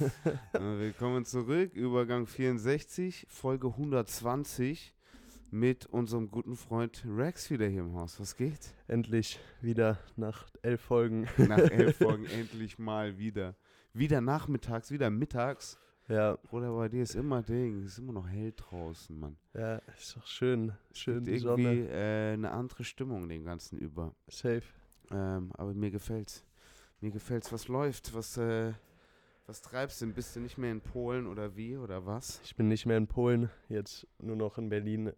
Willkommen zurück, Übergang 64, Folge 120 mit unserem guten Freund Rex wieder hier im Haus. Was geht? Endlich wieder nach elf Folgen. Nach elf Folgen endlich mal wieder. Wieder nachmittags, wieder mittags. Ja. Oder bei dir ist immer Ding, ist immer noch hell draußen, Mann. Ja, ist doch schön. Schön die irgendwie Sonne. äh, eine andere Stimmung dem Ganzen über. Safe. Ähm, aber mir gefällt's. Mir gefällt's, was läuft, was, äh, was treibst du? Bist du nicht mehr in Polen oder wie oder was? Ich bin nicht mehr in Polen, jetzt nur noch in Berlin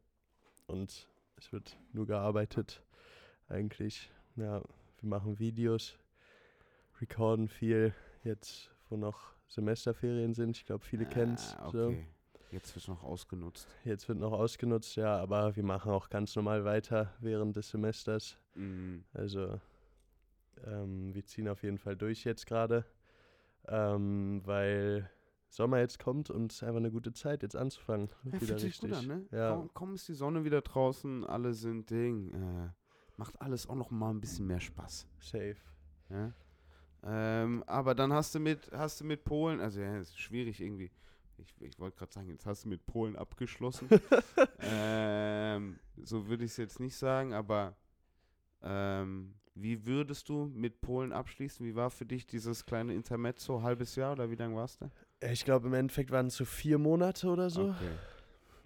und es wird nur gearbeitet eigentlich. Ja, wir machen Videos, recorden viel, jetzt wo noch Semesterferien sind. Ich glaube, viele kennen es. Ah, So. okay. Jetzt wird's noch ausgenutzt. Jetzt wird noch ausgenutzt, ja, aber wir machen auch ganz normal weiter während des Semesters. Mhm. Also ähm, wir ziehen auf jeden Fall durch jetzt gerade, ähm, weil Sommer jetzt kommt und es ist einfach eine gute Zeit, jetzt anzufangen. Ja, wieder fühlt sich gut richtig. an, ne? Ja. Kaum, kaum ist die Sonne wieder draußen, alle sind Ding. Äh, macht alles auch noch mal ein bisschen mehr Spaß. Safe. Ja? Ähm, aber dann hast du mit, hast du mit Polen, also ja, ist schwierig irgendwie. Ich, ich wollte gerade sagen, jetzt hast du mit Polen abgeschlossen. ähm, so würde ich es jetzt nicht sagen, aber ähm, wie würdest du mit Polen abschließen? Wie war für dich dieses kleine Intermezzo, halbes Jahr oder wie lange warst du? Äh, Ich glaube, im Endeffekt waren es so vier Monate oder so. Okay.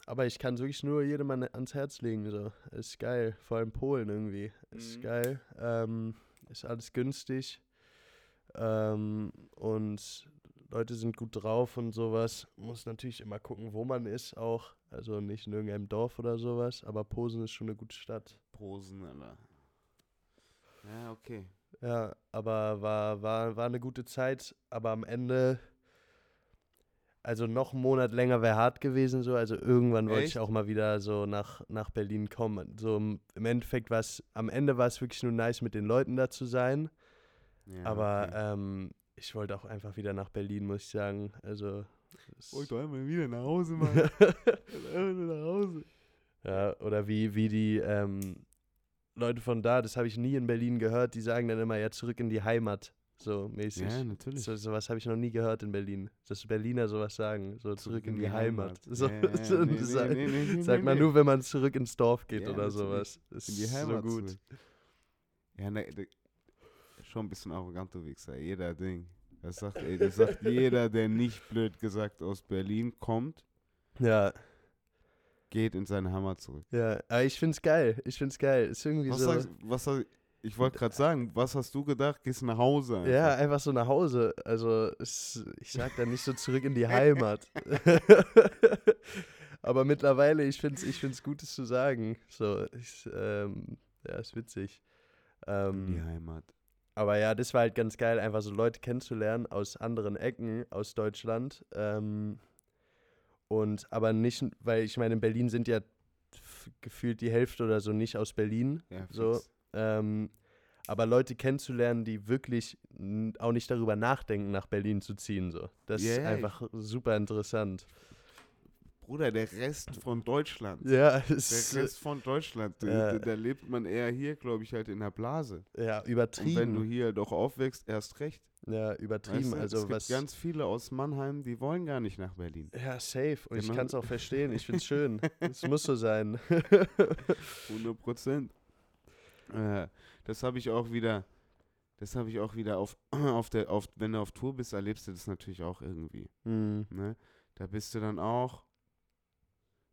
Aber ich kann es wirklich nur jedem an, ans Herz legen. So. Ist geil. Vor allem Polen irgendwie. Ist Mhm. geil. Ähm, ist alles günstig. Ähm, und Leute sind gut drauf und sowas. Muss natürlich immer gucken, wo man ist auch. Also nicht in irgendeinem Dorf oder sowas. Aber Posen ist schon eine gute Stadt. Posen, Alter. Ja, okay. Ja, aber war, war, war eine gute Zeit. Aber am Ende, also noch einen Monat länger wäre hart gewesen. So. Also irgendwann wollte ich auch mal wieder so nach, nach Berlin kommen. So im im Endeffekt war es, am Ende war es wirklich nur nice, mit den Leuten da zu sein. Ja, aber okay. ähm, ich wollte auch einfach wieder nach Berlin, muss ich sagen. Also. es- Wollte einmal wieder nach Hause, Mann. Nach Hause. Ja, oder wie, wie die ähm, Leute von da, das habe ich nie in Berlin gehört, die sagen dann immer, ja, zurück in die Heimat, so mäßig. Ja, natürlich. So, sowas habe ich noch nie gehört in Berlin. Dass Berliner sowas sagen, so zurück, in die, Heimat. So, Ja, ja, so, nee, sag- nee, nee, sagt man nur, wenn man zurück ins Dorf geht Ja, oder sowas. Das in die ist Heimat so gut. zurück. Ja, ne, ne, schon ein bisschen arrogant, du Wichser. Jeder Ding. Das sagt, ey, das sagt jeder, der nicht blöd gesagt aus Berlin kommt, Ja, geht in seine Heimat zurück. ja, aber ich find's geil. Ich find's geil. Ist irgendwie Was so. sagst, was hast, ich wollte gerade sagen, was hast du gedacht? Gehst nach Hause. Einfach. Ja, einfach so nach Hause. Also es, ich sag da nicht so zurück in die Heimat. Aber mittlerweile, ich finde es ich find's gut, es zu sagen. So, ich, ähm, ja, ist witzig. In die Ähm, Heimat. aber ja, das war halt ganz geil, einfach so Leute kennenzulernen aus anderen Ecken aus Deutschland. Ähm, und aber nicht, weil ich meine, in Berlin sind ja gefühlt die Hälfte oder so nicht aus Berlin. Ja, so, ähm, aber Leute kennenzulernen, die wirklich auch nicht darüber nachdenken, nach Berlin zu ziehen. So. Das Ja, ist einfach super interessant. Bruder, der Rest von Deutschland. Ja, Der es Rest von Deutschland, Ja. da, da lebt man eher hier, glaube ich, halt in der Blase. ja, Und wenn du übertrieben. hier doch aufwächst, erst recht. Ja, Weißt übertrieben. du? also es gibt ganz viele aus Mannheim, die wollen gar nicht nach Berlin. ja, safe. Und ich Genau. kann es auch verstehen. Ich finde es schön. Es muss so sein. 100 Prozent. Äh, das habe ich auch wieder, das habe ich auch wieder auf, auf der, auf, wenn du auf Tour bist, erlebst du das natürlich auch irgendwie. Hm. Ne? Da bist du dann auch,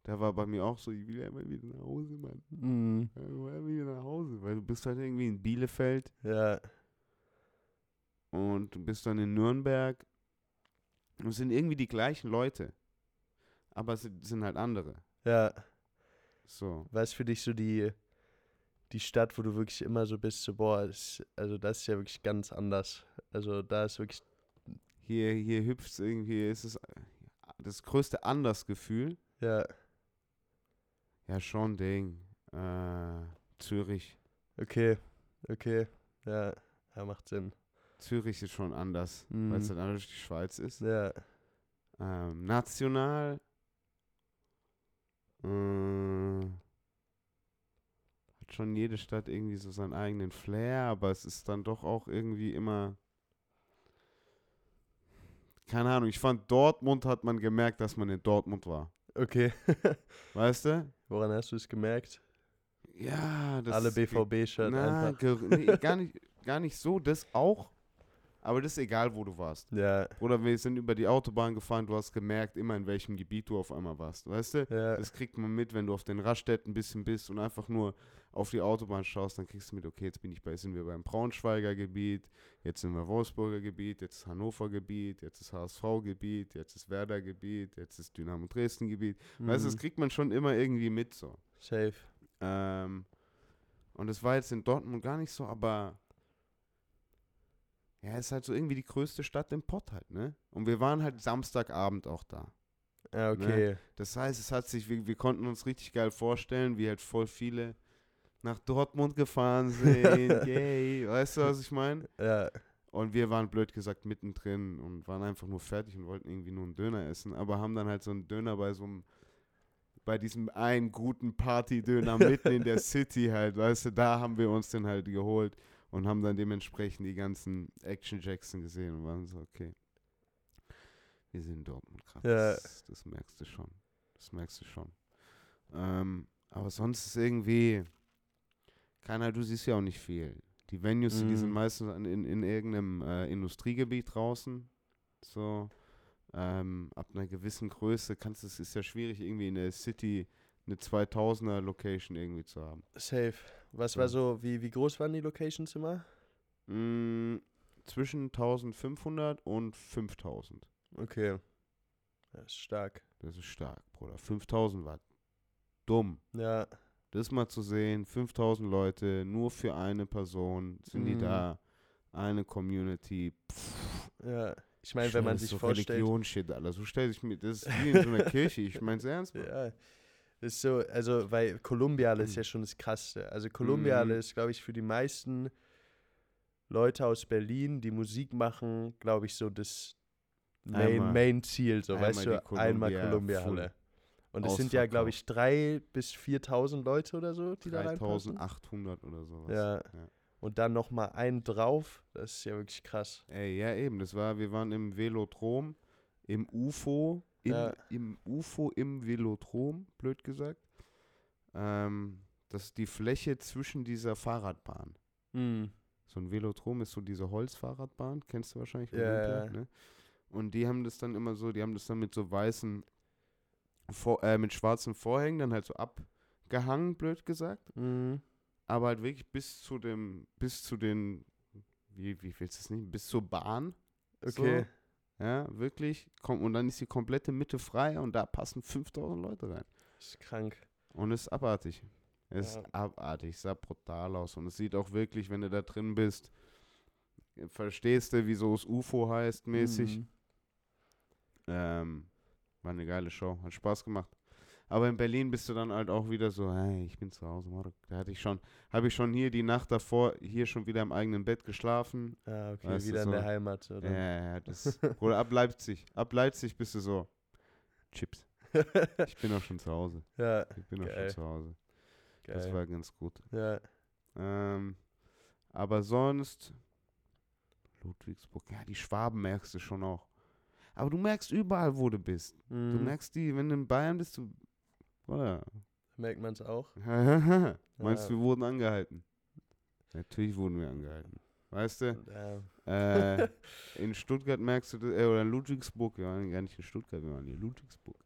da war bei mir auch so, ich will ja immer wieder nach Hause, Mann. Hm. Ich will immer wieder nach Hause, weil du bist halt irgendwie in Bielefeld Ja, und du bist dann in Nürnberg. Und es sind irgendwie die gleichen Leute. Aber es sind halt andere. ja. So. Was für dich so die, die Stadt, wo du wirklich immer so bist, so, boah, das, also das ist ja wirklich ganz anders. Also da ist wirklich, Hier, hier hüpft es irgendwie, ist es das größte Andersgefühl. ja, Ja, schon Ding. Äh, Zürich. okay, okay, ja, ja, macht Sinn. Zürich ist schon anders, weil es Mhm. dann anders die Schweiz ist. Ja, Ähm, national. Äh, hat schon jede Stadt irgendwie so seinen eigenen Flair, aber es ist dann doch auch irgendwie immer keine Ahnung, ich fand Dortmund hat man gemerkt, dass man in Dortmund war. Okay. Weißt du? Woran hast du es gemerkt? Ja, das Alle BVB-Shirt einfach. nee, gar, nicht, gar nicht so, das auch. Aber das ist egal, wo du warst. Ja, Oder wir sind über die Autobahn gefahren, du hast gemerkt, immer in welchem Gebiet du auf einmal warst. Weißt du? ja. Das kriegt man mit, wenn du auf den Raststätten ein bisschen bist und einfach nur auf die Autobahn schaust, dann kriegst du mit, okay, jetzt bin ich bei, sind wir beim Braunschweiger Gebiet, jetzt sind wir Wolfsburger Gebiet, jetzt ist Hannover Gebiet, jetzt ist HSV Gebiet, jetzt ist Werder Gebiet, jetzt ist Dynamo Dresden Gebiet. Weißt du, das Mhm. kriegt man schon immer irgendwie mit so. Safe. Ähm, und das war jetzt in Dortmund gar nicht so, aber ja, es ist halt so irgendwie die größte Stadt im Pott halt, ne? Und wir waren halt Samstagabend auch da. Ja, okay. Das heißt, es hat sich, wir, wir konnten uns richtig geil vorstellen, wie halt voll viele nach Dortmund gefahren sind. Yay, weißt du, was ich meine? Ja, Und wir waren blöd gesagt mittendrin und waren einfach nur fertig und wollten irgendwie nur einen Döner essen, aber haben dann halt so einen Döner bei so einem, bei diesem einen guten Party-Döner mitten in der City halt, weißt du, da haben wir uns den halt geholt und haben dann dementsprechend die ganzen Action Jackson gesehen und waren so, okay, wir sind in Dortmund gerade. Ja. Das, das merkst du schon. Das merkst du schon. Ähm, aber sonst ist irgendwie, keiner, du siehst ja auch nicht viel. Die Venues, die sind Mhm. meistens in, in irgendeinem äh, Industriegebiet draußen. So, ähm, ab einer gewissen Größe kannst es ist ja schwierig, irgendwie in der City eine 2000er Location irgendwie zu haben. safe. Was So. war so, wie, wie groß waren die Locations immer? Mm, zwischen 1500 und 5000. Okay. Ja, ist stark. Das ist stark, Bruder. 5000 war dumm. Ja, Das mal zu sehen, 5000 Leute, nur für eine Person sind die Mhm. da, eine Community. Pff, ja. Ich meine, wenn man das ist sich so vorstellt. Religion-Shit, Alter. So stell dich mir, das ist wie in so einer Kirche. Ich mein's ernst. Mann. Ja. Ist so, also, weil Kolumbiale ist Mhm. ja schon das Krasseste. Also, Kolumbiale Mhm. ist, glaube ich, für die meisten Leute aus Berlin, die Musik machen, glaube ich, so das Main, Einmal- Main Ziel, so, einmal weißt die du, einmal Kolumbiale. Und es sind ja, glaube ich, drei bis 4.000 Leute oder so, die da reinpassen. 3800 oder sowas. Ja. Ja. Und dann nochmal einen drauf, das ist ja wirklich krass. Ey, ja, eben. Das war, wir waren im Velodrom, im UFO, im, Ja. im UFO im Velodrom, blöd gesagt. Ähm, das ist die Fläche zwischen dieser Fahrradbahn. Mhm. So ein Velodrom ist so diese Holzfahrradbahn, kennst du wahrscheinlich Ja, Olympia, ja. ne? Und die haben das dann immer so, die haben das dann mit so weißen, Vor äh, mit schwarzen Vorhängen dann halt so abgehangen, blöd gesagt. Mhm. Aber halt wirklich bis zu dem, bis zu den, wie, wie willst du es nicht, bis zur Bahn. Okay. So, ja, wirklich. Komm, und dann ist die komplette Mitte frei und da passen 5000 Leute rein. Das ist krank. Und es ist abartig. Es Ja. ist abartig, sah brutal aus. Und es sieht auch wirklich, wenn du da drin bist, verstehst du, wieso es UFO heißt, mäßig. Mhm. Ähm, war eine geile Show, hat Spaß gemacht. Aber in Berlin bist du dann halt auch wieder so, hey, ich bin zu Hause, Marok. Da hatte ich schon, habe ich schon hier die Nacht davor hier schon wieder im eigenen Bett geschlafen. Ah, okay, Weißt wieder in so- der Heimat. Oder? Ja, ja, das, oder ab Leipzig. Ab Leipzig bist du so, Chips. Ich bin auch schon zu Hause. ja, Ich bin auch schon zu Hause. geil. Das war ganz gut. ja. Ähm, aber sonst, Ludwigsburg, ja, die Schwaben merkst du schon auch. Aber du merkst überall, wo du bist. Du Mhm. merkst die, wenn du in Bayern bist, du, oder? Merkt man es auch? Meinst du, wir wurden angehalten? Natürlich wurden wir angehalten. Weißt du? Ja. Äh, in Stuttgart merkst du, das- äh, oder in Ludwigsburg, wir waren gar nicht in Stuttgart, wir waren in Ludwigsburg.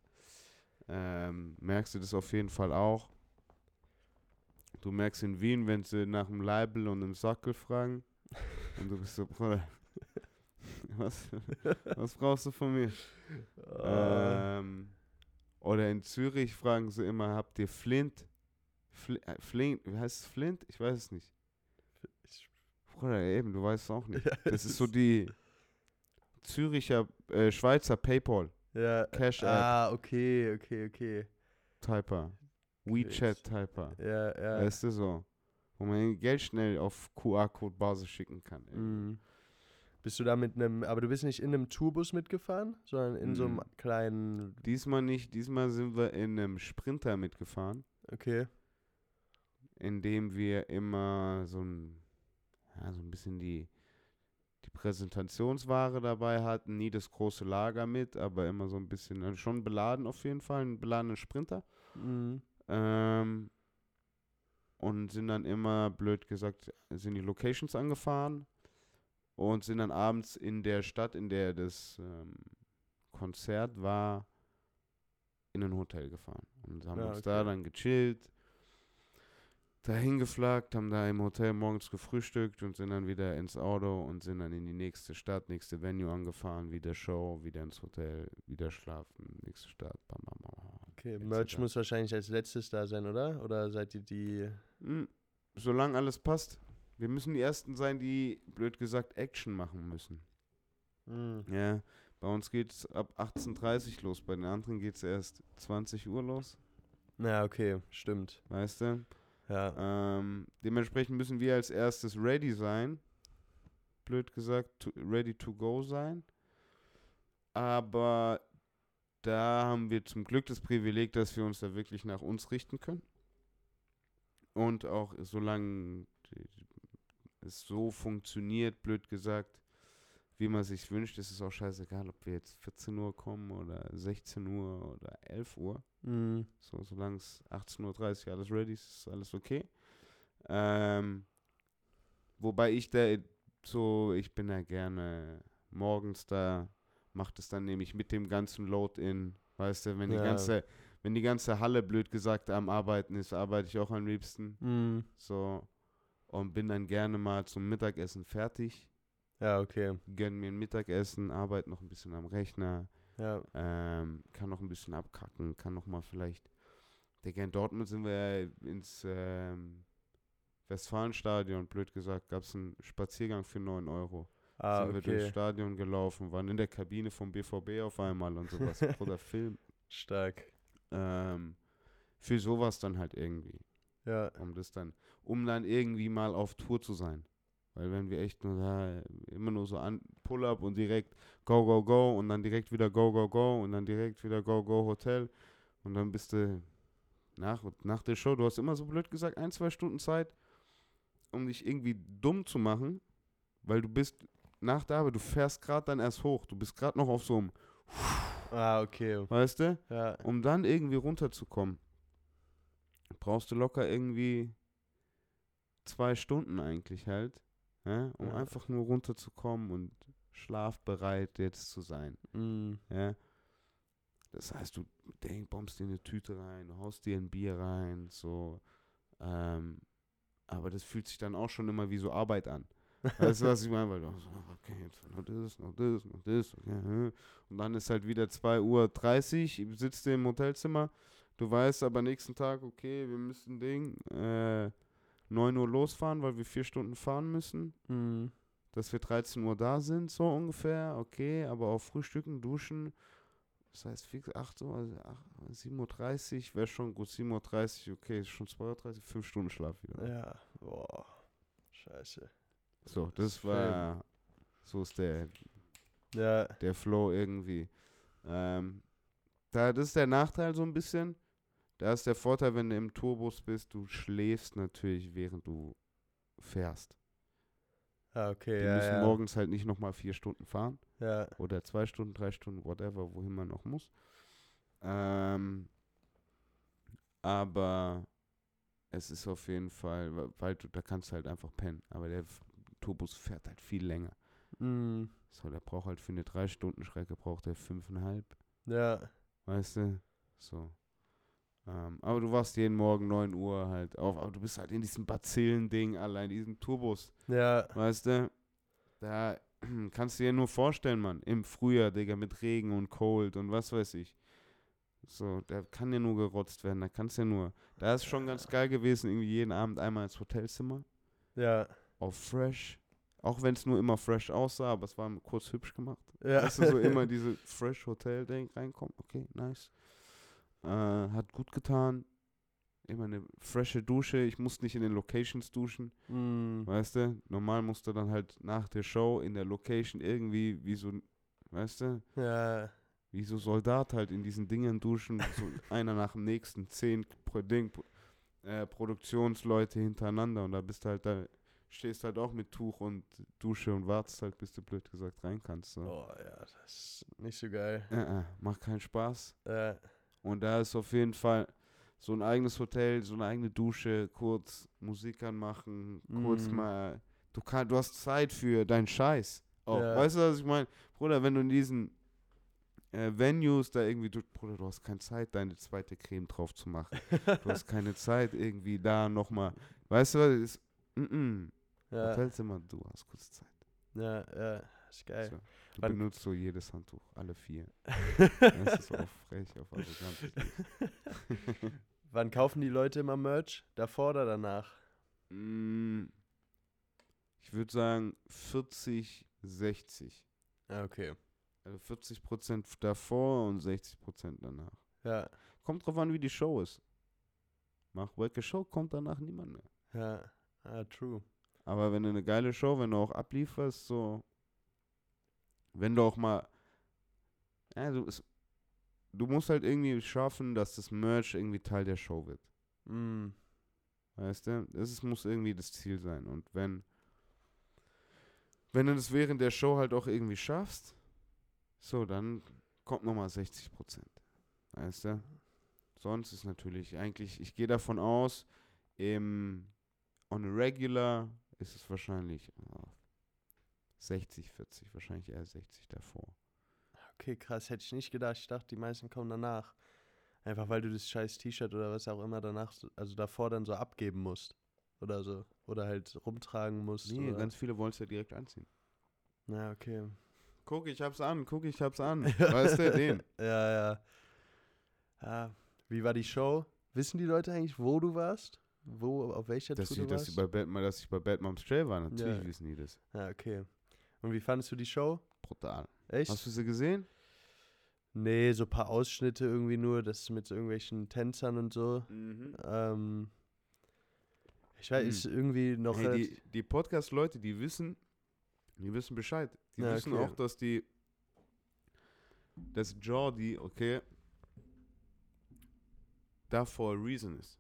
Ähm, merkst du das auf jeden Fall auch. Du merkst in Wien, wenn sie nach einem Leibel und einem Sockel fragen. Und du bist so, Bruder, was, was brauchst du von mir? Äh, Ähm, oder in Zürich fragen sie immer, habt ihr Flint? Fl äh, Flint, wie heißt es Flint? Ich weiß es nicht. ich- Bruder, eben, du weißt es auch nicht. Das ist so die Züricher, äh, Schweizer Paypal, ja. Cash App. Ah, okay, okay, okay. Typer, WeChat Typer. Ja, ja. Weißt du so? Wo man Geld schnell auf QR-Code-Basis schicken kann. Mhm. Bist du da mit einem, aber du bist nicht in einem Tourbus mitgefahren, sondern in so einem Mhm. kleinen, Diesmal nicht, diesmal sind wir in einem Sprinter mitgefahren, okay. in dem wir immer so ein, ja, so ein bisschen die, die Präsentationsware dabei hatten, nie das große Lager mit, aber immer so ein bisschen, also schon beladen auf jeden Fall, einen beladenen Sprinter. Mhm. Ähm, und sind dann immer, blöd gesagt, sind die Locations angefahren und sind dann abends in der Stadt, in der das ähm, Konzert war, in ein Hotel gefahren. Und haben Ja, uns okay. da dann gechillt, dahin geflaggt, haben da im Hotel morgens gefrühstückt und sind dann wieder ins Auto und sind dann in die nächste Stadt, nächste Venue angefahren, wieder Show, wieder ins Hotel, wieder schlafen, nächste Stadt, bam, bam, bam. Okay. Merch muss wahrscheinlich als letztes da sein, oder? Oder seid ihr die. Hm, solange alles passt. Wir müssen die Ersten sein, die, blöd gesagt, Action machen müssen. Mhm. Ja, bei uns geht es ab 18.30 Uhr los, bei den anderen geht es erst 20 Uhr los, Na, okay, stimmt. weißt du? Ja. Ähm, dementsprechend müssen wir als erstes ready sein. Blöd gesagt, to, ready to go sein. Aber da haben wir zum Glück das Privileg, dass wir uns da wirklich nach uns richten können. Und auch solange die- es so funktioniert, blöd gesagt, wie man sich wünscht, ist es auch scheißegal, ob wir jetzt 14 Uhr kommen oder 16 Uhr oder 11 Uhr. Mhm. So, solange es 18.30 Uhr alles ready ist, ist alles okay. Ähm, wobei ich da so, ich bin da gerne morgens da, macht es dann nämlich mit dem ganzen Load-In, weißt du, wenn die Ja. ganze, wenn die ganze Halle, blöd gesagt, am Arbeiten ist, arbeite ich auch am liebsten. Mhm. So, und bin dann gerne mal zum Mittagessen fertig, Ja, okay. gönn mir ein Mittagessen, arbeite noch ein bisschen am Rechner, Ja. ähm, kann noch ein bisschen abkacken, kann noch mal vielleicht. Digga, in Dortmund sind wir ja ins ähm, Westfalenstadion, blöd gesagt, gab es einen Spaziergang für 9 Euro. Ah, sind wir durchs okay. Stadion gelaufen, waren in der Kabine vom BVB auf einmal und sowas. Oder Film. Stark. Ähm, für sowas dann halt irgendwie. Ja. Um das dann, um dann irgendwie mal auf Tour zu sein. Weil wenn wir echt nur da immer nur so an Pull-up und direkt go, go, go und dann direkt wieder go, go, go und dann direkt wieder go, go, Hotel und dann bist du nach, nach der Show, du hast immer so blöd gesagt, ein, zwei Stunden Zeit, um dich irgendwie dumm zu machen, weil du bist nach der Arbeit, du fährst gerade dann erst hoch, du bist gerade noch auf so einem, Ah, okay. weißt du, Ja. um dann irgendwie runterzukommen, brauchst du locker irgendwie zwei Stunden eigentlich halt, ja, um Ja. einfach nur runterzukommen und schlafbereit jetzt zu sein. Mhm. Ja. Das heißt, du denk, bombst dir eine Tüte rein, du haust dir ein Bier rein, so. Ähm, aber das fühlt sich dann auch schon immer wie so Arbeit an. Weißt du, was ich meine? Weil du so, okay, jetzt noch das, noch das, noch das. Okay, und dann ist halt wieder 2.30 Uhr, sitzt du im Hotelzimmer. Du weißt aber nächsten Tag, okay, wir müssen Ding, äh, 9 Uhr losfahren, weil wir vier Stunden fahren müssen. Mhm. Dass wir 13 Uhr da sind, so ungefähr, okay, aber auch frühstücken, duschen. Das heißt fix 8 Uhr, also 8, 7.30 Uhr wäre schon gut, 7.30 Uhr, okay, ist schon 2.30 Uhr, 5 Stunden Schlaf wieder. Ja. Boah. Scheiße. So, das war, so ist der, Ja. der Flow irgendwie. Ähm, da, das ist der Nachteil so ein bisschen. Da ist der Vorteil, wenn du im Tourbus bist, du schläfst natürlich, während du fährst. Ah, okay. Wir ja, müssen ja. morgens halt nicht nochmal vier Stunden fahren. Ja. Oder zwei Stunden, drei Stunden, whatever, wohin man noch muss. Ähm, aber es ist auf jeden Fall, weil du, da kannst du halt einfach pennen. Aber der Tourbus fährt halt viel länger. Mhm. So, der braucht halt für eine drei Stunden Strecke braucht er fünfeinhalb. Ja. Weißt du? So. Ähm, aber du wachst jeden Morgen 9 Uhr halt auf. Aber du bist halt in diesem Bazillen-Ding allein, diesem Tourbus. Ja. Weißt du? Da kannst du dir nur vorstellen, Mann. Im Frühjahr, Digga, mit Regen und Cold und was weiß ich. So, da kann ja nur gerotzt werden. Da kannst ja nur. Da ist schon ganz geil gewesen, irgendwie jeden Abend einmal ins Hotelzimmer. Ja. Auf Fresh. Auch wenn es nur immer fresh aussah, aber es war kurz hübsch gemacht. Ja. Weißt du, so immer diese Fresh Hotel-Ding reinkommt. Okay, nice. Äh, hat gut getan. Immer eine frische Dusche. Ich musste nicht in den Locations duschen. Mhm. Weißt du? Normal musst du dann halt nach der Show in der Location irgendwie wie so, weißt du, Ja. wie so Soldat halt in diesen Dingen duschen. So einer nach dem nächsten. Zehn Pro Ding, äh, Produktionsleute hintereinander. Und da bist du halt da, stehst halt auch mit Tuch und Dusche und wartest halt, bis du blöd gesagt rein kannst. So. Oh ja, das ist nicht so geil. Äh, äh, macht keinen Spaß. Äh, Und da ist auf jeden Fall so ein eigenes Hotel, so eine eigene Dusche, kurz Musik anmachen, kurz Mm. mal. Du, kann, du hast Zeit für deinen Scheiß. Auch. Ja. Weißt du, was ich meine? Bruder, wenn du in diesen äh, Venues da irgendwie, du, Bruder, du hast keine Zeit, deine zweite Creme drauf zu machen. Du hast keine Zeit, irgendwie da nochmal. Weißt du, was ist. Mm -mm. ja, Hotelzimmer, du hast kurz Zeit. ja, ja, ist geil. So. Du Wann- benutzt so jedes Handtuch, alle vier. Das ist auch frech, auf arrogant. Wann kaufen die Leute immer Merch? Davor oder danach? Mm, Ich würde sagen 40, 60. Ja, okay. Also 40 Prozent davor und 60 Prozent danach. Ja, Kommt drauf an, wie die Show ist. Mach welche Show, kommt danach niemand mehr. ja, ah, true. Aber wenn du eine geile Show, wenn du auch ablieferst, so, wenn du auch mal, du, es, du musst halt irgendwie schaffen, dass das Merch irgendwie Teil der Show wird. Mm, Weißt du? Das ist, muss irgendwie das Ziel sein. Und wenn, wenn du das während der Show halt auch irgendwie schaffst, so, dann kommt nochmal 60 Prozent. Weißt du? Sonst ist natürlich eigentlich, ich gehe davon aus, im on a regular ist es wahrscheinlich 60, 40, wahrscheinlich eher 60 davor. okay, krass, hätte ich nicht gedacht. Ich dachte, die meisten kommen danach. Einfach weil du das scheiß T-Shirt oder was auch immer danach, so- also davor dann so abgeben musst. Oder so. Oder halt rumtragen musst. Nee, oder? ganz viele wollen es ja direkt anziehen. Ja, okay. Guck, ich hab's an, guck, ich hab's an. Weißt du, den. ja, ja. Ja, wie war die Show? Wissen die Leute eigentlich, wo du warst? Wo, auf welcher Dass, Tour sie, du dass, warst? sie bei Bad, dass ich bei Bad Moms Jail war, natürlich Ja. wissen die das. ja, okay. Und wie fandest du die Show? Brutal. Echt? Hast du sie gesehen? nee, so ein paar Ausschnitte irgendwie nur, das mit so irgendwelchen Tänzern und so. Ähm, ich weiß, Hm. ist irgendwie noch Hey, die die Podcast-Leute, die wissen, die wissen Bescheid. Die Ja, wissen okay. auch, dass die, dass Jordi, okay, da for a reason ist.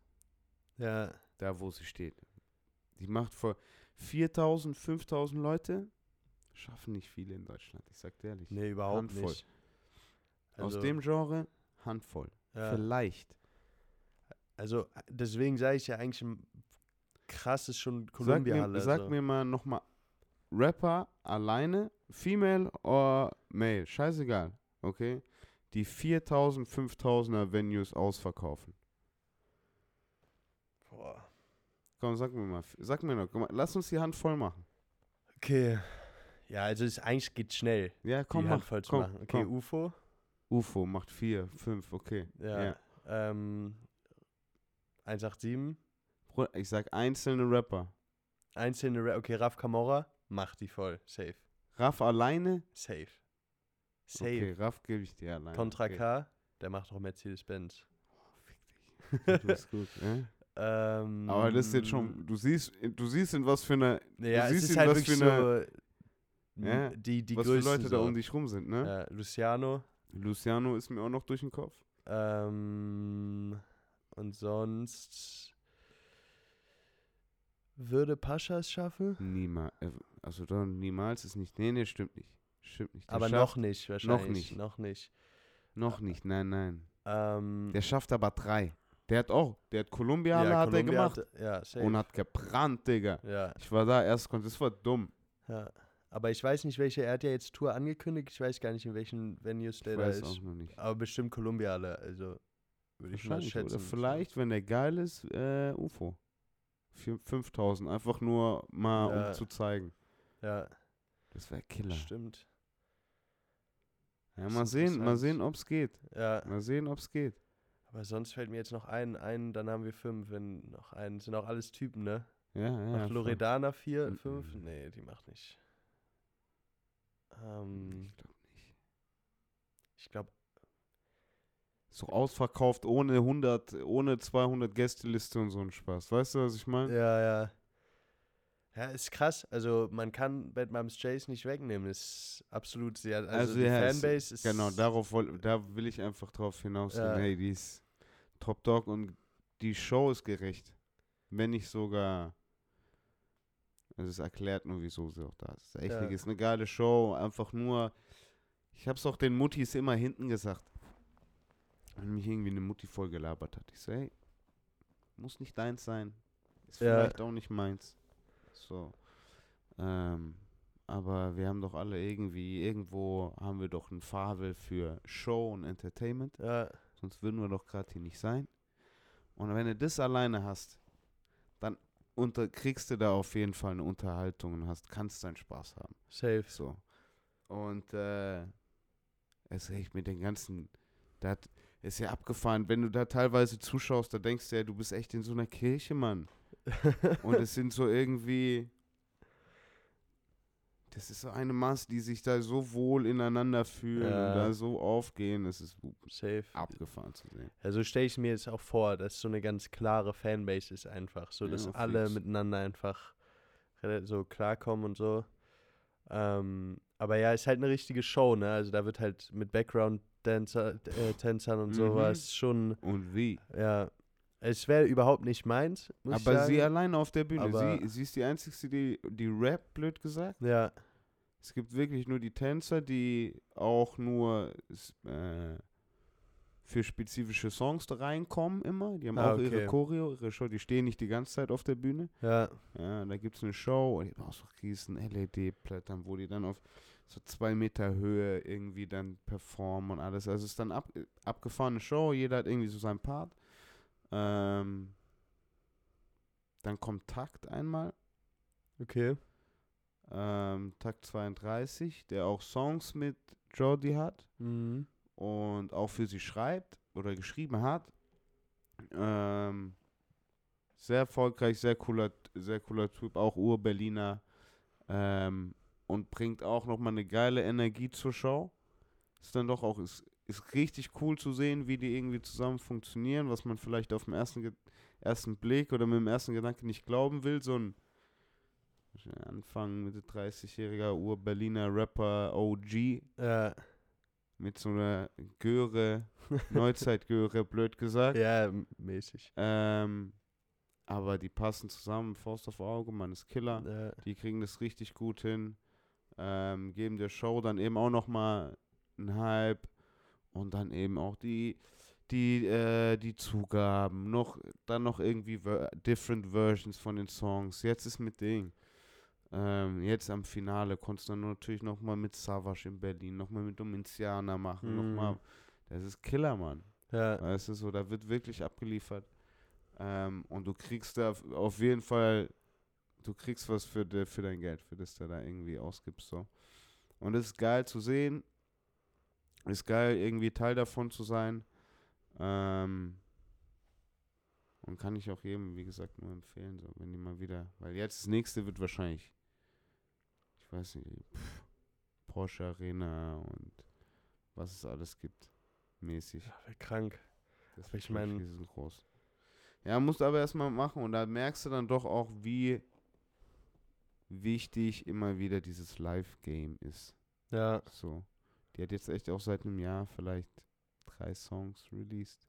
ja, Da, wo sie steht. Die macht vor 4000, 5000 Leute, schaffen nicht viele in Deutschland. Ich sag dir ehrlich. nee, überhaupt Handvoll. nicht. Also, Aus dem Genre, Handvoll. ja, Vielleicht. also deswegen sage ich ja eigentlich ein krasses schon Sag Columbia mir, sag mir mal nochmal, Rapper alleine, Female or Male, scheißegal, okay? Die 4000, 5000er Venues ausverkaufen. Boah. Komm, sag mir mal, sag mir noch, lass uns die Hand voll machen. Okay. Ja, also es eigentlich geht schnell, Ja, komm, die mach, voll zu komm, machen. Okay, komm. UFO. UFO macht 4, 5, okay. Ja. Ja. Ähm, 187. Bruder, Ich sag einzelne Rapper. Einzelne Ra Okay, Raf Camora, macht die voll. Safe. Raff alleine? Safe. Safe. Okay, Raff gebe ich dir alleine. Contra okay. K, der macht auch Mercedes-Benz. Du bist gut, äh? Ähm, Aber das ist jetzt schon, du siehst, du siehst in was für eine, Naja, du es siehst ist in halt was für eine, so. Ja, die, die was für größten Leute da so. um dich rum sind, ne? Ja, Luciano. Luciano ist mir auch noch durch den Kopf. Ähm, und sonst würde Pascha es schaffen? Niemals. Also dann niemals ist nicht. Nee, nee, stimmt nicht. Stimmt nicht. Der aber schafft, noch nicht, wahrscheinlich. nicht. Noch nicht. Noch nicht, nein, nein. Ähm, Der schafft aber drei. Der hat auch, der hat Columbia hat er gemacht hat- ja, und hat gebrannt, Digga. ja, Ich war da erst, das war dumm. ja. Aber ich weiß nicht, welche. Er hat ja jetzt Tour angekündigt. Ich weiß gar nicht, in welchen Venues Ich der da weiß ist. auch noch nicht. Aber bestimmt Columbia alle. Also würde ich mal schätzen. oder vielleicht, wenn der geil ist, äh, UFO. Für 5000, einfach nur mal, Ja. um zu zeigen. Ja, Das wäre Killer. stimmt. Ja, mal sehen, mal sehen, ob's geht. Ja, Mal sehen, ob's geht. aber sonst fällt mir jetzt noch ein, ein, dann haben wir fünf, wenn noch einen. Sind auch alles Typen, ne? Ja, ja. Macht. Loredana vier, fünf? Nee, die macht nicht. Ähm, Ich glaub nicht. ich glaube, So ausverkauft ohne 100, ohne 200 Gästeliste und so ein Spaß. Weißt du, was ich meine? ja, ja. Ja, ist krass. Also man kann Bad Moms Jace nicht wegnehmen. Ist absolut sehr. Also, Also, die ja, Fanbase ist. Genau, darauf woll, da will ich einfach drauf hinaus. Ja. Hey, die ist Top Dog und die Show ist gerecht. Wenn nicht sogar Also es erklärt nur, wieso sie auch da ist. Echt, Ja. ist eine geile Show. Einfach nur. Ich hab's auch den Muttis immer hinten gesagt. Wenn mich irgendwie eine Mutti voll gelabert hat. Ich so, hey, muss nicht deins sein. Ist Ja. vielleicht auch nicht meins. So. Ähm, aber wir haben doch alle irgendwie, irgendwo haben wir doch ein Fabel für Show und Entertainment. Ja, Sonst würden wir doch gerade hier nicht sein. Und wenn du das alleine hast, dann unter, kriegst du da auf jeden Fall eine Unterhaltung und hast, kannst deinen Spaß haben. safe. So. Und äh, es echt mit den ganzen, da hat- ist ja abgefahren, wenn du da teilweise zuschaust, da denkst du ja, du bist echt in so einer Kirche, Mann. Und es sind so irgendwie, das ist so eine Masse, die sich da so wohl ineinander fühlen Ja. und da so aufgehen, das ist safe. abgefahren zu sehen. Also stelle ich mir jetzt auch vor, dass so eine ganz klare Fanbase ist einfach. So, Ja, dass auf alle fix. miteinander einfach so klarkommen und so. Ähm, aber ja, ist halt eine richtige Show, ne? Also da wird halt mit Background-Tänzern äh, Tänzern und Mhm. sowas schon, Und wie? ja. Es wäre überhaupt nicht meins, Aber sie alleine auf der Bühne. Sie, sie ist die Einzige, die, die Rap, blöd gesagt. Ja, Es gibt wirklich nur die Tänzer, die auch nur äh, für spezifische Songs da reinkommen immer. Die haben Ah, auch ihre okay. Choreo, ihre Show. Die stehen nicht die ganze Zeit auf der Bühne. ja, Ja, da gibt es eine Show und die haben auch so riesen LED-Blättern, wo die dann auf so zwei Meter Höhe irgendwie dann performen und alles. Also es ist dann ab, abgefahrene Show, jeder hat irgendwie so seinen Part. Ähm, dann kommt Takt einmal, okay. Ähm, Takt 32, der auch Songs mit Jordi hat Mhm. und auch für sie schreibt oder geschrieben hat. Ähm, sehr erfolgreich, sehr cooler, sehr cooler Typ, auch Ur-Berliner. Ähm, und bringt auch nochmal eine geile Energie zur Show. Ist dann doch auch, ist, ist richtig cool zu sehen, wie die irgendwie zusammen funktionieren, was man vielleicht auf den ersten, ersten Blick oder mit dem ersten Gedanken nicht glauben will. So ein Anfang Mitte 30-jähriger Ur-Berliner Rapper OG Ja, mit so einer Göre, Neuzeitgöre, blöd gesagt. ja, mäßig. Ähm, aber die passen zusammen, Faust auf Auge, man ist Killer. Ja, Die kriegen das richtig gut hin. Ähm, geben der Show dann eben auch nochmal einen Hype. Und dann eben auch die, die, äh, die Zugaben. Noch, dann noch irgendwie ver different Versions von den Songs. Jetzt ist mit Ding. Ähm, jetzt am Finale konntest du dann natürlich nochmal mit Savage in Berlin, nochmal mit Domiziana machen, Mhm. nochmal. Das ist Killer, Mann. ja, Weißt du, so, da wird wirklich abgeliefert. Ähm, und du kriegst da auf- auf jeden Fall, du kriegst was für, de, für dein Geld, für das du da irgendwie ausgibst. So. Und es ist geil zu sehen. Ist geil, irgendwie Teil davon zu sein. Ähm, und kann ich auch jedem, wie gesagt, nur empfehlen, so, wenn die mal wieder, weil jetzt das nächste wird wahrscheinlich, ich weiß nicht, pff, Porsche Arena und was es alles gibt, mäßig. wär krank. Das wird ich mein- riesengroß. Ja, musst du aber erstmal machen und da merkst du dann doch auch, wie wichtig immer wieder dieses Live-Game ist. Ja, So. Die hat jetzt echt auch seit einem Jahr vielleicht drei Songs released.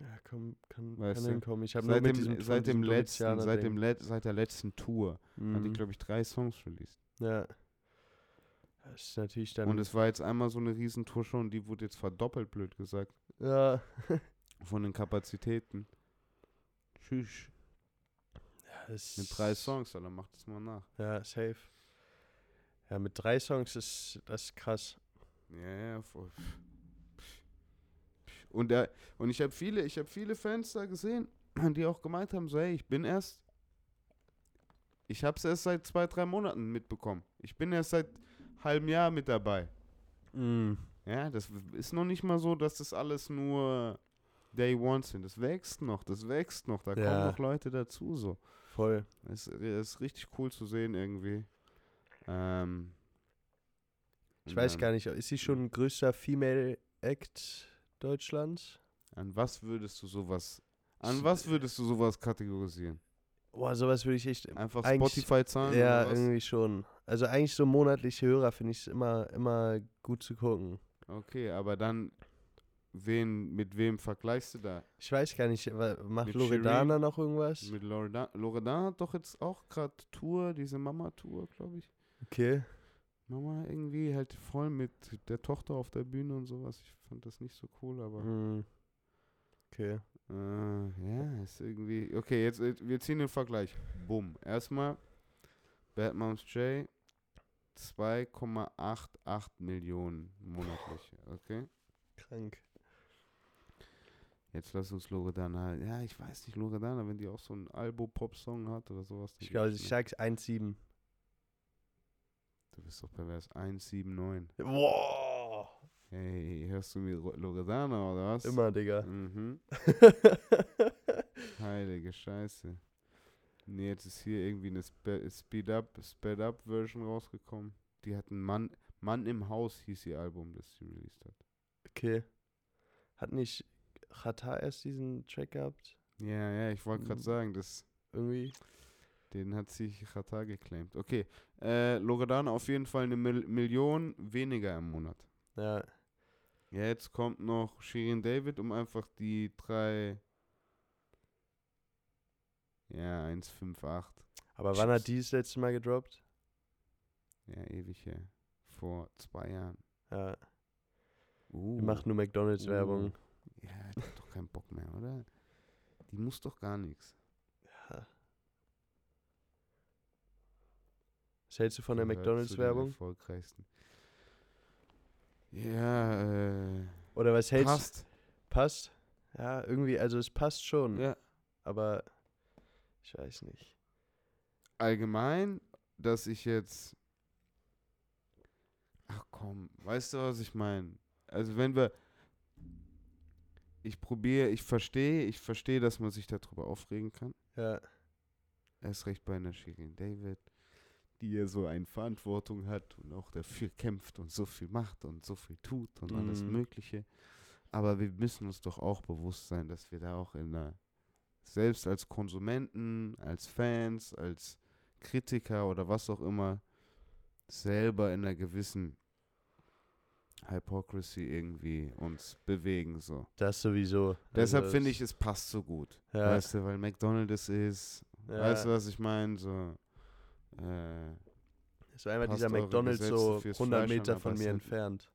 Ja komm, kann, Weißt kann hinkommen. Ich habe Seit mit dem, seit dem letzten, seit dem. Let seit der letzten Tour hat die, Mhm. glaube ich, drei Songs released. Ja. Das ist natürlich dann. Und es war jetzt einmal so eine Riesentour schon, die wurde jetzt verdoppelt, blöd gesagt, ja. von den Kapazitäten. Tschüss. Das Mit drei Songs, Alter, mach das mal nach. Ja, safe. Ja, mit drei Songs ist das krass. Ja, ja, voll. Und, der, und ich habe viele, ich habe viele Fans da gesehen, die auch gemeint haben, so, hey, ich bin erst, ich habe es erst seit zwei, drei Monaten mitbekommen. Ich bin erst seit halbem Jahr mit dabei. Mhm. Ja, das ist noch nicht mal so, dass das alles nur Day One sind. Das wächst noch, das wächst noch. Da Ja. kommen noch Leute dazu, so. Voll. Es ist richtig cool zu sehen irgendwie. Ähm, Ich weiß gar nicht, ist sie schon größter Female Act Deutschlands? An was würdest du sowas, an was würdest du sowas kategorisieren? Boah, sowas würde ich echt. Einfach eigentlich- Spotify-Zahlen? Ja, irgendwie schon. Also eigentlich so monatliche Hörer finde ich es immer, immer gut zu gucken. Okay, aber dann wen, mit wem vergleichst du da? Ich weiß gar nicht, macht Loredana noch irgendwas? Mit Loredan? Loredan hat doch jetzt auch gerade Tour, diese Mama-Tour, glaube ich. Okay. Mama irgendwie halt voll mit der Tochter auf der Bühne und sowas. Ich fand das nicht so cool, aber. Hm. Okay. Äh, ja, ist irgendwie. Okay, jetzt äh, wir ziehen den Vergleich. Bumm. Erstmal Bad Moms J 2,88 Millionen monatlich. Okay. Krank. Jetzt lass uns Loredana. Ja, ich weiß nicht, Loredana, wenn die auch so einen Albo-Pop-Song hat oder sowas. Ich glaube, ich sag's 1,7. Du bist doch pervers. 179. Boah. Hey, hörst du mir Loredana oder was? Immer, Digga. Mhm. Heilige Scheiße. Nee, jetzt ist hier irgendwie eine Spe Speed Up, Sped Up Version rausgekommen. Die hat einen Mann, Mann im Haus hieß ihr Album, das sie released hat. okay. Hat nicht Chata erst diesen Track gehabt? Ja, ja, ich wollte gerade Mhm. sagen, das, Irgendwie? Den hat sich Chata geclaimed. Okay, äh, Loredana auf jeden Fall eine Mil Million weniger im Monat. Ja. Ja, jetzt kommt noch Shirin David, um einfach die drei. Ja, 1,58. Aber wann hat die das letzte Mal gedroppt? Ja, ewig her. Vor zwei Jahren. Ja. Uh. Die macht nur McDonalds-Werbung. Ja, die hat doch keinen Bock mehr, oder? Die muss doch gar nichts. Ja. Was hältst du von der McDonalds-Werbung? Erfolgreichsten. Ja, äh. Oder was hältst Passt. Passt? Ja, irgendwie, also es passt schon. Ja. Aber ich weiß nicht. Allgemein, dass ich jetzt. Ach komm, weißt du, was ich meine? Also, wenn wir. Ich probiere, ich verstehe, ich verstehe, dass man sich darüber aufregen kann. Ja. Erst recht bei einer Shirin David, die ja so eine Verantwortung hat und auch dafür kämpft und so viel macht und so viel tut und alles Mhm. Mögliche. Aber wir müssen uns doch auch bewusst sein, dass wir da auch in einer, selbst als Konsumenten, als Fans, als Kritiker oder was auch immer, selber in einer gewissen Hypocrisy irgendwie uns bewegen so. Das sowieso. Deshalb Also finde ich, es passt so gut. Ja. Weißt du, weil McDonald's ist, Ja. weißt du, was ich meine? So, äh, Es war einfach dieser McDonalds so fürs 100 Fleisch an, Meter von mir entfernt.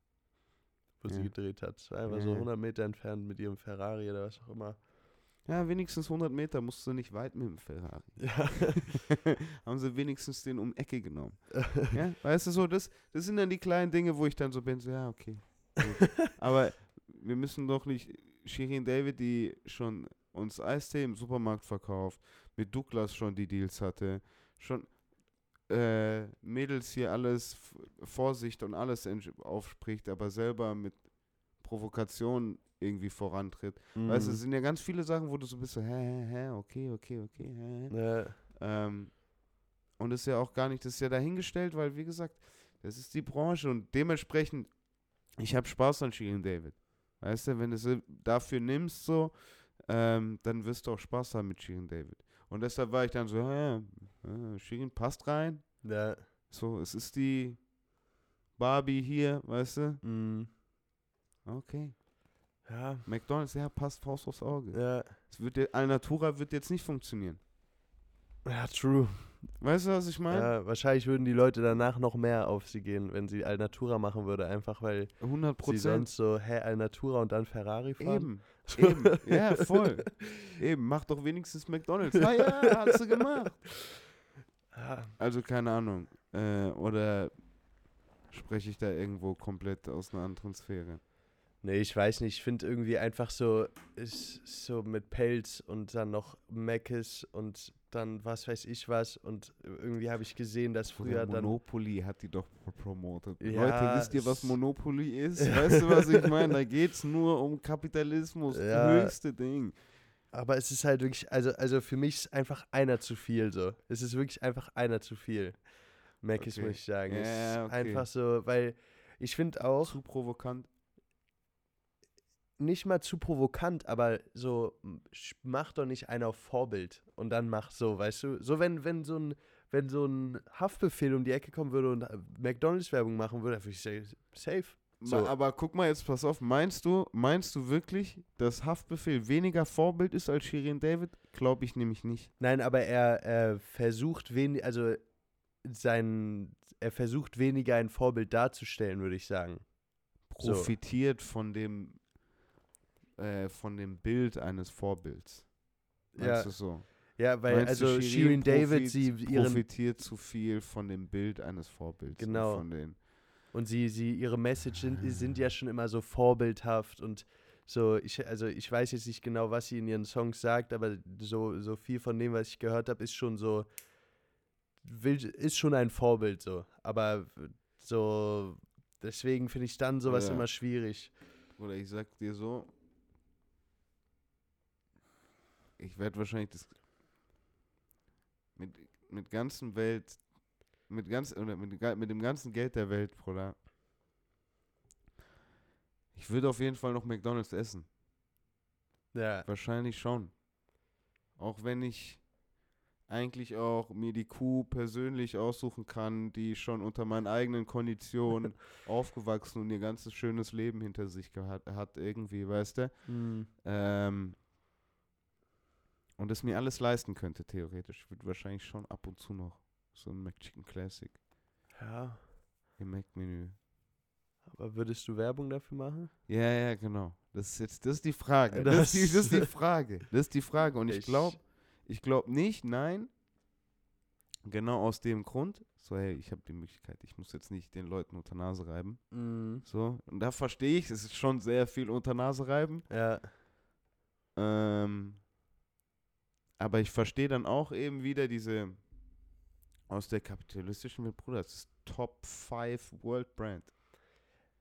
Wo sie Ja. gedreht hat. Es war einfach Ja, so ja. 100 Meter entfernt mit ihrem Ferrari oder was auch immer. ja, wenigstens 100 Meter musst du nicht weit mit dem Ferrari. Ja. Haben sie wenigstens den um Ecke genommen. ja, weißt du so, das, das sind dann die kleinen Dinge, wo ich dann so bin, so, ja, okay. gut. Aber wir müssen doch nicht Shirin David, die schon uns Eistee im Supermarkt verkauft, mit Douglas schon die Deals hatte, schon äh, Mädels hier alles Vorsicht und alles aufspricht, aber selber mit Provokation irgendwie vorantritt. Weißt du, es Mhm. sind ja ganz viele Sachen, wo du so bist, so, hä, hä, hä, okay, okay, okay, hä, hä. ja. Ähm, und das ist ja auch gar nicht, das ist ja dahingestellt, weil, wie gesagt, das ist die Branche und dementsprechend, ich habe Spaß an Shirin David. Weißt du, wenn du sie dafür nimmst, so, ähm, dann wirst du auch Spaß haben mit Shirin David. Und deshalb war ich dann so, ja, ja, Shirin passt rein. ja. So, es ist die Barbie hier, weißt du? Mhm. Okay. Ja. McDonalds, ja, passt Faust aufs Auge. Ja. Es wird Alnatura wird jetzt nicht funktionieren. Ja, true. Weißt du, was ich meine? Ja, wahrscheinlich würden die Leute danach noch mehr auf sie gehen, wenn sie Alnatura machen würde, einfach weil 100 sie Prozent. sonst so, hä, Alnatura und dann Ferrari fahren. Eben, eben, ja, voll. Eben, mach doch wenigstens McDonalds. Ah ja, hast du gemacht. Ja, Also keine Ahnung. Äh, oder spreche ich da irgendwo komplett aus einer anderen Sphäre? Nee, ich weiß nicht. Ich finde irgendwie einfach so, ist so mit Pelz und dann noch Meckes und dann was weiß ich was. Und irgendwie habe ich gesehen, dass früher Oder dann. Monopoly hat die doch pro- promotet. Ja, Leute, wisst ihr, was es- Monopoly ist? Weißt du, was ich meine? Da geht es nur um Kapitalismus. Das Ja. höchste Ding. Aber es ist halt wirklich, also, also für mich ist einfach einer zu viel so. Es ist wirklich einfach einer zu viel. Meckes, Okay. muss ich sagen. es Ja, ist okay. einfach so, weil ich finde auch, Zu provokant. Nicht mal zu provokant, aber so, mach doch nicht einer auf Vorbild und dann mach so, weißt du? So, wenn, wenn so ein, wenn so ein Haftbefehl um die Ecke kommen würde und äh, McDonalds-Werbung machen würde, würde ich sagen, safe, So. Aber guck mal jetzt, pass auf, meinst du, meinst du wirklich, dass Haftbefehl weniger Vorbild ist als Shirin David? Glaube ich nämlich nicht. Nein, aber er, er versucht wenig, also sein, er versucht weniger ein Vorbild darzustellen, würde ich sagen. So. Profitiert von dem äh, von dem Bild eines Vorbilds. Ja. so? Ja, weil Meinst also Shirin David, sie profitiert zu viel von dem Bild eines Vorbilds. und Genau. Den, und sie, sie ihre Message sind, sind ja schon immer so vorbildhaft und so, ich, also ich weiß jetzt nicht genau, was sie in ihren Songs sagt, aber so, so viel von dem, was ich gehört habe, ist schon so, will, ist schon ein Vorbild so. Aber so, deswegen finde ich dann sowas Ja. immer schwierig. oder ich sag dir so, ich werde wahrscheinlich das mit, mit ganzen Welt, mit ganz oder mit, mit dem ganzen Geld der Welt, Bruder. Ich würde auf jeden Fall noch McDonalds essen. Ja, Wahrscheinlich schon. Auch wenn ich eigentlich auch mir die Kuh persönlich aussuchen kann, die schon unter meinen eigenen Konditionen aufgewachsen und ihr ganzes schönes Leben hinter sich gehabt hat, irgendwie, weißt du? hm, Ähm, und es mir alles leisten könnte, theoretisch. Ich würde wahrscheinlich schon ab und zu noch so ein McChicken Classic ja. im Mac-Menü. Aber würdest du Werbung dafür machen? Ja, ja, genau. Das ist jetzt, das ist die Frage. Das Das, ist, die, das ist die Frage. Das ist die Frage. Und ich Ich- glaube, ich glaube nicht, nein. Genau aus dem Grund. So, hey, ich habe die Möglichkeit. Ich muss jetzt nicht den Leuten unter Nase reiben. Mhm. So. Und da verstehe ich, es ist schon sehr viel unter Nase reiben. Ja, Ähm, aber ich verstehe dann auch eben wieder diese aus der kapitalistischen Welt, Bruder, das ist Top 5 World Brand.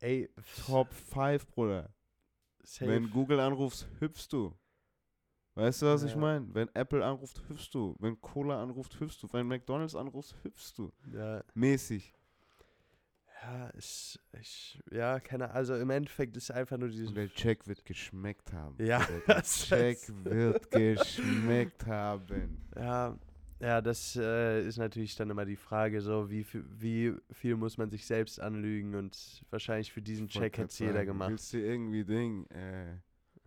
ey, Top 5, Bruder. safe. Wenn Google anrufst, hüpfst du. Weißt du, was ich Ja. meine? Wenn Apple anruft, hüpfst du. Wenn Cola anruft, hüpfst du. Wenn McDonalds anruft, hüpfst du. ja, Mäßig. Ja, ist, ich, ja, keine Also im Endeffekt ist einfach nur dieses. Und der Check wird geschmeckt haben. Ja. Der Check wird geschmeckt haben. Ja, ja, das äh, ist natürlich dann immer die Frage, so wie, viel- wie viel muss man sich selbst anlügen und wahrscheinlich für diesen Ich Check hat es jeder gemacht. Willst du irgendwie Ding, äh,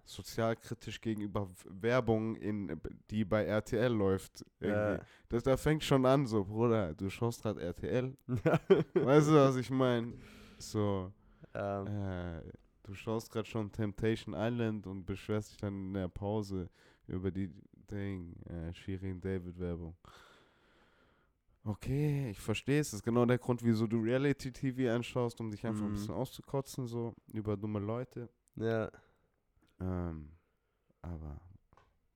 sozialkritisch gegenüber Werbung, in, die bei RTL läuft? Irgendwie. Das, da fängt schon an, so, Bruder, du schaust gerade RTL. weißt du, was ich meine? So, ähm, äh, du schaust gerade schon Temptation Island und beschwerst dich dann in der Pause über die Ding, äh, Shirin David Werbung. Okay, ich verstehe es. Das ist genau der Grund, wieso du Reality TV anschaust, um dich einfach ein Mhm. bisschen auszukotzen, so über dumme Leute. ja, Ähm, aber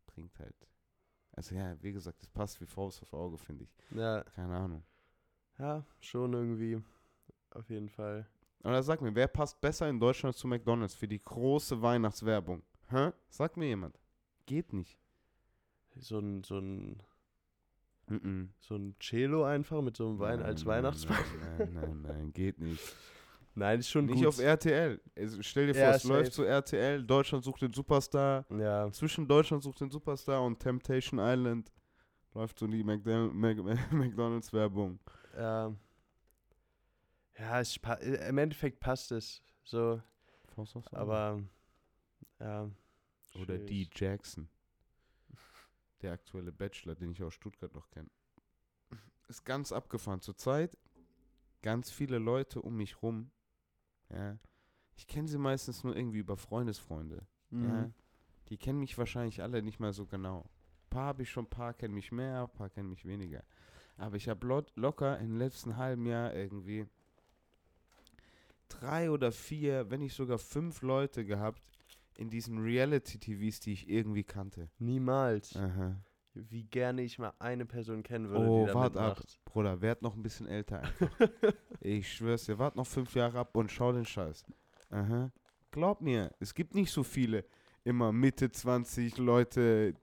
bringt halt. Also ja, wie gesagt, das passt wie Faust aufs Auge, finde ich. ja, Keine Ahnung. ja, schon irgendwie. Auf jeden Fall. Oder sag mir, wer passt besser in Deutschland zu McDonalds für die große Weihnachtswerbung? Hä? Sag mir jemand. Geht nicht. So ein, so ein, Mhm. so ein Cello einfach mit so einem Wein Nein, als nein, Weihnachtsbaum. Nein, nein, nein, geht nicht. Nein, ist schon Nicht gut. auf RTL. Also stell dir vor, Ja, es läuft safe. zu RTL, Deutschland sucht den Superstar. ja, Zwischen Deutschland sucht den Superstar und Temptation Island läuft so die McDonalds-Werbung. ja. Ja, es, äh, im Endeffekt passt es. So, aber ja. Oder schwierig. D. Jackson. Der aktuelle Bachelor, den ich aus Stuttgart noch kenne. Ist ganz abgefahren. Zurzeit ganz viele Leute um mich rum. Ja. Ich kenne sie meistens nur irgendwie über Freundesfreunde. Ja. Mhm. Die kennen mich wahrscheinlich alle nicht mal so genau. Ein paar habe ich schon, ein paar kennen mich mehr, ein paar kennen mich weniger. Aber ich habe lo locker im letzten halben Jahr irgendwie drei oder vier, wenn nicht sogar fünf Leute gehabt in diesen Reality-TVs, die ich irgendwie kannte. Niemals. Aha. Wie gerne ich mal eine Person kennen würde, Oh, die da wart ab. Bruder, werd noch ein bisschen älter einfach. ich schwör's dir, wart noch fünf Jahre ab und schau den Scheiß. Aha. Glaub mir, es gibt nicht so viele immer Mitte 20 Leute.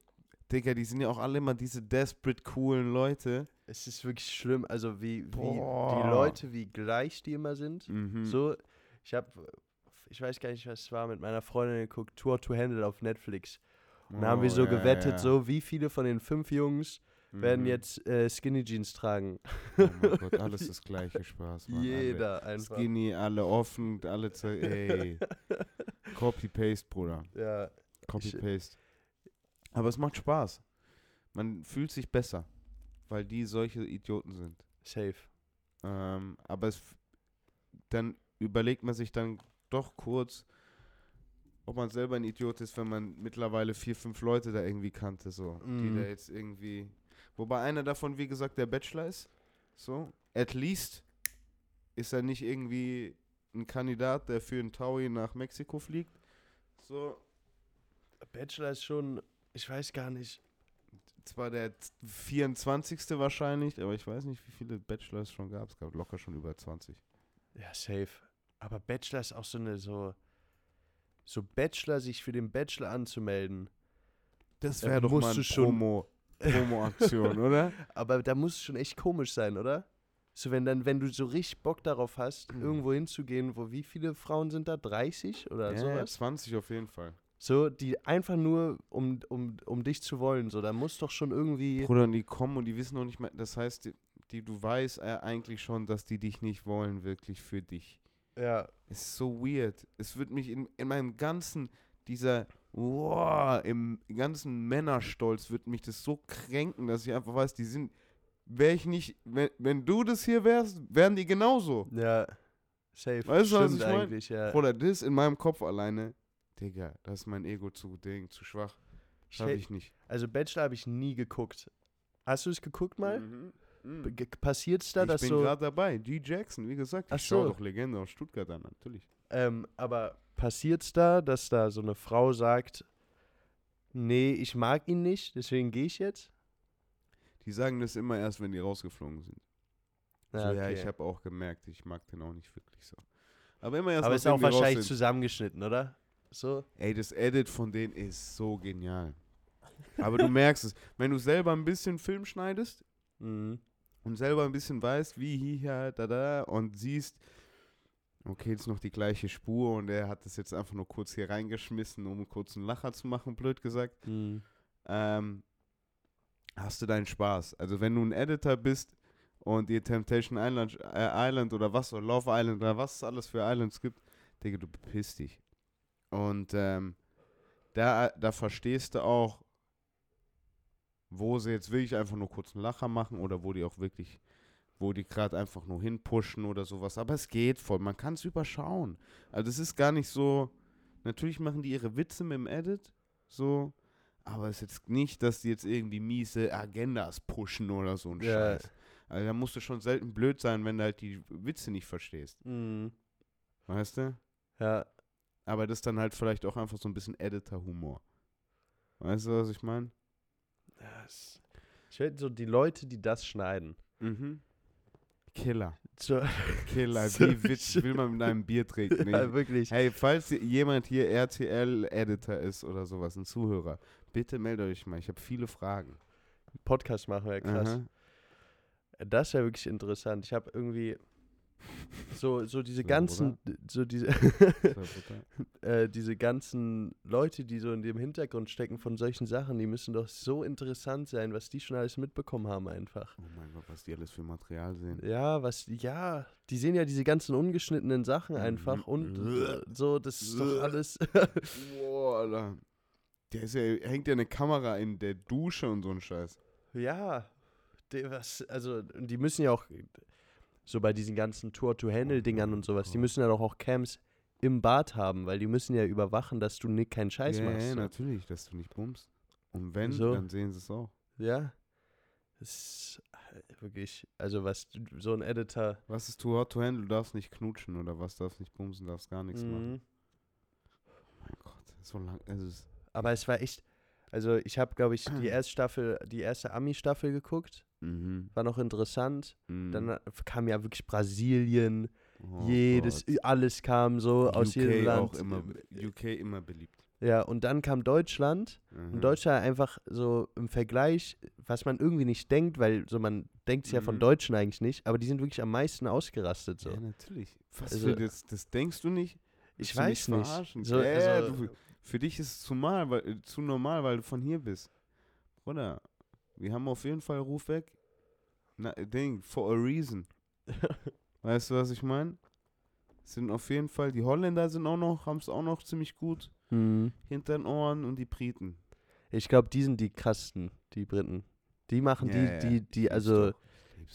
Digga, die sind ja auch alle immer diese desperate coolen Leute. Es ist wirklich schlimm, also wie, wie die Leute, wie gleich die immer sind. Mhm. So, ich habe, ich weiß gar nicht, was es war, mit meiner Freundin geguckt, Tour to Handle auf Netflix. Und da haben wir Oh, so ja, gewettet, ja. so wie viele von den fünf Jungs werden Mhm. jetzt äh, Skinny Jeans tragen. Oh mein Gott, alles das gleiche Spaß. Mann, Jeder alle einfach. Skinny, alle offen, alle ey. Copy-Paste, Bruder. Ja, Copy-Paste. Aber es macht Spaß. Man fühlt sich besser, weil die solche Idioten sind. safe. Ähm, aber es, dann überlegt man sich dann doch kurz, ob man selber ein Idiot ist, wenn man mittlerweile vier, fünf Leute da irgendwie kannte, so. Die Mhm. da jetzt irgendwie. Wobei einer davon, wie gesagt, der Bachelor ist. So. At least ist er nicht irgendwie ein Kandidat, der für einen Taui nach Mexiko fliegt. So. Bachelor ist schon, ich weiß gar nicht. Zwar der z- 24. wahrscheinlich, aber ich weiß nicht, wie viele Bachelor es schon gab. Es gab locker schon über 20. Ja, safe. Aber Bachelor ist auch so eine so. So Bachelor, sich für den Bachelor anzumelden. Das Da wäre doch mal du ein schon- Promo, Promo-Aktion, oder? Aber da muss es schon echt komisch sein, oder? So, wenn dann, wenn du so richtig Bock darauf hast, Mhm. irgendwo hinzugehen, wo wie viele Frauen sind da? 30 oder Ja, sowas? 20 auf jeden Fall. So, die einfach nur um, um, um dich zu wollen. So, da muss doch schon irgendwie. Bruder, und die kommen und die wissen noch nicht mehr, das heißt, die, die, du weißt äh, eigentlich schon, dass die dich nicht wollen, wirklich für dich. Ja. Es ist so weird. Es wird mich in, in meinem ganzen, dieser, wow, im ganzen Männerstolz wird mich das so kränken, dass ich einfach weiß, die sind, wäre ich nicht, wenn, wenn du das hier wärst, wären die genauso. Ja. Safe. Weißt du, was Stimmt ich mein? eigentlich, ja. Bruder, das in meinem Kopf alleine, Digga, da ist mein Ego zu ding, zu schwach. Schaffe ich nicht. Also Bachelor habe ich nie geguckt. Hast du es geguckt mal? Mhm. Mhm. Be- ge- Passiert's da, ich dass bin so. gerade dabei. G. Jackson, wie gesagt. Ich schaue so. doch Legende aus Stuttgart an, natürlich. Ähm, aber passiert's da, dass da so eine Frau sagt, nee, ich mag ihn nicht, deswegen gehe ich jetzt? Die sagen das immer erst, wenn die rausgeflogen sind. so, ja, okay. ich habe auch gemerkt, ich mag den auch nicht wirklich so. Aber immer erst, aber ist auch wahrscheinlich zusammengeschnitten, oder? So? Ey, das Edit von denen ist so genial. Aber du merkst es, wenn du selber ein bisschen Film schneidest Mhm. Und selber ein bisschen weißt, wie hier, da, da, und siehst, okay, jetzt noch die gleiche Spur und er hat das jetzt einfach nur kurz hier reingeschmissen, um kurz einen Lacher zu machen, blöd gesagt. Mhm. ähm, hast du deinen Spaß. Also wenn du ein Editor bist und dir Temptation Island, äh, Island oder was, oder Love Island oder was es alles für Islands gibt, Digga, du bepisst dich. Und ähm, da, da verstehst du auch, wo sie jetzt wirklich einfach nur kurz einen Lacher machen oder wo die auch wirklich, wo die gerade einfach nur hinpushen oder sowas. Aber es geht voll, man kann es überschauen. Also es ist gar nicht so, natürlich machen die ihre Witze mit dem Edit, so, aber es ist jetzt nicht, dass die jetzt irgendwie miese Agendas pushen oder so ein Ja. Scheiß. Also da musst du schon selten blöd sein, wenn du halt die Witze nicht verstehst. Mhm. Weißt du? Ja. Aber das ist dann halt vielleicht auch einfach so ein bisschen Editor-Humor. Weißt du, was ich meine? Ja, es- Ich werde so die Leute, die das schneiden. Mhm. Killer. So, Killer. So Wie Witz will man mit einem Bier trinken? ja, Ich- wirklich. Hey, falls jemand hier RTL-Editor ist oder sowas, ein Zuhörer, bitte meldet euch mal. Ich habe viele Fragen. Podcast machen wäre krass. Aha. Das wäre wirklich interessant. Ich habe irgendwie so, so diese So, ganzen, so diese, So, bitte. äh, diese ganzen Leute, die so in dem Hintergrund stecken von solchen Sachen, die müssen doch so interessant sein, was die schon alles mitbekommen haben einfach. Oh mein Gott, was die alles für Material sehen. Ja, was, ja, die sehen ja diese ganzen ungeschnittenen Sachen einfach und äh, so, das ist doch alles. Boah, Alter. Der ist ja, hängt ja eine Kamera in der Dusche und so ein Scheiß. ja, die, was, also, die müssen ja auch so bei diesen ganzen Tour-to-Handle-Dingern und sowas, die müssen ja doch auch Cams im Bad haben, weil die müssen ja überwachen, dass du nicht keinen Scheiß ja, machst. ja, ne? natürlich, dass du nicht bummst. Und wenn, So. dann sehen sie es auch. Ja. Das ist äh, wirklich, also was so ein Editor. Was ist too hot to handle? Du darfst nicht knutschen oder was darfst nicht bumsen, darfst gar nichts machen. Mhm. Mein Gott, so lang. Es ist, Aber es war echt, also ich habe, glaube ich, die erste Staffel, die erste Ami-Staffel geguckt, mhm. war noch interessant. mhm. Dann kam ja wirklich Brasilien, Oh jedes, Gott. alles kam so aus UK jedem Land. auch immer, UK immer beliebt. Ja, und dann kam Deutschland. Mhm. Und Deutschland einfach so im Vergleich, was man irgendwie nicht denkt, weil so man denkt es ja von Mhm. Deutschen eigentlich nicht, aber die sind wirklich am meisten ausgerastet so. Ja, natürlich. Was Also- das, das denkst du nicht? ich du weiß nicht. verarschen? So, ja, also, du, für dich ist es zu, mal, weil, äh, zu normal, weil du von hier bist. Bruder, Wir haben auf jeden Fall Ruf weg. Na, Ding, for a reason. weißt du, was ich meine? Sind auf jeden Fall, die Holländer sind auch noch, haben es auch noch ziemlich gut Mhm. hinter den Ohren und die Briten. Ich glaube, die sind die krassesten, die Briten. Die machen Ja, die, ja, die, die, also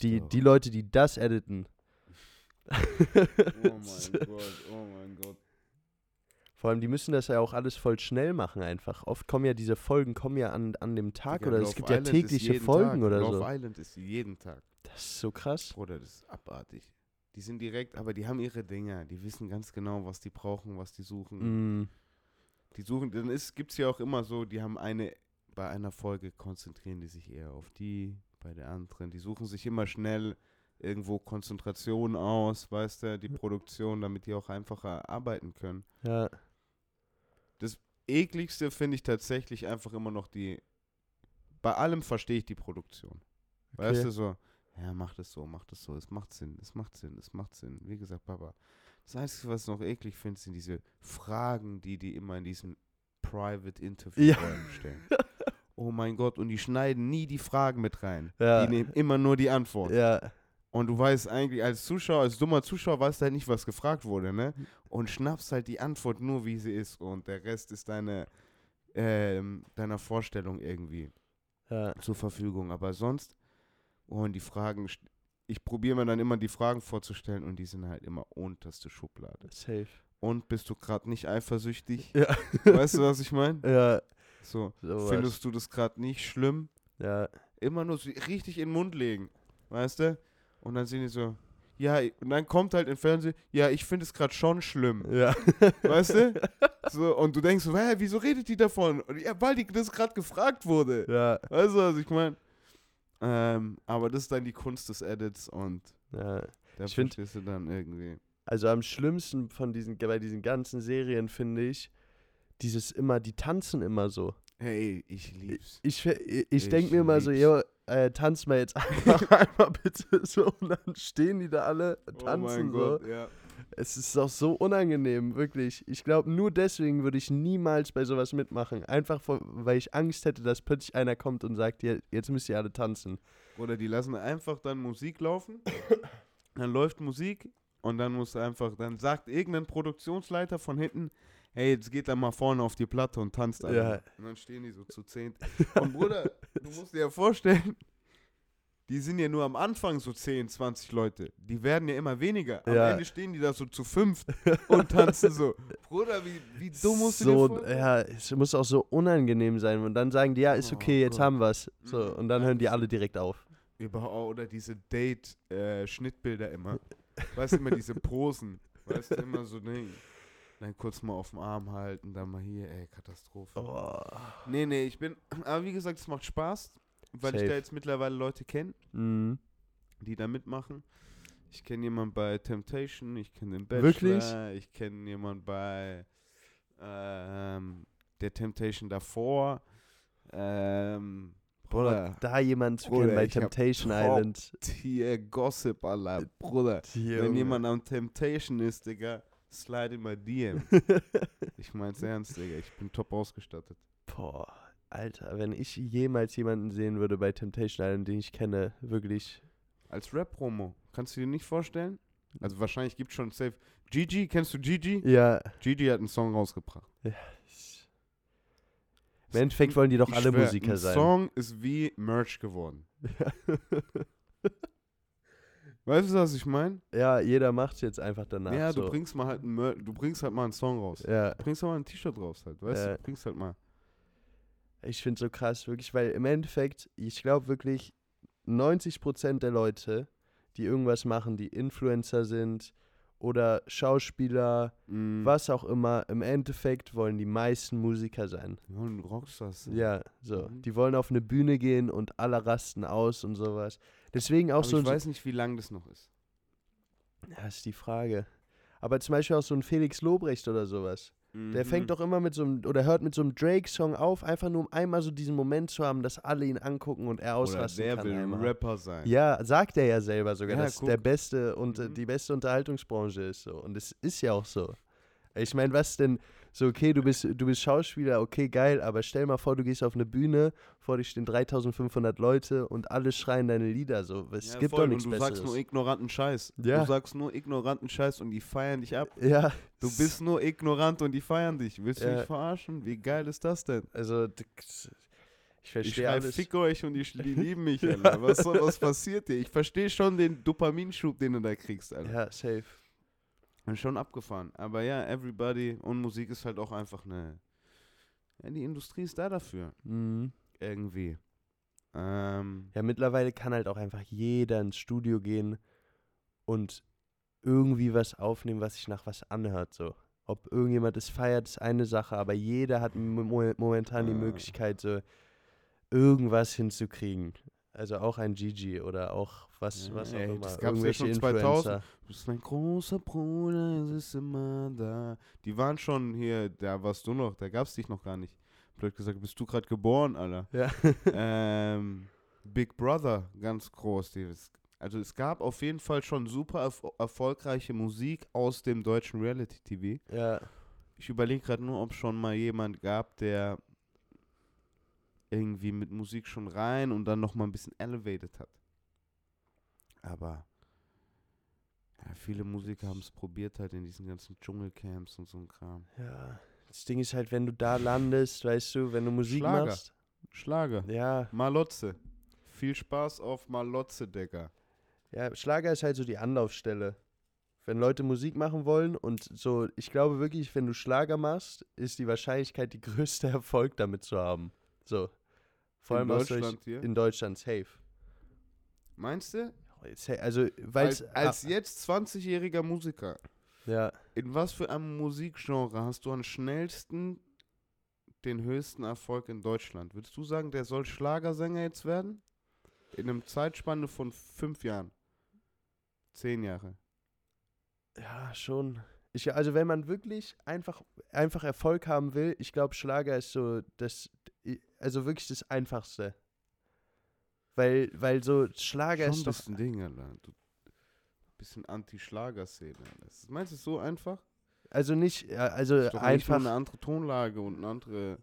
die, die Leute, die das editen. Oh mein Gott, oh mein Gott. Vor allem, die müssen das ja auch alles voll schnell machen einfach. Oft kommen ja diese Folgen, kommen ja an, an dem Tag Digga, oder es Love gibt ja Island ist tägliche Folgen Tag. oder Love so. Island ist jeden Tag. Das ist so krass. Bruder, das ist abartig. Die sind direkt, aber die haben ihre Dinger. Die wissen ganz genau, was die brauchen, was die suchen. Mm, Die suchen, dann gibt es ja auch immer so, die haben eine, bei einer Folge konzentrieren die sich eher auf die, bei der anderen. Die suchen sich immer schnell irgendwo Konzentration aus, weißt du, die Produktion, damit die auch einfacher arbeiten können. ja, Ekligste finde ich tatsächlich einfach immer noch die, bei allem verstehe ich die Produktion. Weißt Okay. du, so, ja, mach das so, mach das so, es macht Sinn, es macht Sinn, es macht Sinn. Wie gesagt, Papa, das Einzige, was ich noch eklig finde, sind diese Fragen, die die immer in diesen Private Interview Ja. stellen. Oh mein Gott, und die schneiden nie die Fragen mit rein. Ja. Die nehmen immer nur die Antwort. ja, Und du weißt eigentlich, als Zuschauer, als dummer Zuschauer, weißt du halt nicht, was gefragt wurde, ne? Und schnappst halt die Antwort nur, wie sie ist. Und der Rest ist deine, ähm, deiner Vorstellung irgendwie ja, zur Verfügung. Aber sonst, und die Fragen, ich probiere mir dann immer die Fragen vorzustellen und die sind halt immer unterste Schublade. safe. Und bist du gerade nicht eifersüchtig? Ja, Weißt du, was ich meine? ja, So, sowas. findest du das gerade nicht schlimm? ja, immer nur so richtig in den Mund legen, weißt du? Und dann sind die so, ja, und dann kommt halt im Fernsehen, ja, ich finde es gerade schon schlimm, ja. weißt du? So, und du denkst so, hä, wieso redet die davon? Und ja, weil die das gerade gefragt wurde. ja, Weißt du, was ich meine? Ähm, aber das ist dann die Kunst des Edits und ja. da Ich find- du dann irgendwie. Also am schlimmsten von diesen, bei diesen ganzen Serien finde ich, dieses immer, die tanzen immer so. Hey, ich lieb's. Ich, ich, ich Ich denke mir immer so, lieb's. Äh, tanz mal jetzt einfach einmal bitte so und dann stehen die da alle, tanzen so. Oh ja. Es ist auch so unangenehm, wirklich. Ich glaube, nur deswegen würde ich niemals bei sowas mitmachen. Einfach vor, weil ich Angst hätte, dass plötzlich einer kommt und sagt, jetzt müsst ihr alle tanzen. Oder die lassen einfach dann Musik laufen. dann läuft Musik und dann muss einfach, dann sagt irgendein Produktionsleiter von hinten, hey, jetzt geht er mal vorne auf die Platte und tanzt einfach. Ja. Und dann stehen die so zu zehn. Und Bruder, du musst dir ja vorstellen, die sind ja nur am Anfang so 10, 20 Leute. Die werden ja immer weniger. Am Ja. Ende stehen die da so zu fünf und tanzen so. Bruder, wie, wie dumm musst du so, dir vorstellen? Ja, es muss auch so unangenehm sein. Und dann sagen die, ja, ist Oh okay, jetzt Gott. haben wir's. So, Mhm. und dann hören die alle direkt auf. Überhaupt, oder diese Date-Schnittbilder immer. Weißt du, immer diese Posen. Weißt du, immer so, nee. Dann kurz mal auf den Arm halten, dann mal hier, ey, Katastrophe. Oh. Nee, nee, ich bin, aber wie gesagt, es macht Spaß, weil ich Safe. da jetzt mittlerweile Leute kenne, Mhm. die da mitmachen. Ich kenne jemanden bei Temptation, ich kenne den Wirklich? Bachelor, ich kenne jemanden bei ähm, der Temptation davor. Ähm, Bruder, Da jemand zu Bruder, kennen bei ich Temptation Island. Tier Gossip, Allah, Bruder. Wenn Junge. jemand am Temptation ist, Digga, slide in my DM. ich mein's ernst, Digga. Ich bin top ausgestattet. Boah, Alter, wenn ich jemals jemanden sehen würde bei Temptation Island, den ich kenne, wirklich. Als Rap-Promo. Kannst du dir nicht vorstellen? Also wahrscheinlich gibt's schon safe. Gigi, kennst du Gigi? Ja. Gigi hat einen Song rausgebracht. Im Endeffekt wollen die doch Ich alle schwör, Musiker ein sein. Song ist wie Merch geworden. Weißt du, was ich meine? ja, jeder macht's jetzt einfach danach. Ja, so. du bringst mal halt einen du bringst halt mal einen Song raus. Ja, Du bringst halt mal ein T-Shirt raus halt, weißt Ja. du? Du bringst halt mal. ich finde so krass, wirklich, weil im Endeffekt, ich glaube wirklich, 90% der Leute, die irgendwas machen, die Influencer sind oder Schauspieler, Mm, was auch immer, im Endeffekt wollen die meisten Musiker sein. Wir wollen Rockstars sein. Ja, so. Mhm. Die wollen auf eine Bühne gehen und alle rasten aus und sowas. Deswegen auch Aber so. ich weiß nicht, wie lang das noch ist. ja, ist die Frage. Aber zum Beispiel auch so ein Felix Lobrecht oder sowas. Der Mhm. fängt doch immer mit so einem, oder hört mit so einem Drake-Song auf, einfach nur um einmal so diesen Moment zu haben, dass alle ihn angucken und er Oder ausrasten der kann. will einmal. Rapper sein. Ja, sagt er ja selber sogar, Ja, dass guck. der beste und äh, Mhm. die beste Unterhaltungsbranche ist so. Und es ist ja auch so. Ich meine, was denn So, okay, du bist, du bist Schauspieler, okay, geil, aber stell mal vor, du gehst auf eine Bühne, vor dir stehen 3500 Leute und alle schreien deine Lieder. So, es Ja, gibt voll, doch nichts und du Besseres. sagst nur ignoranten Scheiß. Ja. Du sagst nur ignoranten Scheiß und die feiern dich ab. ja. Du bist nur ignorant und die feiern dich. Willst du Ja. mich verarschen? Wie geil ist das denn? Also, ich Ich verstehe alles. Fick euch und die, die lieben mich. Alter. Was, was passiert dir? Ich verstehe schon den Dopaminschub, den du da kriegst, Alter. Ja, safe. Und schon abgefahren. Aber ja, everybody und Musik ist halt auch einfach eine. Ja, die Industrie ist da dafür. Mhm. Irgendwie. Ähm, Ja, mittlerweile kann halt auch einfach jeder ins Studio gehen und irgendwie was aufnehmen, was sich nach was anhört. So. Ob irgendjemand es feiert, ist eine Sache, aber jeder hat mo mo- momentan die Ah. Möglichkeit, so irgendwas hinzukriegen. Also auch ein Gigi oder auch was, Ja, was auch ey, immer. das gab's ja Irgendwelche schon Influencer. 2000. Du bist mein großer Bruder, es ist immer da. Die waren schon hier, da warst du noch, da gab's dich noch gar nicht. Blöd gesagt, bist du gerade geboren, Alter. Ja. ähm, Big Brother, ganz groß. Die, es- also es gab auf jeden Fall schon super erf erfolgreiche Musik aus dem deutschen Reality-TV. ja. Ich überlege gerade nur, ob es schon mal jemand gab, der irgendwie mit Musik schon rein und dann noch mal ein bisschen elevated hat. Aber ja, viele Musiker haben es probiert halt in diesen ganzen Dschungelcamps und so ein Kram. ja. Das Ding ist halt, wenn du da landest, weißt du, wenn du Musik Schlager. machst. Schlager. Ja, Malotze. Viel Spaß auf Malotze, Digga. Ja, Schlager ist halt so die Anlaufstelle. Wenn Leute Musik machen wollen und so, ich glaube wirklich, wenn du Schlager machst, ist die Wahrscheinlichkeit, die größte Erfolg damit zu haben. So. Vor in allem aus Deutschland hier. in Deutschland safe. Meinst du? Also, weil Als, als jetzt 20-jähriger Musiker, ja, in was für einem Musikgenre hast du am schnellsten den höchsten Erfolg in Deutschland? Würdest du sagen, der soll Schlagersänger jetzt werden? In einem Zeitspanne von fünf Jahren. Zehn Jahre. ja, schon. Ich, also, wenn man wirklich einfach, einfach Erfolg haben will, ich glaube, Schlager ist so das, also wirklich das Einfachste. Weil, weil so Schlager Schon ist ein doch bisschen Ding, Alter. Du, bisschen Anti-Schlager-Szene. Meinst du es so einfach? Also nicht, ja, also Ist doch einfach. eine andere Tonlage und eine andere.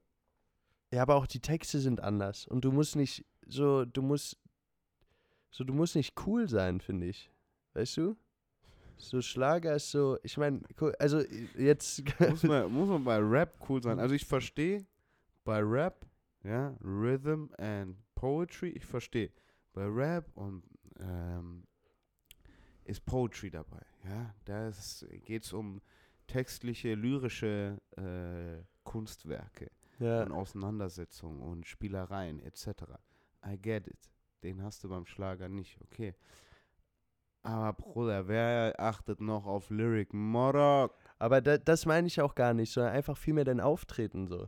Ja, aber auch die Texte sind anders. Und du musst nicht so, du musst, so, du musst nicht cool sein, finde ich. Weißt du? So Schlager ist so, ich meine, also jetzt. muss, man, muss man bei Rap cool sein. Also ich verstehe bei Rap, ja, Rhythm and Poetry, ich verstehe. Bei Rap und ähm, ist Poetry dabei, ja. Da geht es um textliche, lyrische äh, Kunstwerke ja, und Auseinandersetzungen und Spielereien etc. I get it. Den hast du beim Schlager nicht, okay. Aber Bruder, wer achtet noch auf Lyric Morok? aber da, das meine ich auch gar nicht, sondern einfach vielmehr dein Auftreten so.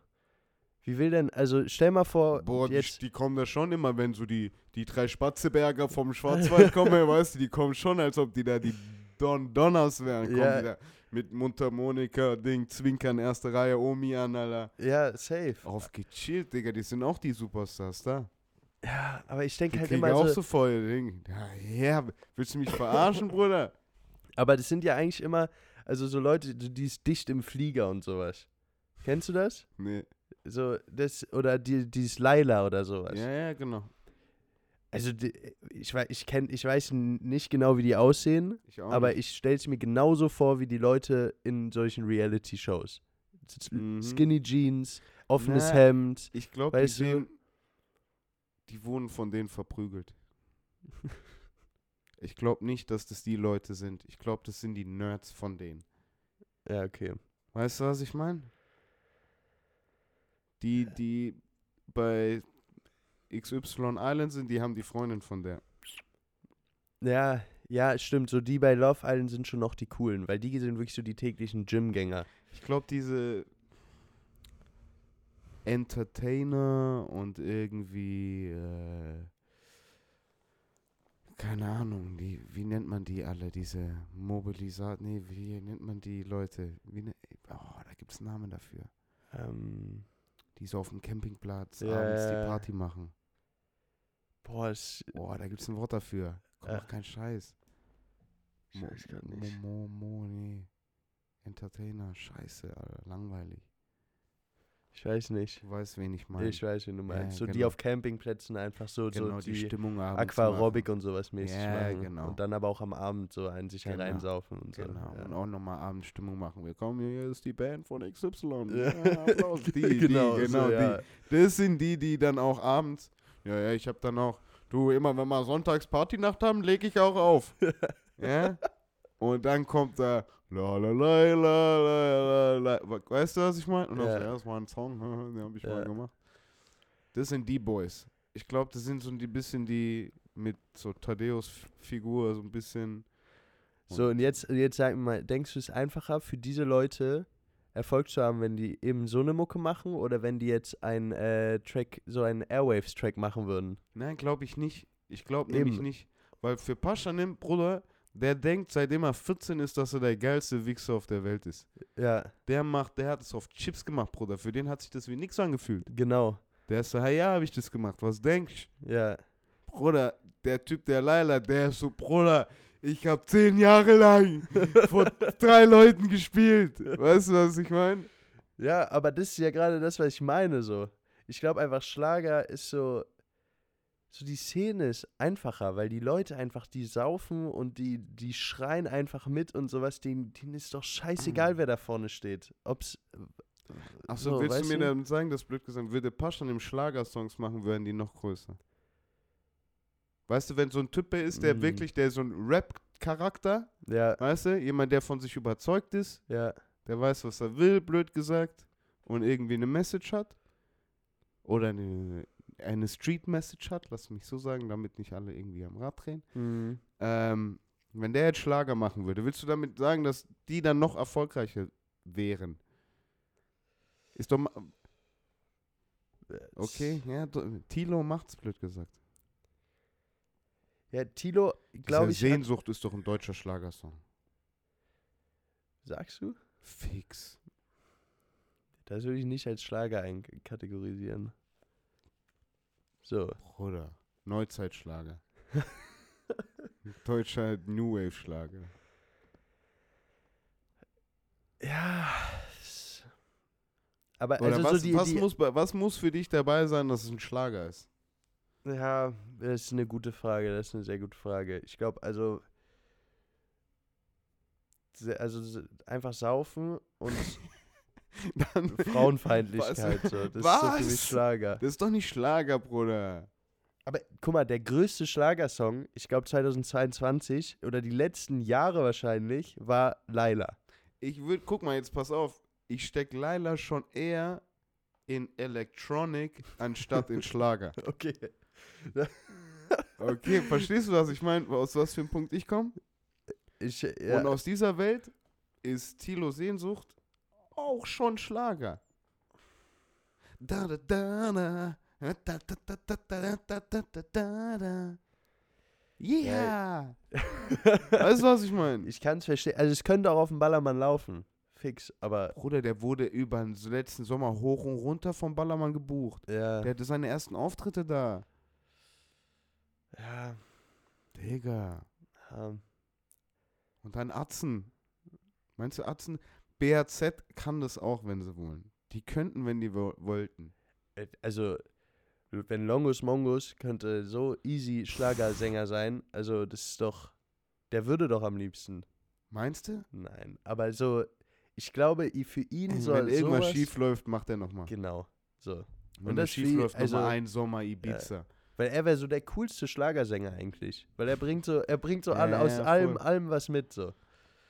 Wie will denn, also stell mal vor, Boah, die, die kommen da schon immer, wenn so die, die drei Spatzeberger vom Schwarzwald kommen, weißt du, die kommen schon, als ob die da die Don Donners wären. Kommen Ja. mit Mundharmonika, Ding, Zwinkern, erste Reihe, Omi an, Alter. ja, safe. Auf gechillt, Digga, die sind auch die Superstars da. Ja, aber ich denke halt immer auch so, so voll Ding. Ja, ja, willst du mich verarschen, Bruder? aber das sind ja eigentlich immer, also so Leute, die ist dicht im Flieger und sowas. Kennst du das? Nee. So, das, oder die, dieses Laila oder sowas. Ja, ja, genau. Also, die, ich, ich, kenn, ich weiß nicht genau, wie die aussehen, Ich auch aber ich stelle es mir genauso vor wie die Leute in solchen Reality-Shows. Mhm. Skinny Jeans, offenes Na, Hemd. Ich glaube, die sehen, die wurden von denen verprügelt. ich glaube nicht, dass das die Leute sind. Ich glaube, das sind die Nerds von denen. Ja, okay. Weißt du, was ich meine? Die, die bei XY Island sind, die haben die Freundin von der. Ja, ja, stimmt. So die bei Love Island sind schon noch die coolen, weil die sind wirklich so die täglichen Gymgänger. Ich glaube, diese Entertainer und irgendwie, äh, keine Ahnung, die, wie nennt man die alle? Diese Mobilisat, nee, wie nennt man die Leute? Wie ne, oh, da gibt es einen Namen dafür. Ähm, Die so auf dem Campingplatz Ja, abends die. Party machen. boah, es, Boah, da gibt es ein Wort dafür. Komm, mach keinen Scheiß. ich Mo, weiß grad Mo, nicht. Mo, Mo, nee. Entertainer, scheiße, Alter, langweilig. Ich weiß nicht. Du weißt, wen ich meine. Ich weiß, wen du meinst. so die genau. auf Campingplätzen einfach so, genau, so die, die, Stimmung Aquarobic und sowas mäßig Ja, machen. genau. Und dann aber auch am Abend so einen sich Genau. reinsaufen und so. Genau. Ja. Und auch nochmal abends Stimmung machen. Wir kommen hier, ist die Band von XY. Ja. Ja, Applaus. Die, genau, die, genau so, die. ja. Das sind die, die dann auch abends. Ja, ja, ich hab dann auch. Du, immer wenn wir sonntags Partynacht haben, leg ich auch auf. ja? Und dann kommt da. La la la la la la. Weißt du, was ich meine? Und dann Ja. so, ja, das war ein Song, den hab ich Ja. mal gemacht. Das sind die Boys. Ich glaube, das sind so die bisschen die mit so Thaddeus Figur so ein bisschen. So, und jetzt, jetzt sag mir mal, denkst du es ist einfacher für diese Leute Erfolg zu haben, wenn die eben so eine Mucke machen oder wenn die jetzt ein äh, Track, so einen Airwaves-Track machen würden? Nein, glaube ich nicht. Ich glaube nämlich nicht. Weil für Paschanim, Bruder, der denkt, seitdem er 14 ist, dass er der geilste Wichser auf der Welt ist. Ja, Der macht, der hat es auf Chips gemacht, Bruder. Für den hat sich das wie nix angefühlt. genau. Der ist so, hey, ja, habe ich das gemacht. Was denkst Ja, Bruder, der Typ, der Leila, der ist so, Bruder, ich habe zehn Jahre lang vor drei Leuten gespielt. Weißt du, was ich meine? ja, aber das ist ja gerade das, was ich meine so. Ich glaube einfach, Schlager ist so, so die Szene ist einfacher, weil die Leute einfach, die saufen und die, die schreien einfach mit und sowas, denen, denen ist doch scheißegal, wer da vorne steht. Ob's, Achso, So, willst du mir damit sagen, dass blöd gesagt, würde Paschanim Schlagersongs machen, wären die noch größer? Weißt du, wenn so ein Typ ist, der Mm. wirklich, der so ein Rap-Charakter, ja, weißt du, jemand, der von sich überzeugt ist, ja, der weiß, was er will, blöd gesagt, und irgendwie eine Message hat, oder eine, eine Street-Message hat, lass mich so sagen, damit nicht alle irgendwie am Rad drehen. mhm. Ähm, wenn der jetzt Schlager machen würde, willst du damit sagen, dass die dann noch erfolgreicher wären? Ist doch ma- okay, ja, Tilo macht's blöd gesagt. Ja, Tilo, Glaube ich, Sehnsucht ist doch ein deutscher Schlagersong. sagst du? Fix. Das würde ich nicht als Schlager einkategorisieren. So, Bruder, Neuzeitschlager. Deutscher New Wave Schlager. ja. Aber Oder also was, so die, was, die muss, was muss für dich dabei sein, dass es ein Schlager ist? Ja, das ist eine gute Frage, das ist eine sehr gute Frage. Ich glaube, also also einfach saufen und Dann, Frauenfeindlichkeit so, das ist so für mich Was? Schlager. das ist doch nicht Schlager, Bruder. Aber guck mal, der größte Schlagersong, ich glaube 2022 oder die letzten Jahre wahrscheinlich, war Laila. Ich würde, guck mal, jetzt pass auf. Ich steck Laila schon eher in Electronic anstatt in Schlager. Okay. Okay, verstehst du, was ich meine? Aus was für einem Punkt ich komme? Ich, ja, Und aus dieser Welt ist Tilo Sehnsucht auch schon Schlager. Da, da, da, da. Da, da, da, da, da, da, da, da. Yeah! Weißt du, was ich meine? ich kann es verstehen. Also es könnte auch auf dem Ballermann laufen. Fix, aber Bruder, der wurde über den letzten Sommer hoch und runter vom Ballermann gebucht. ja. Der hatte seine ersten Auftritte da. ja, Digga. ja. Und dann Atzen. Meinst du Atzen? BRZ kann das auch, wenn sie wollen. Die könnten, wenn die wo wollten. Äh, Also, wenn Longus Mongus könnte so easy Schlagersänger sein, also das ist doch, der würde doch am liebsten. Meinst du? Nein, aber so, ich glaube, für ihn soll wenn irgendwas sowas, schief läuft, macht er nochmal. Genau, so. Wenn Und das schief läuft, also- nochmal ein Sommer Ibiza. Weil er wäre so der coolste Schlagersänger eigentlich. Weil er bringt so, er bringt so Ja, alle, aus ja, allem, allem was mit, so.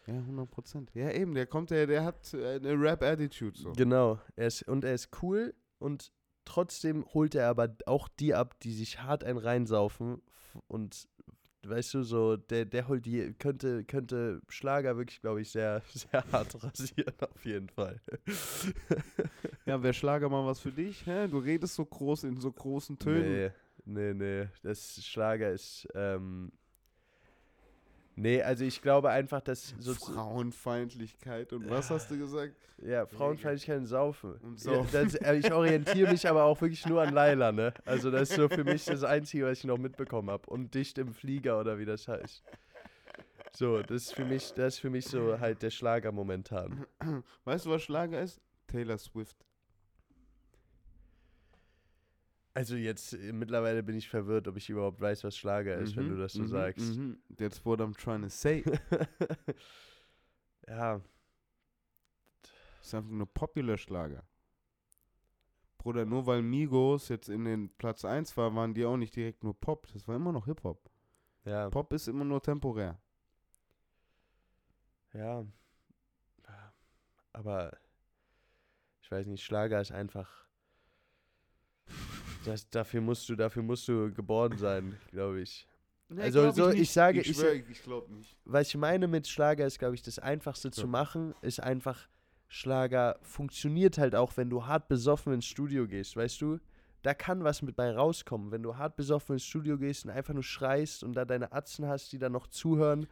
Ja, 100 Prozent. Ja, eben, der kommt, der, der hat eine Rap-Attitude so. Genau. Er ist, und er ist cool und trotzdem holt er aber auch die ab, die sich hart ein reinsaufen und weißt du, so, der, der holt die, könnte, könnte Schlager wirklich, glaube ich, sehr, sehr hart rasieren, auf jeden Fall. Ja, wäre Schlager mal was für dich? Hä? Du redest so groß in so großen Tönen. Nee, nee, nee. Das Schlager ist, ähm, nee, also ich glaube einfach, dass so, Frauenfeindlichkeit und was hast du gesagt? ja, Frauenfeindlichkeit und Saufen. Und Ja, Saufen. das, äh, ich orientiere mich aber auch wirklich nur an Laila, ne? Also das ist so für mich das Einzige, was ich noch mitbekommen habe. Und dicht im Flieger oder wie das heißt. So, das ist für mich, das ist für mich so halt der Schlager momentan. Weißt du, was Schlager ist? Taylor Swift. Also jetzt äh, mittlerweile bin ich verwirrt, ob ich überhaupt weiß, was Schlager ist, wenn Mhm, du das so mhm, sagst. mhm. That's what I'm trying to say. ja, ist einfach nur popular Schlager. Bruder, nur weil Migos jetzt in den Platz 1 war, waren die auch nicht direkt nur Pop. Das war immer noch Hip-Hop. ja, Pop ist immer nur temporär. ja. Aber ich weiß nicht, Schlager ist einfach. Das, dafür musst du, dafür musst du geboren sein, glaube ich. Nee, Also glaub so, ich nicht. sage- ich, ich schwör, ich glaube nicht. Was ich meine mit Schlager ist, glaube ich, das Einfachste So. zu machen, ist einfach, Schlager funktioniert halt auch, wenn du hart besoffen ins Studio gehst, weißt du? Da kann was mit bei rauskommen, wenn du hart besoffen ins Studio gehst und einfach nur schreist und da deine Atzen hast, die dann noch zuhören,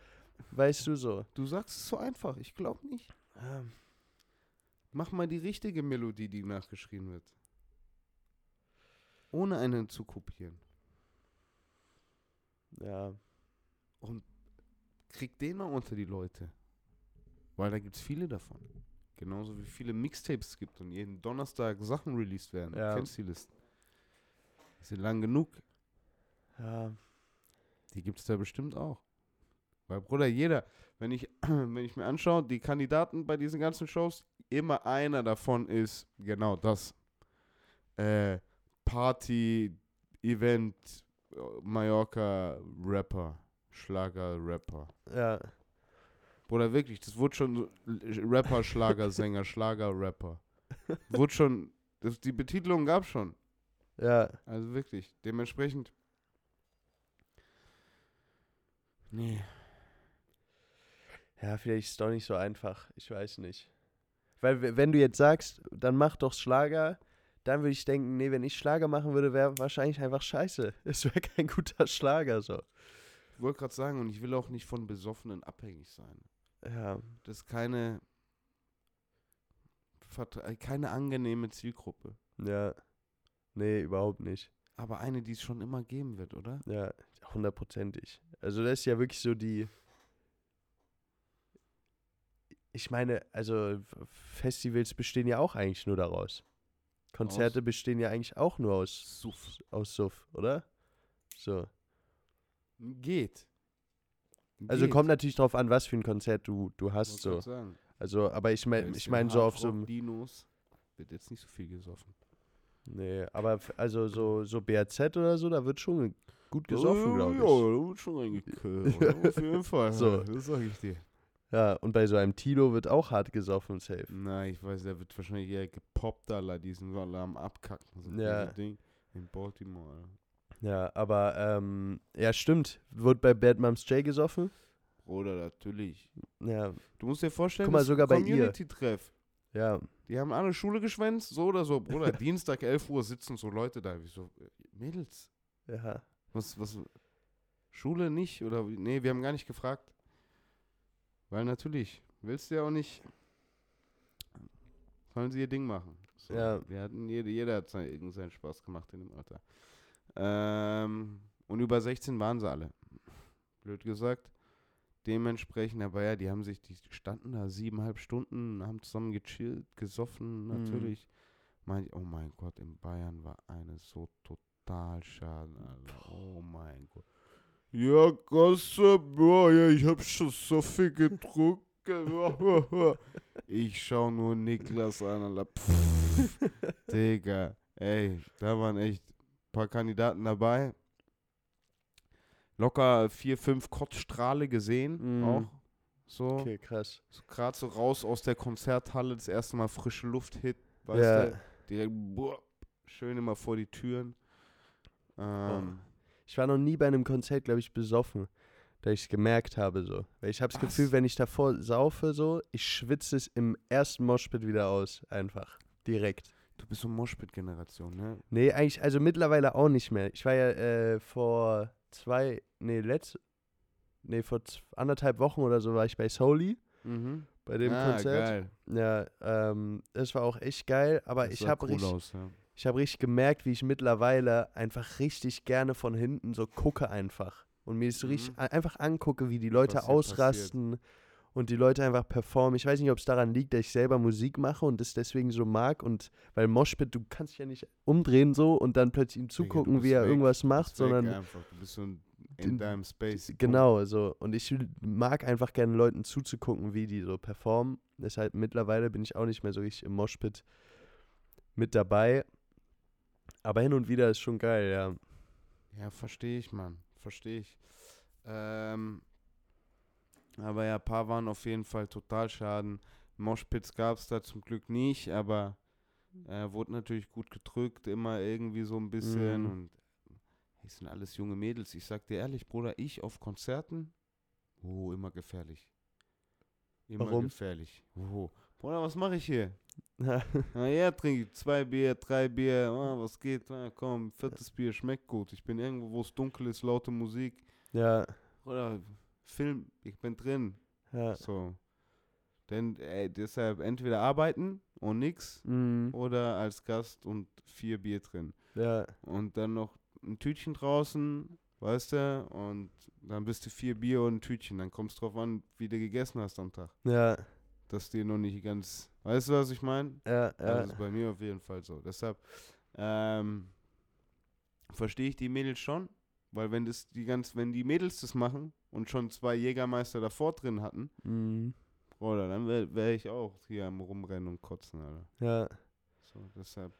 weißt du so. Du sagst es so einfach, ich glaube nicht. Mach mal die richtige Melodie, die nachgeschrieben wird. Ohne einen zu kopieren. Ja, Krieg den mal unter die Leute. Weil da gibt es viele davon. Genauso wie viele Mixtapes es gibt und jeden Donnerstag Sachen released werden. Ja. Kennst die Listen. Die sind lang genug. ja, Die gibt es da bestimmt auch. Weil, Bruder, jeder, wenn ich, wenn ich mir anschaue, die Kandidaten bei diesen ganzen Shows, immer einer davon ist genau das. Äh, Party, Event, Mallorca, Rapper, Schlager, Rapper. ja, Bruder, wirklich, das wurde schon so- Rapper, Schlagersänger, Schlager, Rapper. Wurde schon, das, die Betitelung gab schon. ja. Also wirklich, dementsprechend. Nee. Ja, vielleicht ist es doch nicht so einfach. Ich weiß nicht. Weil, wenn du jetzt sagst, dann mach doch Schlager, dann würde ich denken, nee, wenn ich Schlager machen würde, wäre wahrscheinlich einfach scheiße. Es wäre kein guter Schlager so. Ich wollte gerade sagen, und ich will auch nicht von Besoffenen abhängig sein. Ja, Das ist keine, äh, keine angenehme Zielgruppe. ja. Nee, überhaupt nicht. Aber eine, die es schon immer geben wird, oder? Ja, hundertprozentig. Also das ist ja wirklich so die. Ich meine, also Festivals bestehen ja auch eigentlich nur daraus. Konzerte bestehen ja eigentlich auch nur aus Suff. aus Suff, oder? So. Geht. Also Geht. kommt natürlich drauf an, was für ein Konzert du, du hast. Wollte So. Also, aber ich meine, ich meine so auf so einem. Hardrock-Dinos wird jetzt nicht so viel gesoffen. Nee, aber also so, so BAZ oder so, da wird schon gut gesoffen, glaube ich. Ja, da wird schon reingekillt. Auf jeden Fall. So. Das sag ich dir. Ja, und bei so einem Tilo wird auch hart gesoffen, safe. Na, ich weiß, der wird wahrscheinlich eher gepoppt, Alter. Die sind alle am Abkacken. So Ja. Ding in Baltimore. Alter. Ja, aber, ähm, ja, stimmt. Wird bei Bad Moms J gesoffen? Bruder, natürlich. Ja, Du musst dir vorstellen, Guck mal, sogar bei ihr. Community-Treff. ja, Die haben alle Schule geschwänzt, so oder so. Bruder, Dienstag 11 Uhr sitzen so Leute da. Wie so, Mädels, ja. was, was, Schule nicht? Oder, nee, wir haben gar nicht gefragt. Weil natürlich, willst du ja auch nicht, sollen sie ihr Ding machen. So, Ja. Wir hatten, jeder, jeder hat sein, irgend seinen Spaß gemacht in dem Alter. Ähm, und über 16 waren sie alle. Blöd gesagt. Dementsprechend, aber ja, die haben sich, die standen da siebeneinhalb Stunden, haben zusammen gechillt, gesoffen, Mhm. natürlich. Mein, oh mein Gott, in Bayern war eine so total schade, Alter. Oh mein Gott. Ja, Gasse, boah, ja, ich hab schon so viel getrunken. ich schau nur Niklas an, Alter. Pff, Digga, ey, da waren echt ein paar Kandidaten dabei. Locker vier, fünf Kotzstrahle gesehen, Mhm. auch. So, Okay, krass. so gerade so raus aus der Konzerthalle, das erste Mal frische Luft-Hit, weißt Ja, du? Direkt, boah, schön immer vor die Türen. Ähm, ich war noch nie bei einem Konzert, glaube ich, besoffen, da ich es gemerkt habe, so. Weil ich habe das? Gefühl, wenn ich davor saufe, so, ich schwitze es im ersten Moshpit wieder aus, einfach. Direkt. Du bist so Moshpit-Generation, ne? Nee, eigentlich, also mittlerweile auch nicht mehr. Ich war ja äh, vor zwei, nee, letzt, nee, vor anderthalb Wochen oder so war ich bei Soli, Mhm. bei dem ah, Konzert. geil. Ja, ähm, das war auch echt geil, aber Das ich habe cool richtig, aus, ja. Ich habe richtig gemerkt, wie ich mittlerweile einfach richtig gerne von hinten so gucke einfach und mir so richtig Mhm. a- einfach angucke, wie die Leute ausrasten und die Leute einfach performen. Ich weiß nicht, ob es daran liegt, dass ich selber Musik mache und das deswegen so mag und weil Moshpit, du kannst dich ja nicht umdrehen so und dann plötzlich ihm zugucken, bist wie er weg, irgendwas du macht, sondern einfach. Du bist so in deinem Space. Genau, so. Und ich mag einfach gerne Leuten zuzugucken, wie die so performen. Deshalb mittlerweile bin ich auch nicht mehr so richtig im Moshpit mit dabei. Aber hin und wieder ist schon geil, ja. Ja, verstehe ich, Mann. Verstehe ich. Ähm, aber ja, ein paar waren auf jeden Fall total schaden. Moshpits gab es da zum Glück nicht, aber äh, wurde natürlich gut gedrückt, immer irgendwie so ein bisschen. Mhm. Und es sind alles junge Mädels. Ich sag dir ehrlich, Bruder, ich auf Konzerten, oh, immer gefährlich. Immer Warum? gefährlich. Oh. Bruder, was mache ich hier? Ja, Na ja, trinke ich zwei Bier, drei Bier, ah, was geht? Ah, komm, viertes Bier schmeckt gut. Ich bin irgendwo, wo es dunkel ist, laute Musik. ja, Oder Film, ich bin drin. ja. So. Denn ey, deshalb entweder arbeiten und nix Mhm. oder als Gast und vier Bier drin. Ja, Und dann noch ein Tütchen draußen, weißt du? Und dann bist du vier Bier und ein Tütchen. Dann kommst du drauf an, wie du gegessen hast am Tag. ja, Dass dir noch nicht ganz. Weißt du, was ich meine? ja, Also ja. das ist bei mir auf jeden Fall so. Deshalb ähm, verstehe ich die Mädels schon, weil wenn das die ganz, wenn die Mädels das machen und schon zwei Jägermeister davor drin hatten, Mhm. oder dann wäre wär ich auch hier am rumrennen und kotzen, Alter. Ja, So, deshalb.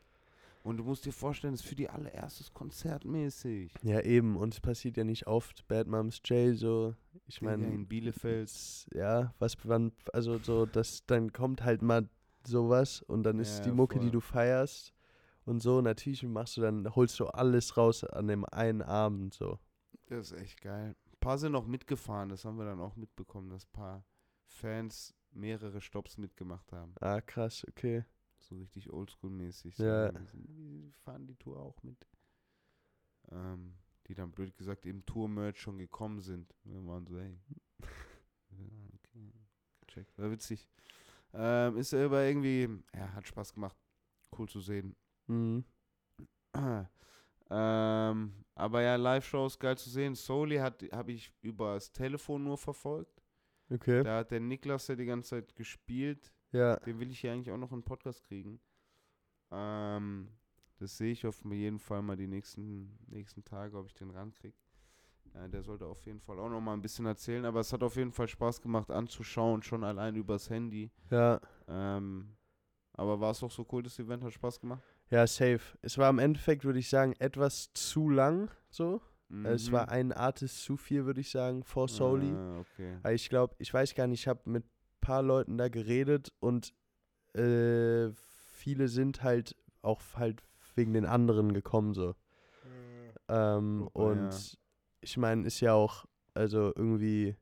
Und du musst dir vorstellen, das ist für die allererstes Konzert mäßig. ja, eben. Und es passiert ja nicht oft. Bad Moms J, so. Ich meine, in Bielefeld. ja, was, wann, also so, das, dann kommt halt mal sowas und dann ist Ja, die Mucke, die voll. du feierst und so, natürlich machst du dann, holst du alles raus an dem einen Abend, so. Das ist echt geil. Ein paar sind noch mitgefahren, das haben wir dann auch mitbekommen, dass ein paar Fans mehrere Stops mitgemacht haben. Ah, krass, okay. So richtig oldschool-mäßig. So, Ja. Die, fahren die Tour auch mit. Ähm, die dann blöd gesagt im Tour-Merch schon gekommen sind. Wir waren so, hey. ja, okay. Gecheckt. War witzig. Ähm, ist aber irgendwie, ja, hat Spaß gemacht. Cool zu sehen. Mhm. ähm, aber ja, Live-Shows geil zu sehen. Soli habe ich über das Telefon nur verfolgt. Okay. Da hat der Niklas ja die ganze Zeit gespielt. Ja. Den will ich hier eigentlich auch noch in den Podcast kriegen. Ähm, das sehe ich auf jeden Fall mal die nächsten, nächsten Tage, ob ich den rankriege. Äh, der sollte auf jeden Fall auch noch mal ein bisschen erzählen, aber es hat auf jeden Fall Spaß gemacht anzuschauen, schon allein übers Handy. Ja. Ähm, aber war es auch so cool, das Event hat Spaß gemacht? Ja, safe. Es war im Endeffekt, würde ich sagen, etwas zu lang, so. Es Mhm. war ein Artist zu viel, würde ich sagen, vor Soli. Ah, okay. Ich glaube, ich weiß gar nicht, ich habe mit paar Leuten da geredet und äh, viele sind halt auch halt wegen den anderen gekommen so. Ähm, Super, und ja. ich meine, ist ja auch also irgendwie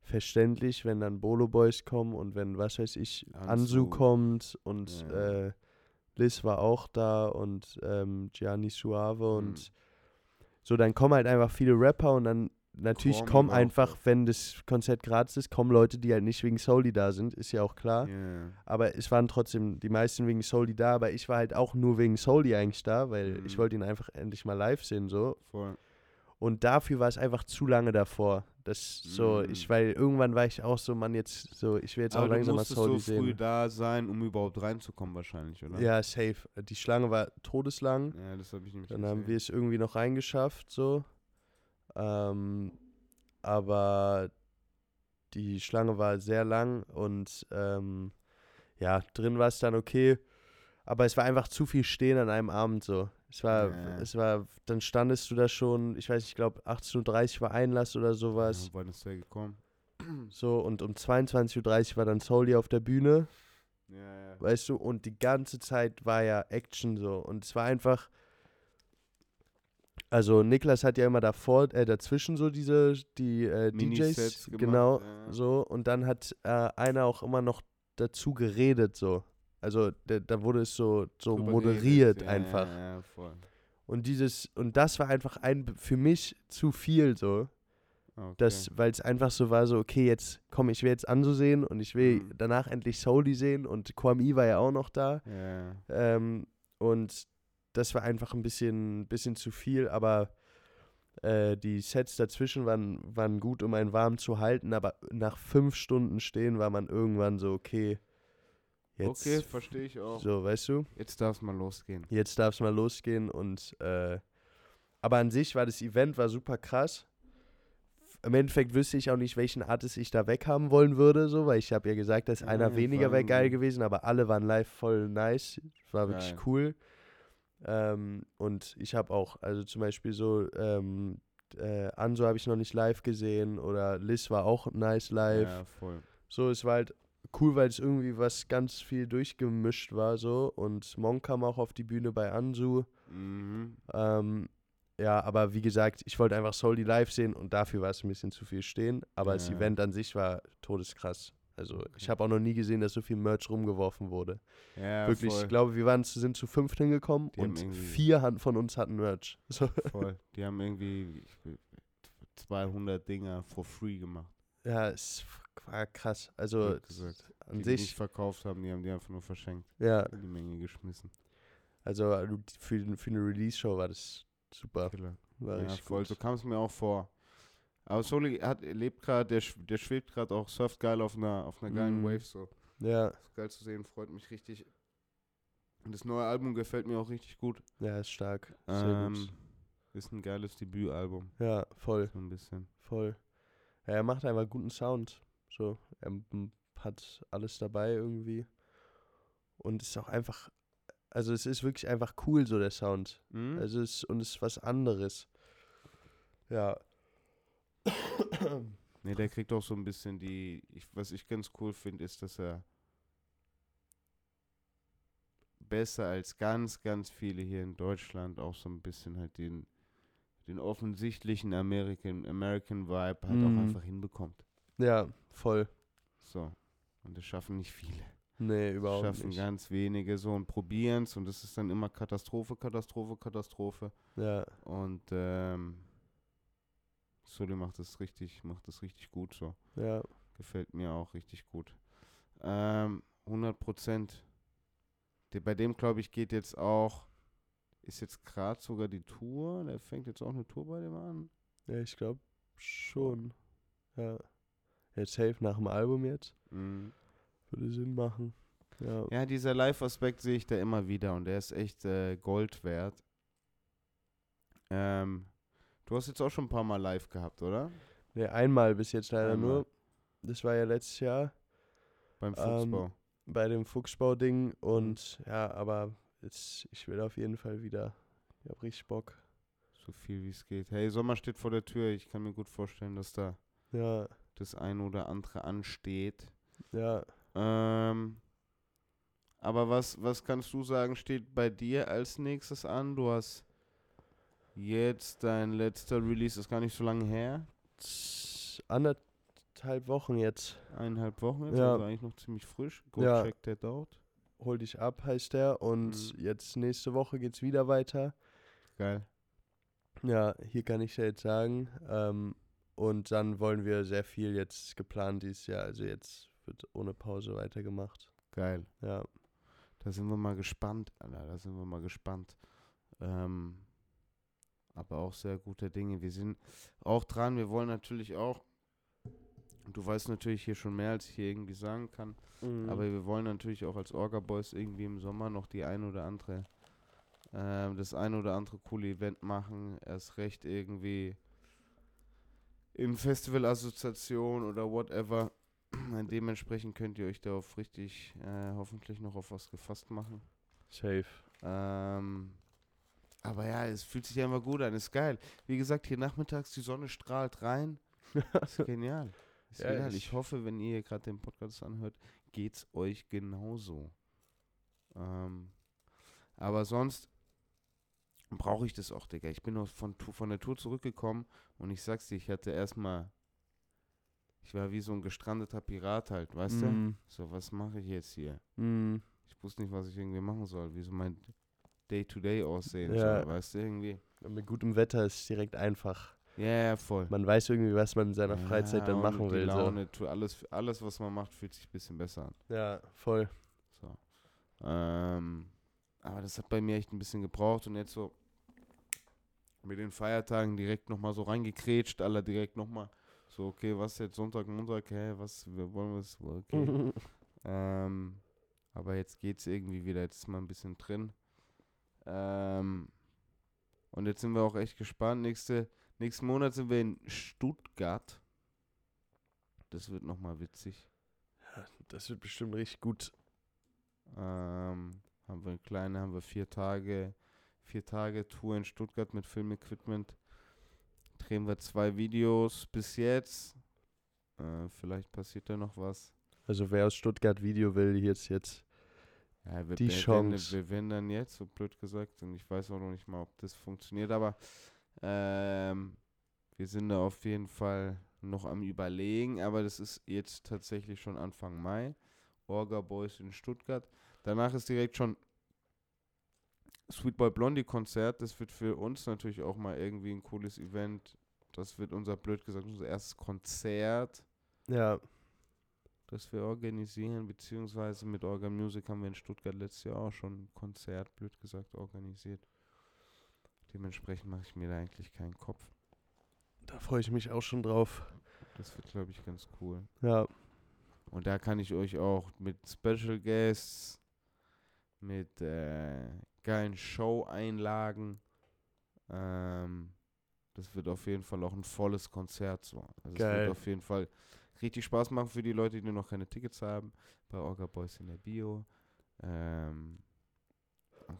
verständlich, wenn dann Bolo Boys kommen und wenn, was weiß ich, Ansu, Ansu. kommt und Ja. äh, Liz war auch da und ähm, Gianni Suave Mhm. und so, dann kommen halt einfach viele Rapper und dann natürlich Kommen kommen auch, einfach, ja. wenn das Konzert gratis ist, kommen Leute, die halt nicht wegen Soli da sind, ist ja auch klar. Ja. Aber es waren trotzdem die meisten wegen Soli da, aber ich war halt auch nur wegen Soli eigentlich da, weil ich Mhm. wollte ihn einfach endlich mal live sehen, so. Voll. Und dafür war es einfach zu lange davor. Das so, Mhm. ich, weil irgendwann war ich auch so, Mann, jetzt so, ich will jetzt auch Aber du langsam mal Soli so früh sehen. da sein, um überhaupt reinzukommen wahrscheinlich, oder? Ja, safe. Die Schlange war todeslang. Ja, das habe ich nämlich Dann haben gesehen. wir es irgendwie noch reingeschafft, so. Ähm, aber die Schlange war sehr lang und ähm, ja, drin war es dann okay. Aber es war einfach zu viel Stehen an einem Abend so. Es war, Ja. es war, dann standest du da schon, ich weiß, ich glaube 18.30 Uhr war Einlass oder sowas. Ja, wann ist der gekommen? So, und um 22.30 Uhr war dann Soli auf der Bühne. Ja, ja. Weißt du, und die ganze Zeit war ja Action so. Und es war einfach. Also Niklas hat ja immer davor, äh, dazwischen so diese, die äh, DJs, gemacht, genau, ja. so. Und dann hat äh, einer auch immer noch dazu geredet, so. Also da, da wurde es so, so Drüber moderiert ja, einfach. Ja. Und dieses, und das war einfach ein, für mich zu viel so. Okay. Das, weil es einfach so war, so, okay, jetzt komm, ich will jetzt Anso sehen und ich will Mhm. danach endlich Soli sehen und Kwame war ja auch noch da. Ähm, und das war einfach ein bisschen, bisschen zu viel, aber Äh, die Sets dazwischen waren, waren gut, um einen warm zu halten, aber nach fünf Stunden stehen war man irgendwann so, okay, jetzt. okay, verstehe ich auch. So, weißt du? Jetzt darf es mal losgehen. Jetzt darf es mal losgehen und äh, aber an sich war das Event war super krass. Im Endeffekt wüsste ich auch nicht, welchen Artist ich da weghaben wollen würde, so, weil ich habe ja gesagt, dass Ja, einer weniger wäre geil gewesen, aber alle waren live voll nice. War wirklich Geil. cool. Ähm, und ich habe auch, also zum Beispiel so, ähm, äh, Anso habe ich noch nicht live gesehen oder Liz war auch nice live. Ja, voll. So, es war halt cool, weil es irgendwie was ganz viel durchgemischt war so und Monk kam auch auf die Bühne bei Ansu. Mhm. Ähm, ja, aber wie gesagt, ich wollte einfach Soldi live sehen und dafür war es ein bisschen zu viel stehen. Aber das Ja. Event an sich war todeskrass. Also ich habe auch noch nie gesehen, dass so viel Merch rumgeworfen wurde. Ja, Wirklich, voll. ich glaube, wir waren, sind zu fünft hingekommen Die und vier von uns hatten Merch. So, voll. Die haben irgendwie ich, will- 200 Dinger for free gemacht. ja, es war krass. Also an die, die nicht sich, verkauft haben, die haben die einfach nur verschenkt. ja, die Menge geschmissen. also für, für eine Release-Show war das super. Killer. War Ja, voll. gut. So kam es mir auch vor. Aber Soli hat, lebt gerade, der, der schwebt gerade auch, surft geil auf einer, auf einer geilen Mhm. Wave. So. Ja, Ist geil zu sehen, freut mich richtig. Und das neue Album gefällt mir auch richtig gut. ja, ist stark. Sehr Ähm, gut. ist ein geiles Debütalbum. Ja, voll. So ein bisschen. Voll. Ja, er macht einfach guten Sound. So, er hat alles dabei irgendwie. Und ist auch einfach, also es ist wirklich einfach cool, so der Sound. Mhm. Also es und es ist was anderes. Ja. Ne, der kriegt auch so ein bisschen die. Ich, was ich ganz cool finde, ist, dass er besser als ganz, ganz viele hier in Deutschland auch so ein bisschen halt den, den offensichtlichen American, American Vibe halt Mhm. auch einfach hinbekommt. Ja, voll. So. Und das schaffen nicht viele. Nee, Das überhaupt schaffen nicht. ganz wenige so und probieren es und das ist dann immer Katastrophe, Katastrophe, Katastrophe. Ja, Und ähm, Sully macht das richtig, macht das richtig gut so. ja. Gefällt mir auch richtig gut. Ähm, 100 Prozent. Bei dem, glaube ich, geht jetzt auch, ist jetzt gerade sogar die Tour. Der fängt jetzt auch eine Tour bei dem an. Ja, ich glaube schon. Ja. Jetzt safe nach dem Album jetzt. Mhm. Würde Sinn machen. Ja. Ja, dieser Live-Aspekt sehe ich da immer wieder und der ist echt äh, Gold wert. Ähm, du hast jetzt auch schon ein paar Mal live gehabt, oder? Nee, einmal bis jetzt leider Einmal. nur. Das war ja letztes Jahr. Beim Ähm, Fuchsbau. bei dem Fuchsbau-Ding und ja, aber jetzt, ich will auf jeden Fall wieder. Ich hab richtig Bock. so viel wie es geht. Hey, Sommer steht vor der Tür. Ich kann mir gut vorstellen, dass da Ja, das ein oder andere ansteht. ja. Ähm, aber was, was kannst du sagen, steht bei dir als nächstes an? Du hast jetzt dein letzter Release, ist gar nicht so lange her. Anderthalb Wochen jetzt. Eineinhalb Wochen jetzt, Ja. also eigentlich noch ziemlich frisch. Go Ja. check that out. Hol dich ab heißt der und Mhm. jetzt nächste Woche geht's wieder weiter. Geil. Ja, hier kann ich ja jetzt sagen. Ähm, und dann wollen wir sehr viel jetzt geplant dieses Jahr. Also jetzt wird ohne Pause weitergemacht. Geil. Ja, Da sind wir mal gespannt, Alter. Da sind wir mal gespannt. Ähm, aber auch sehr gute Dinge. Wir sind auch dran. Wir wollen natürlich auch. Du weißt natürlich hier schon mehr, als ich hier irgendwie sagen kann. Mhm. Aber wir wollen natürlich auch als Orga Boys irgendwie im Sommer noch die ein oder andere, ähm, das ein oder andere coole Event machen. Erst recht irgendwie in Festivalassoziation oder whatever. Dementsprechend könnt ihr euch darauf richtig äh, hoffentlich noch auf was gefasst machen. safe. Ähm, aber ja, es fühlt sich einfach gut an, ist geil. Wie gesagt, hier nachmittags die Sonne strahlt rein. Ist genial. Ist Ja, genial. ich- hoffe, wenn ihr gerade den Podcast anhört, geht's euch genauso. Ähm, aber sonst brauche ich das auch, Digga. Ich bin noch von, von der Tour zurückgekommen und ich sag's dir, ich hatte erstmal, ich war wie so ein gestrandeter Pirat halt, weißt du? Mhm. So, was mache ich jetzt hier? Mhm. Ich wusste nicht, was ich irgendwie machen soll, wie so mein Day-to-Day aussehen Ja. soll, weißt du, irgendwie. Und mit gutem Wetter ist es direkt einfach. Ja, ja, voll. Man weiß irgendwie, was man in seiner Freizeit dann machen die will. Laune, tu- alles, alles, was man macht, fühlt sich ein bisschen besser an. So. Ja, voll. So. Ähm, aber das hat bei mir echt ein bisschen gebraucht und jetzt so mit den Feiertagen direkt nochmal so reingekrätscht, alle direkt nochmal so, okay, was jetzt Sonntag, Montag, hä, was, wir wollen wir es, okay. ähm, aber jetzt geht's irgendwie wieder, jetzt ist mal ein bisschen drin. Ähm, und jetzt sind wir auch echt gespannt. Nächste, nächsten Monat sind wir in Stuttgart. Das wird nochmal witzig. Das wird bestimmt richtig gut. Ähm, haben wir eine kleine, haben wir vier Tage, vier Tage Tour in Stuttgart mit Filmequipment. Drehen wir zwei Videos bis jetzt. Äh, vielleicht passiert da noch was. Also wer aus Stuttgart Video will, jetzt jetzt Ja, wir, Die Chance. Wir, wir werden dann jetzt, so blöd gesagt, und ich weiß auch noch nicht mal, ob das funktioniert, aber ähm, wir sind da auf jeden Fall noch am Überlegen, aber das ist jetzt tatsächlich schon Anfang Mai. Orga Boys in Stuttgart. Danach ist direkt schon Sweet Boy Blondie Konzert. Das wird für uns natürlich auch mal irgendwie ein cooles Event. Das wird unser, blöd gesagt, unser erstes Konzert ja, das wir organisieren, beziehungsweise mit Orga Music haben wir in Stuttgart letztes Jahr auch schon ein Konzert, blöd gesagt, organisiert. Dementsprechend mache ich mir da eigentlich keinen Kopf. da freue ich mich auch schon drauf. Das wird, glaube ich, ganz cool. Ja, Und da kann ich euch auch mit Special Guests, mit äh, geilen Show-Einlagen, ähm, das wird auf jeden Fall auch ein volles Konzert so. Also es Geil. wird auf jeden Fall richtig Spaß machen für die Leute, die noch keine Tickets haben. Bei Orga Boys in der Bio. Ähm,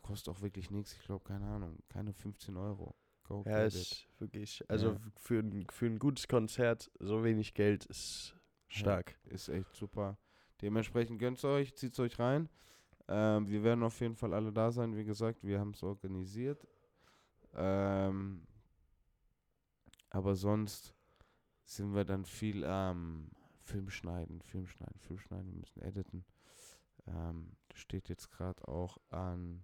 kostet auch wirklich nichts. Ich glaube, keine Ahnung, keine 15 Euro. Go ja, get it. ist wirklich, also Ja. für, ein, für ein gutes Konzert so wenig Geld ist stark. Ist echt super. Dementsprechend gönnt euch, zieht euch rein. Ähm, wir werden auf jeden Fall alle da sein. Wie gesagt, wir haben es organisiert. Ähm, aber sonst sind wir dann viel am Film schneiden, Film schneiden, Film schneiden. Wir müssen editen. Ähm, das steht jetzt gerade auch an.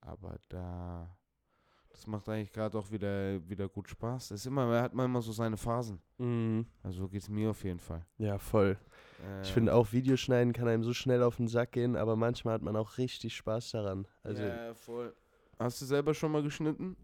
Aber da. Das macht eigentlich gerade auch wieder, wieder gut Spaß. Das ist immer, hat man immer so seine Phasen. Mhm. Also so geht's mir auf jeden Fall. Ja, voll. Ich finde auch, Videoschneiden kann einem so schnell auf den Sack gehen, aber manchmal hat man auch richtig Spaß daran. Also, ja, voll. Hast du selber schon mal geschnitten?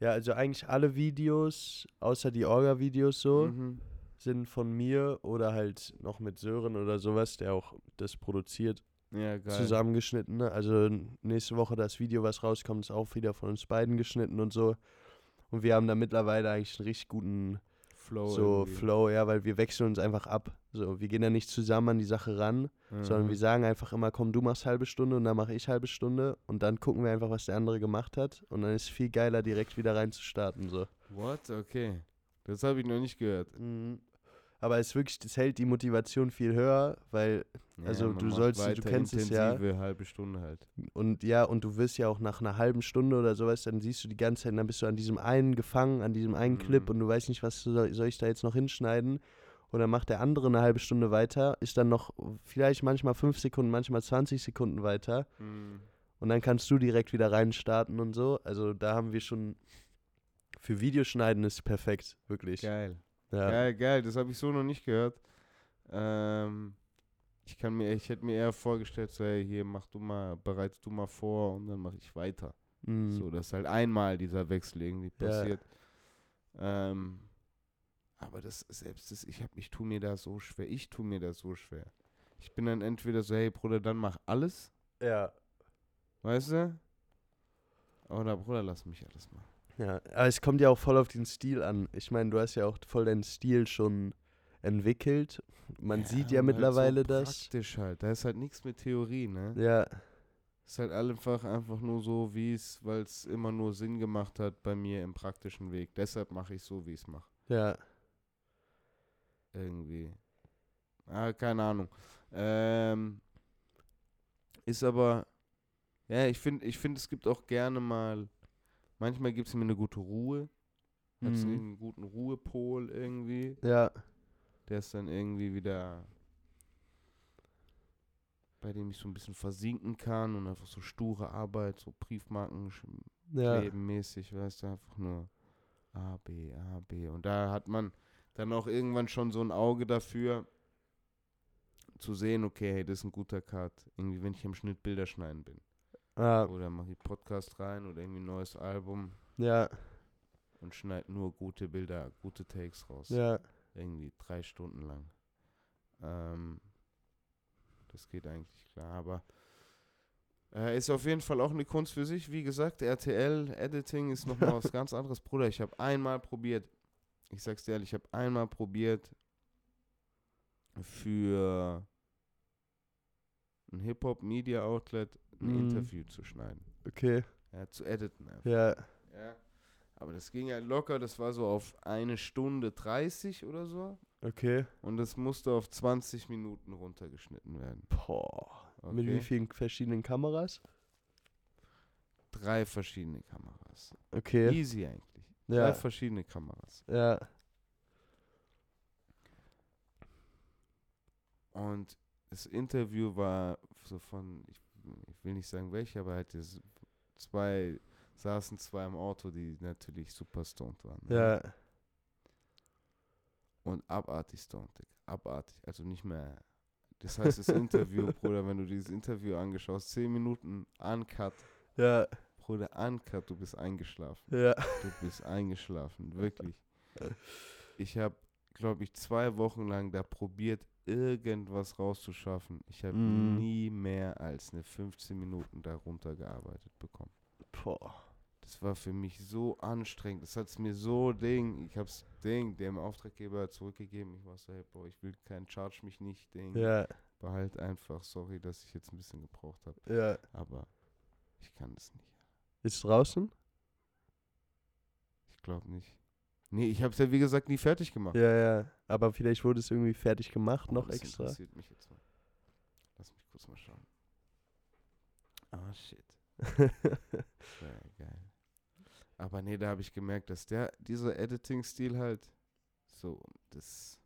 Ja, also eigentlich alle Videos, außer die Orga-Videos so, Mhm. sind von mir oder halt noch mit Sören oder sowas, der auch das produziert, Ja, geil. zusammengeschnitten. Ne? Also nächste Woche das Video, was rauskommt, ist auch wieder von uns beiden geschnitten und so. Und wir haben da mittlerweile eigentlich einen richtig guten Flow. so irgendwie. Flow, ja, weil wir wechseln uns einfach ab. So, wir gehen da nicht zusammen an die Sache ran, sondern Mhm. wir sagen einfach immer, komm, du machst halbe Stunde und dann mache ich halbe Stunde und dann gucken wir einfach, was der andere gemacht hat und dann ist es viel geiler, direkt wieder reinzustarten. So. What? Okay. Das habe ich noch nicht gehört. Aber es wirklich, das hält die Motivation viel höher, weil, Also, man du sollst- du kennst es ja. halbe Stunde halt. und ja, und du wirst ja auch nach einer halben Stunde oder sowas, dann siehst du die ganze Zeit, dann bist du an diesem einen gefangen, an diesem einen Clip Mhm. und du weißt nicht, was soll, soll ich da jetzt noch hinschneiden. Und dann macht der andere eine halbe Stunde weiter, ist dann noch vielleicht manchmal fünf Sekunden, manchmal 20 Sekunden weiter. Mhm. Und dann kannst du direkt wieder reinstarten und so. Also da haben wir schon. Für Videoschneiden ist perfekt, wirklich. Geil. Ja. Geil, geil. Das habe ich so noch nicht gehört. Ähm, ich kann mir, ich hätte mir eher vorgestellt, so, hey, hier mach du mal, bereitest du mal vor und dann mache ich weiter. Mhm. So, dass halt einmal dieser Wechsel irgendwie Ja. passiert. Ähm, aber das selbst das, ich hab, ich tu mir da so schwer. Ich tu mir das so schwer. Ich bin dann entweder so, hey Bruder, dann mach alles, ja. weißt du? Oder Bruder, lass mich alles machen. Ja, aber es kommt ja auch voll auf den Stil an. Ich meine, du hast ja auch voll deinen Stil schon entwickelt. Man sieht ja und halt mittlerweile so das. Praktisch halt. Da ist halt nichts mit Theorie, ne? Ja, Ist halt einfach einfach nur so, wie es, weil es immer nur Sinn gemacht hat bei mir im praktischen Weg. Deshalb mache ich so, wie ich es mache. ja. Irgendwie. Ah, keine Ahnung. Ähm, ist aber, ja, ich finde, ich finde, es gibt auch gerne mal, manchmal gibt es mir eine gute Ruhe. Hat Mhm. einen guten Ruhepol irgendwie. Ja, Der ist dann irgendwie wieder, bei dem ich so ein bisschen versinken kann und einfach so sture Arbeit, so Briefmarken ja. klebenmäßig, weißt du, einfach nur A, B, A, B. Und da hat man dann auch irgendwann schon so ein Auge dafür, zu sehen, okay, hey, das ist ein guter Cut. Irgendwie, wenn ich im Schnitt Bilder schneiden bin. Ah, oder mache ich Podcast rein oder irgendwie ein neues Album ja, und schneide nur gute Bilder, gute Takes raus. ja. Irgendwie drei Stunden lang. Ähm, das geht eigentlich klar, aber äh, ist auf jeden Fall auch eine Kunst für sich. Wie gesagt, RTL-Editing ist nochmal was ganz anderes. Bruder, ich habe einmal probiert, ich sag's dir ehrlich, ich habe einmal probiert für ein Hip-Hop-Media-Outlet ein Mhm. Interview zu schneiden. Okay. Ja, zu editen einfach. Ja. Ja. Aber das ging ja locker, das war so auf eine Stunde 30 oder so. Okay. Und das musste auf 20 Minuten runtergeschnitten werden. Boah. Mit Okay? wie vielen verschiedenen Kameras? Drei verschiedene Kameras. Okay. Easy eigentlich. Drei Ja. verschiedene Kameras. Ja. Und das Interview war so von, ich, ich will nicht sagen welche, aber halt das zwei, saßen zwei im Auto, die natürlich super stoned waren. ne? Ja. Und abartig stoned. Abartig. Also nicht mehr. Das heißt, das Interview, Bruder, wenn du dieses Interview angeschaut, 10 Minuten uncut, Ja. Bruder, uncut, du bist eingeschlafen. Ja. Du bist eingeschlafen, wirklich. Ich habe, glaube ich, zwei Wochen lang da probiert, irgendwas rauszuschaffen. Ich habe Mm. nie mehr als eine 15 Minuten darunter gearbeitet bekommen. Boah. Das war für mich so anstrengend. Das hat es mir so Ding. Ich hab's Ding dem Auftraggeber zurückgegeben. Ich war so, hey, boah, ich will keinen Charge mich nicht, Ding. Ja. Behalt einfach. Sorry, dass ich jetzt ein bisschen gebraucht habe. Ja. Aber ich kann das nicht. Ist draußen? Ich glaube nicht. Nee, ich habe es ja wie gesagt nie fertig gemacht. Ja, ja. Aber vielleicht wurde es irgendwie fertig gemacht, Oh, noch das extra. interessiert mich jetzt mal. Lass mich kurz mal schauen. Ah, shit. Sehr geil. Aber nee, da habe ich gemerkt, dass der, dieser Editing-Stil halt so, das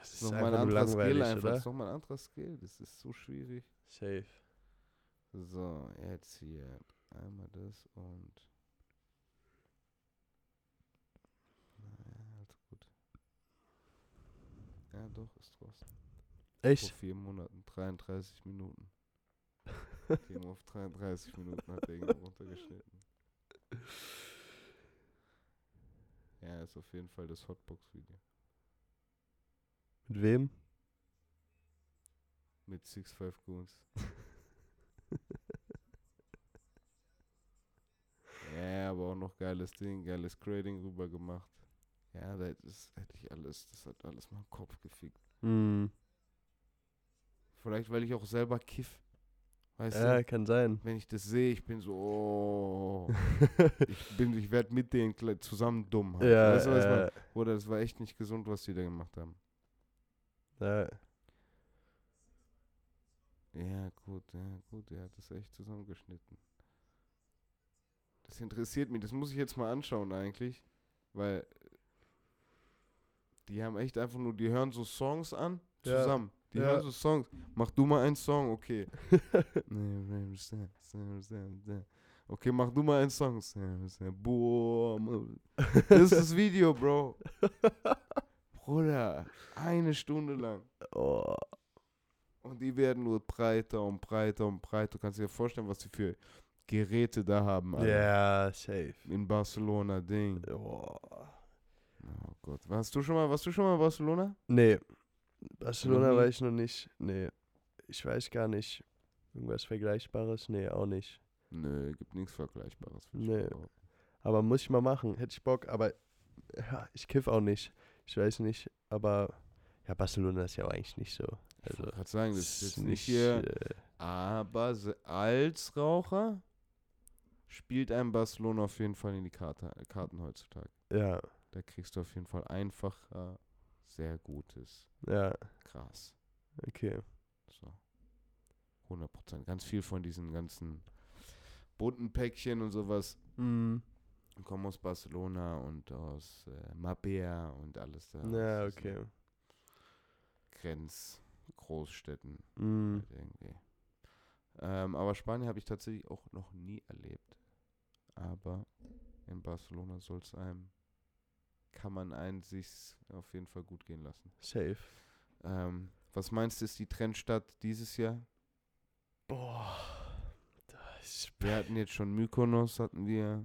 Das ist nochmal ein anderer Skill einfach. Das ist nochmal ein anderer Skill. Das ist so schwierig. Safe. So, jetzt hier einmal das und. Naja, alles gut. Ja, doch, ist draußen. Vor Echt? vier Monaten, 33 Minuten. Ging auf 33 Minuten hat der ihn runtergeschnitten. Ja, ist auf jeden Fall das Hotbox-Video. Mit wem? Mit Six Five Goons. ja, aber auch noch geiles Ding, geiles Grading rüber gemacht. Ja, das ist, hätte ich alles, das hat alles meinen Kopf gefickt. Hm. Vielleicht, weil ich auch selber kiff. Weißt Ja, du? kann sein. Wenn ich das sehe, ich bin so, oh, ich bin, ich werde mit denen zusammen dumm. Halt. ja, weißt du, was äh, Bruder, das war echt nicht gesund, was die da gemacht haben. ja. Ja, gut, ja, gut, er hat das echt zusammengeschnitten. Das interessiert mich, das muss ich jetzt mal anschauen eigentlich, weil die haben echt einfach nur, die hören so Songs an, Ja, zusammen. Die ja. hören so Songs. Mach du mal einen Song, okay. Okay, mach du mal einen Song. Boah, Mann. das ist das Video, Bro. Bruder, eine Stunde lang. Oh. Und die werden nur breiter und breiter und breiter. Du kannst dir vorstellen, was sie für Geräte da haben. Ja, safe. In Barcelona, Ding. Oh. Oh Gott. Warst du schon mal, warst du schon mal in Barcelona? Nee. Barcelona war ich noch nicht. Nee. Ich weiß gar nicht. Irgendwas Vergleichbares? Nee, auch nicht. Nö, gibt nichts Vergleichbares. ich Nee. Aber muss ich mal machen. Hätte ich Bock. Aber ja, ich kiff auch nicht. Ich weiß nicht. Aber ja, Barcelona ist ja auch eigentlich nicht so. Ich Also, wollte gerade sagen, das ist jetzt nicht hier. äh, Aber als Raucher spielt ein Barcelona auf jeden Fall in die Karte, Karten heutzutage. ja, Da kriegst du auf jeden Fall einfach äh, sehr gutes ja, Gras. okay. So. 100 Prozent. Ganz viel von diesen ganzen bunten Päckchen und sowas Mhm. kommen aus Barcelona und aus äh, Mabea und alles da. Ja, okay. Grenzgroßstädten Mhm. halt irgendwie. Ähm, aber Spanien habe ich tatsächlich auch noch nie erlebt. Aber in Barcelona soll es einem, kann man einen sich auf jeden Fall gut gehen lassen. Safe. Ähm, was meinst du, ist die Trendstadt dieses Jahr? Boah. Wir hatten jetzt schon Mykonos, hatten wir.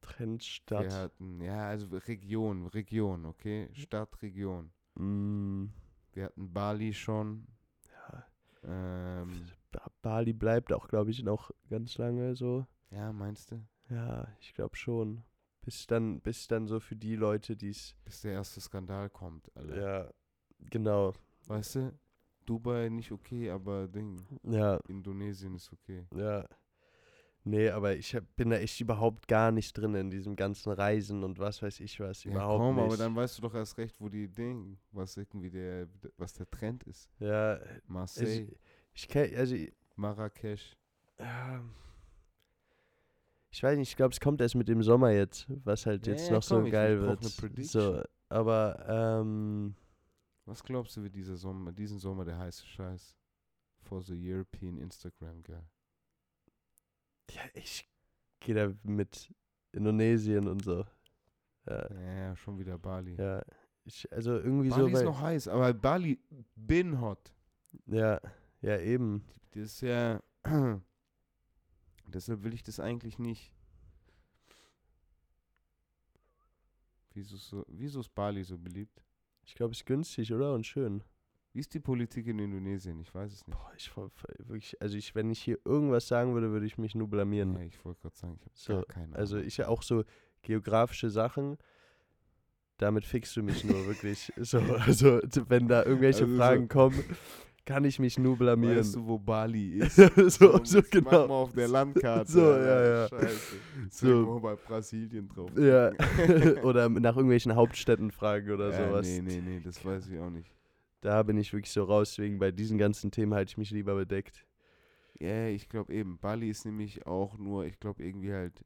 Trendstadt. Wir hatten, ja, also Region, Region, okay? Stadt, Region. Mm, Wir hatten Bali schon. ja. Ähm, Ba- Bali bleibt auch, glaube ich, noch ganz lange so. ja, meinst du? Ja, ich glaube schon. Bis dann, bis dann so für die Leute, die es. Bis der erste Skandal kommt, Alter. Ja, genau. Weißt du? Dubai nicht okay, aber Ding, Ja, Indonesien ist okay. ja. Nee, aber ich hab, bin da echt überhaupt gar nicht drin in diesem ganzen Reisen und was weiß ich was. Ja, überhaupt komm, nicht. aber dann weißt du doch erst recht, wo die Ding, was irgendwie der, was der Trend ist. ja, also, Marseille, ich kenn, also ich- Marrakesch. Ja. Ich weiß nicht, ich glaube, es kommt erst mit dem Sommer jetzt, was halt Ja, jetzt ja, noch so komm, ich- geil wird. ne so, aber ähm, Was glaubst du, wie dieser Sommer, diesen Sommer der heiße Scheiß? For the European Instagram Girl. ja, ich gehe da mit Indonesien und so. Ja, Ja, schon wieder Bali. ja. Ich, also irgendwie Bali so, ist weil, noch heiß, aber Bali bin hot. ja, ja eben. Das ist ja, deshalb will ich das eigentlich nicht. Wieso, ist so, wieso ist Bali so beliebt? Ich glaube, es ist günstig, oder? Und schön. Wie ist die Politik in Indonesien? Ich weiß es nicht. Boah, ich wirklich, also ich, wenn ich hier irgendwas sagen würde, würde ich mich nur blamieren. Ja, ich wollte gerade sagen, ich habe So, gar keine Also Ahnung. ich ja auch so geografische Sachen, damit fixst du mich nur wirklich. So, also wenn da irgendwelche Also so- Fragen kommen, kann ich mich nur blamieren. Weißt du, wo Bali ist? so, so, Mach mal genau. auf der Landkarte. So, ja, ja. Scheiße. So. Irgendwo bei Brasilien drauf. Ja. oder nach irgendwelchen Hauptstädten fragen oder ja, sowas. Nee, nee, nee, das weiß ich auch nicht. Da bin ich wirklich so raus, deswegen bei diesen ganzen Themen halte ich mich lieber bedeckt. Ja, ich glaube eben. Bali ist nämlich auch nur, ich glaube irgendwie halt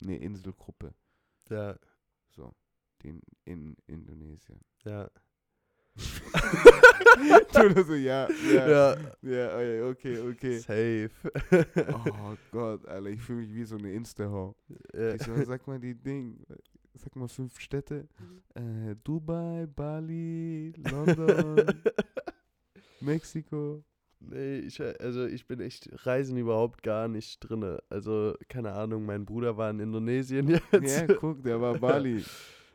eine Inselgruppe. Ja, So. Den in Indonesien. ja. du nur so, ja, ja, ja, Ja, okay, okay. safe. Oh Gott, Alter, ich fühle mich wie so eine Insta-Ho. Ja. Ich so, sag mal die Ding, sag mal fünf Städte. Äh, Dubai, Bali, London, Mexiko. Nee, ich, also ich bin echt Reisen überhaupt gar nicht drinne. Also, keine Ahnung, mein Bruder war in Indonesien jetzt. Ja, guck, der war Bali.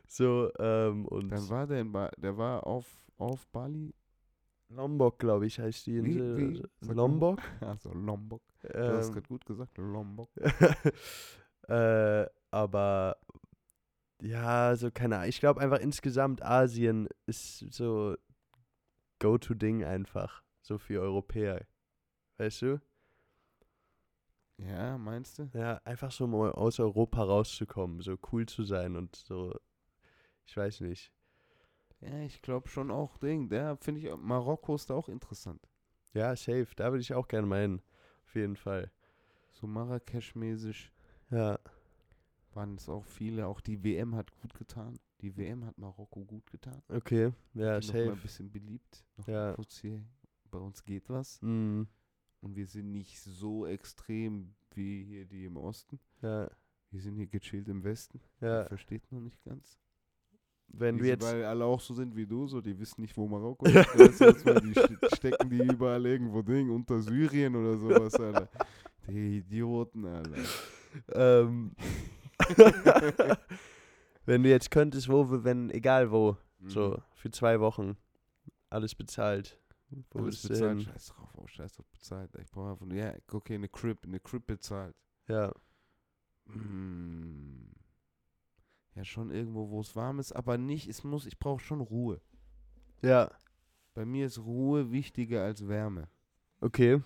So, ähm, und Dann war der in ba der war auf, auf Bali. Lombok, glaube ich, heißt die Wie- Insel. wie? Sag mal. Lombok? Also Lombok. Du hast Ähm, gerade gut gesagt, Lombok. äh, aber ja, so keine Ahnung. Ich glaube einfach insgesamt Asien ist so Go-To-Ding einfach. So für Europäer. Weißt du? Ja, meinst du? Ja, einfach so mal aus Europa rauszukommen, so cool zu sein und so. Ich weiß nicht. Ja, ich glaube schon auch Ding. Der finde ich, auch- Marokko ist da auch interessant. Ja, safe. Da würde ich auch gerne mal hin. Auf jeden Fall. So Marrakesch-mäßig Ja. waren es auch viele. Auch die WM hat gut getan. Die WM hat Marokko gut getan. Okay. Ja, die noch mal safe. ein bisschen beliebt. Noch Ja. kurz hier, bei uns geht was. Mhm. Und wir sind nicht so extrem wie hier die im Osten. Ja. Wir sind hier gechillt im Westen. Ja. Versteht noch nicht ganz. Wenn du jetzt. Weil alle auch so sind wie du, so die wissen nicht, wo Marokko ist. Die ste- stecken die überall irgendwo Ding, unter Syrien oder sowas, Alter. Die Idioten, Alter. Ähm, wenn du jetzt könntest, wo, wir- wenn, egal wo, so, Mhm. für zwei Wochen, alles bezahlt. Wo Alles bezahlt, hin? scheiß drauf, oh, scheiß drauf, bezahlt. Ich brauche einfach nur, ja, okay, eine Crib, eine Crib bezahlt. Ja. Mm. Ja, schon irgendwo, wo es warm ist, aber nicht, es muss, ich brauche schon Ruhe. Ja. Bei mir ist Ruhe wichtiger als Wärme. Okay.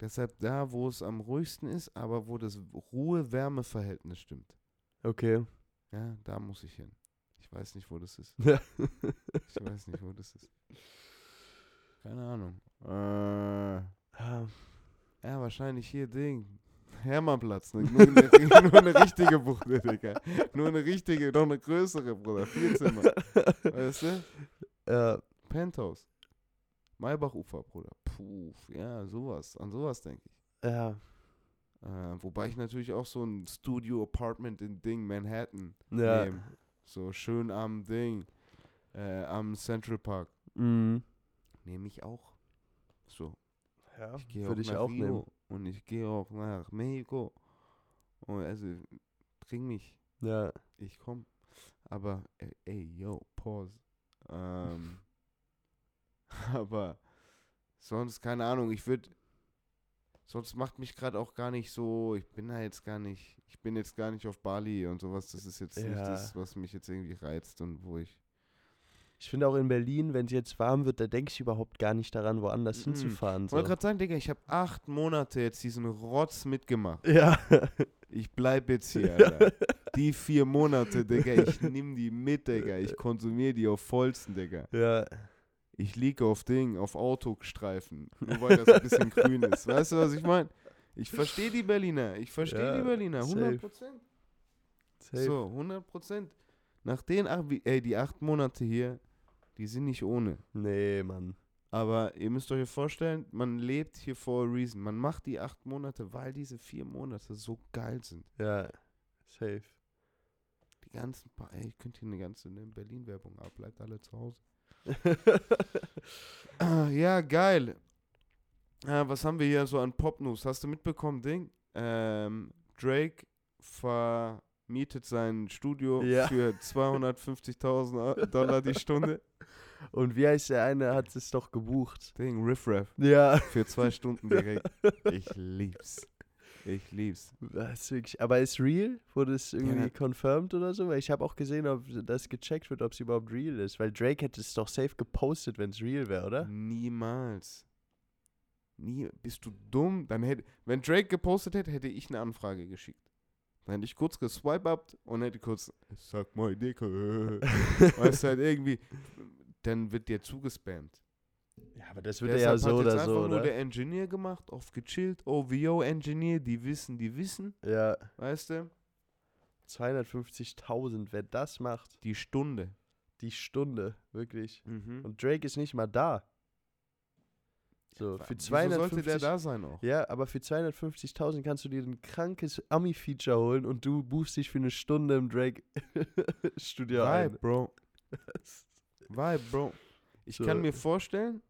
Deshalb da, wo es am ruhigsten ist, aber wo das Ruhe-Wärme-Verhältnis stimmt. Okay. Ja, da muss ich hin. Ich weiß nicht, wo das ist. Ja. Ich weiß nicht, wo das ist. Keine Ahnung. Äh, ja, wahrscheinlich hier Ding. Hermannplatz. Ne? Nur, eine, nur eine richtige Buchte, Digga. Nur eine richtige, noch eine größere, Bruder. Vier Zimmer. Weißt du? ja. Penthouse. Maybachufer, Bruder. Puh, ja, sowas. An sowas denke ich. Ja. Äh, wobei ich natürlich auch so ein Studio-Apartment in Ding, Manhattan, Ja. nehme. So schön am Ding, äh, am Central Park. Mhm. Nehme ich auch. So, Ja, ich gehe würde auch ich nach auch Rio nehmen. Und ich gehe auch nach Mexiko. Und also, bring mich, Ja. ich komm. Aber, ey, ey yo, pause. Ähm, aber sonst, keine Ahnung, ich würde, sonst macht mich gerade auch gar nicht so, ich bin da jetzt gar nicht, ich bin jetzt gar nicht auf Bali und sowas, das ist jetzt nicht Ja. das, was mich jetzt irgendwie reizt und wo ich, Ich finde auch in Berlin, wenn es jetzt warm wird, da denke ich überhaupt gar nicht daran, woanders Mhm. hinzufahren. ich wollte gerade sagen, Digga, ich habe acht Monate jetzt diesen Rotz mitgemacht. Ja. Ich bleib jetzt hier, Alter. Die vier Monate, Digga, ich nimm die mit, Digga. Ich konsumiere die auf vollsten, Digga. ja. Ich liege auf Ding, auf Autostreifen, nur weil das ein bisschen grün ist. Weißt du, was ich meine? Ich verstehe die Berliner, ich verstehe Ja, die Berliner, 100 safe. Prozent. So, 100 Prozent. Nach den acht, ey, die acht Monate hier, die sind nicht ohne. Nee, Mann. Aber ihr müsst euch vorstellen, man lebt hier for a reason. Man macht die acht Monate, weil diese vier Monate so geil sind. Ja. Safe. Die ganzen, pa ey, ich könnte hier eine ganze Berlin-Werbung ab, bleibt alle zu Hause. Ah, ja, geil. Ah, was haben wir hier so an Pop-News? Hast du mitbekommen, Ding? Ähm, Drake vermietet sein Studio Ja. für 250.000 Dollar die Stunde. Und wie heißt der eine, hat es doch gebucht. Ding, Riff Raff. Ja. Für zwei Stunden direkt. Ich lieb's. Ich lieb's. Das ist wirklich, aber ist real? Wurde es irgendwie na- confirmed oder so? Weil ich habe auch gesehen, ob das gecheckt wird, ob es überhaupt real ist. Weil Drake hätte es doch safe gepostet, wenn es real wäre, oder? Niemals. Nie. Bist du dumm? Dann hätte, wenn Drake gepostet hätte, hätte ich eine Anfrage geschickt. Dann hätte ich kurz geswiped und hätte kurz, sag mal, Dicke. weißt du, halt irgendwie, dann wird dir zugespammt. Ja, aber das wird ja so hat jetzt oder einfach so, nur oder? der Engineer gemacht, auf gechillt, OVO-Engineer, die wissen, die wissen, Ja. weißt du, 250.000, wer das macht, die Stunde. die Stunde, wirklich. Mhm. Und Drake ist nicht mal da. So, für Wieso sollte der 250 da sein auch? Ja, aber für 250.000 kannst du dir ein krankes Ami-Feature holen und du buchst dich für eine Stunde im Drake-Studio ein. Vibe, Bro. Vibe, Bro. Ich So. kann mir vorstellen.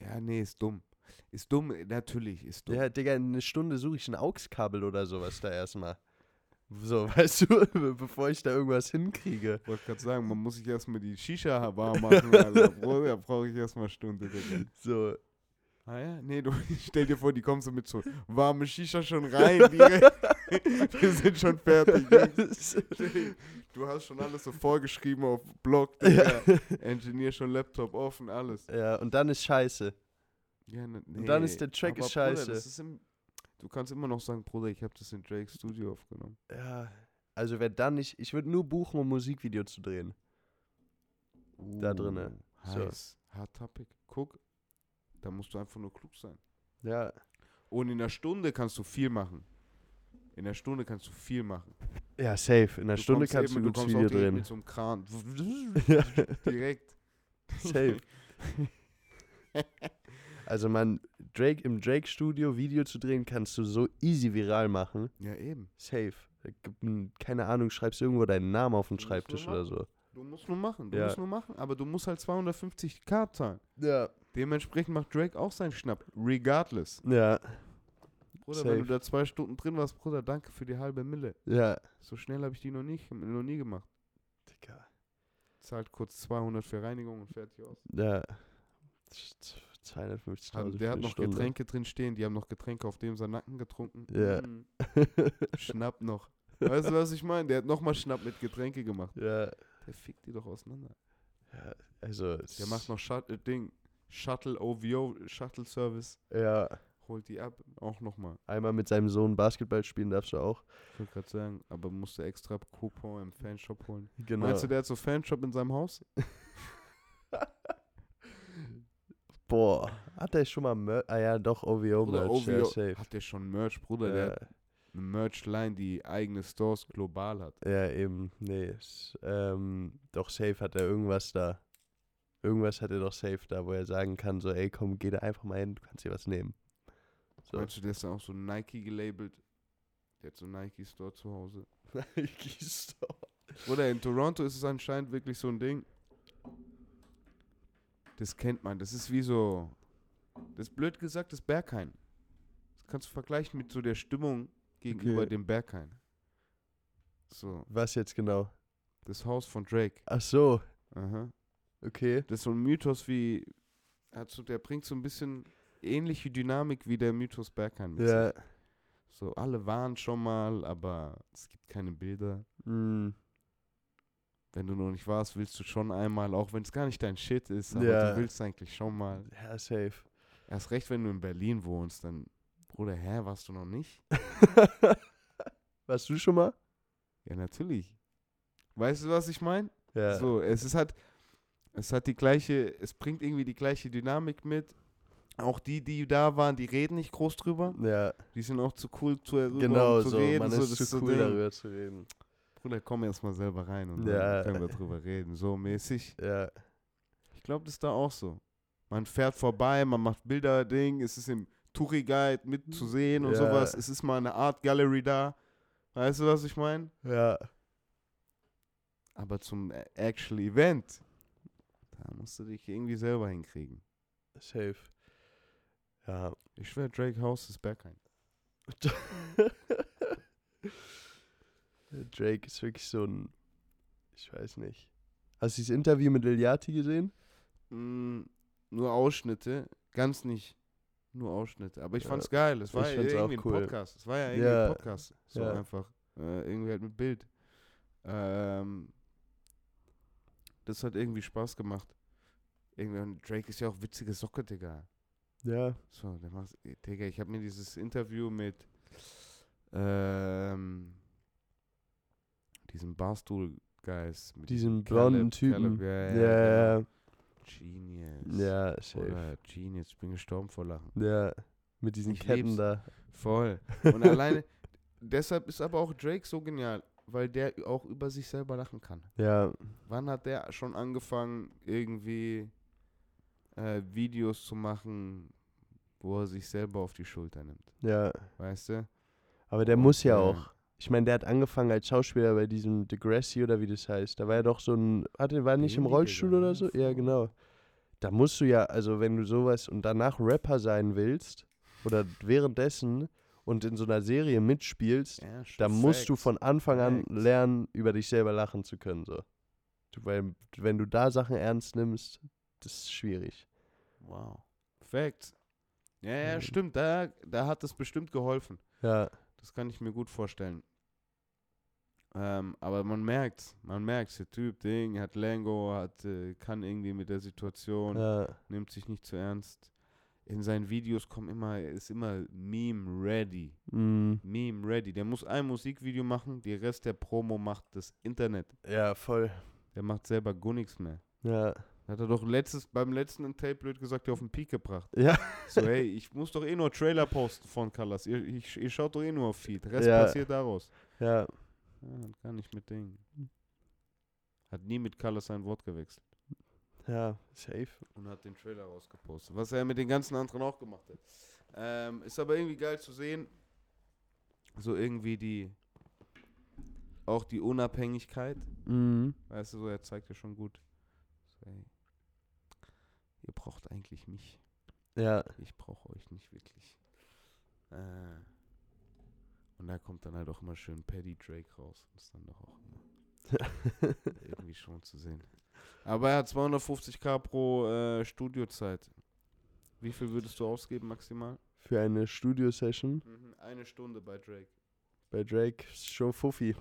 Ja, nee, ist dumm. Ist dumm, natürlich, ist dumm. Ja, Digga, in eine Stunde suche ich ein AUX-Kabel oder sowas da erstmal. So, weißt du, bevor ich da irgendwas hinkriege. Ich wollte gerade sagen, man muss sich erstmal die Shisha warm machen. Bro, da brauche ich erstmal eine Stunde. So, Ah ja? Nee, du stell dir vor, die kommst so mit so warme Shisha schon rein. Wir sind schon fertig. Du hast schon alles so vorgeschrieben auf Blog, Digga. Engineer schon Laptop offen, alles. ja, und dann ist scheiße. Ja, ne, Und dann ist nee, der Track aber ist Bruder, scheiße. das ist im, du kannst immer noch sagen, Bruder, ich habe das in Drakes Studio aufgenommen. Ja, also wer dann nicht, ich würde nur buchen, um ein Musikvideo zu drehen. Da drinne. Uh, So. Heiß. Hard Topic. Guck, da musst du einfach nur klug sein. Ja, Und in einer Stunde kannst du viel machen. In einer Stunde kannst du viel machen. ja, safe. In einer Du Stunde kannst eben- du gutes Video drehen. Mit so einem Kran. Direkt. safe. Also man, Drake im Drake-Studio Video zu drehen, kannst du so easy viral machen. Ja, eben. Safe. Keine Ahnung, schreibst irgendwo deinen Namen auf den Schreibtisch oder so. Du musst nur machen. Du Ja. musst nur machen. Aber du musst halt 250k zahlen. Ja. Dementsprechend macht Drake auch seinen Schnapp. Regardless. Ja, Bruder, Safe. wenn du da zwei Stunden drin warst, Bruder, danke für die halbe Mille. ja. So schnell habe ich die noch, nicht, noch nie gemacht. Digga. Zahlt kurz 200 für Reinigung und fertig aus. Ja. 250.000 Hat, für der hat noch Stunde. Getränke drin stehen, die haben noch Getränke auf dem sein Nacken getrunken. Ja. Mm, Schnapp noch. Weißt du, was ich meine? Der hat nochmal Schnapp mit Getränke gemacht. ja. Der fickt die doch auseinander. ja. Also. Der macht noch Shut äh, Ding, Shuttle OVO, Shuttle Service. Ja. Holt die ab, auch nochmal. Einmal mit seinem Sohn Basketball spielen darfst du auch. Ich wollte gerade sagen, aber musste extra Coupon im Fanshop holen. Genau. Meinst du, der hat so Fanshop in seinem Haus? Boah, hat der schon mal Mer Ah ja, doch, OVO Oder Merch, ja, OVO safe. hat der schon Merch, Bruder? Der Ja, hat eine Merch-Line, die eigene Stores global hat. ja, eben, nee. Ist, ähm, doch, safe hat er irgendwas da. Irgendwas hat er doch safe da, wo er sagen kann, so, ey, komm, geh da einfach mal hin, du kannst dir was nehmen. So. Meinst du, der ist dann auch so Nike gelabelt? Der hat so Nike Store zu Hause. Nike Store. Oder in Toronto ist es anscheinend wirklich so ein Ding. Das kennt man. Das ist wie so. Das ist blöd gesagt, das Berghain. Das kannst du vergleichen mit so der Stimmung gegenüber Okay. dem Berghain. So, Was jetzt genau? das Haus von Drake. Ach so, Aha. okay. Das ist so ein Mythos wie, hat so, der bringt so ein bisschen ähnliche Dynamik wie der Mythos Berghain mit Ja. sich. So, alle waren schon mal, aber es gibt keine Bilder. Mm, Wenn du noch nicht warst, willst du schon einmal, auch wenn es gar nicht dein Shit ist, aber Ja. du willst eigentlich schon mal. ja, safe. Erst recht, wenn du in Berlin wohnst, dann, Bruder, hä, warst du noch nicht? Warst du schon mal? Ja, natürlich. Weißt du, was ich meine? Ja. So, es ist halt, es hat die gleiche, es bringt irgendwie die gleiche Dynamik mit. Auch die, die da waren, die reden nicht groß drüber. Ja, Die sind auch zu cool zu genau um zu so. reden. Man so, ist das zu cool Ding. darüber zu reden. Bruder, komm erst mal selber rein und Ja. dann können wir drüber reden. So mäßig. Ja, Ich glaube, das ist da auch so. Man fährt vorbei, man macht Bilder-Ding, es ist im Touri-Guide mitzusehen und Ja. sowas. Es ist mal eine Art Gallery da. Weißt du, was ich meine? ja. Aber zum actual Event, da musst du dich irgendwie selber hinkriegen. Safe. Ja. Ich schwör, Drake House ist Berghain. Drake ist wirklich so ein. Ich weiß nicht. Hast du das Interview mit Yachty gesehen? Mm, nur Ausschnitte, ganz nicht. Nur Ausschnitte. Aber ich Ja, fand's geil. Es war ich ja irgendwie cool. ein Podcast. Es war ja irgendwie Ja, ein Podcast. So ja. einfach. Äh, irgendwie halt mit Bild. Ähm, das hat irgendwie Spaß gemacht. Irgendwie, und Drake ist ja auch witzige Socke, Digga. Ja. So, der macht, Digga, ich habe mir dieses Interview mit ähm, diesem Barstool-Guys. mit Diesen Caleb- blonden Typen. Caleb, ja, Ja, genau. Genius. Ja, safe. Oder Genius, ich bin gestorben vor Lachen. Ja. Mit diesen Ich Ketten da. Voll. Und alleine, deshalb ist aber auch Drake so genial, weil der auch über sich selber lachen kann. Ja. Wann hat der schon angefangen, irgendwie äh, Videos zu machen, wo er sich selber auf die Schulter nimmt? Ja. Weißt du? Aber der Und, muss ja äh, auch. Ich meine, der hat angefangen als Schauspieler bei diesem Degrassi oder wie das heißt. Da war er doch so ein. Hatte, war er nicht im Rollstuhl oder so? Ja, genau. Da musst du ja, also wenn du sowas und danach Rapper sein willst oder währenddessen und in so einer Serie mitspielst, Ja, da musst du von Anfang an lernen, über dich selber lachen zu können. So. Du, weil, wenn du da Sachen ernst nimmst, das ist schwierig. Wow. Facts. Ja, ja, Ja. stimmt. Da, da hat es bestimmt geholfen. Ja, Das kann ich mir gut vorstellen. Ähm, aber man merkt, man merkt, der Typ, Ding, hat Lango, hat, äh, kann irgendwie mit der Situation, ja, nimmt sich nicht zu ernst. In seinen Videos kommt immer, er ist immer Meme ready. mm, Meme ready. Der muss ein Musikvideo machen, die Rest der Promo macht das Internet. ja, voll. Der macht selber gar nichts mehr. Ja, Hat er doch letztes, beim letzten Tape blöd gesagt, der auf den Peak gebracht. ja, So, hey, ich muss doch eh nur Trailer posten von Colors. Ihr, ich, ihr schaut doch eh nur auf Feed. Rest Ja. passiert daraus. ja, Ja, gar nicht mit Dingen. Hat nie mit Colors ein Wort gewechselt. ja, safe. Und hat den Trailer rausgepostet. Was er mit den ganzen anderen auch gemacht hat. Ähm, ist aber irgendwie geil zu sehen. So irgendwie die. Auch die Unabhängigkeit. Mhm. Weißt du, so, er zeigt ja schon gut. So, hey, ihr braucht eigentlich mich. Ja, Ich brauche euch nicht wirklich. Äh, und da kommt dann halt auch immer schön Paddy Drake raus. Ist dann doch auch immer irgendwie schon zu sehen. Aber er hat 250k pro äh, Studiozeit. Wie viel würdest du ausgeben maximal? für eine Studio-Session Eine Stunde bei Drake. bei Drake ist schon Fuffi.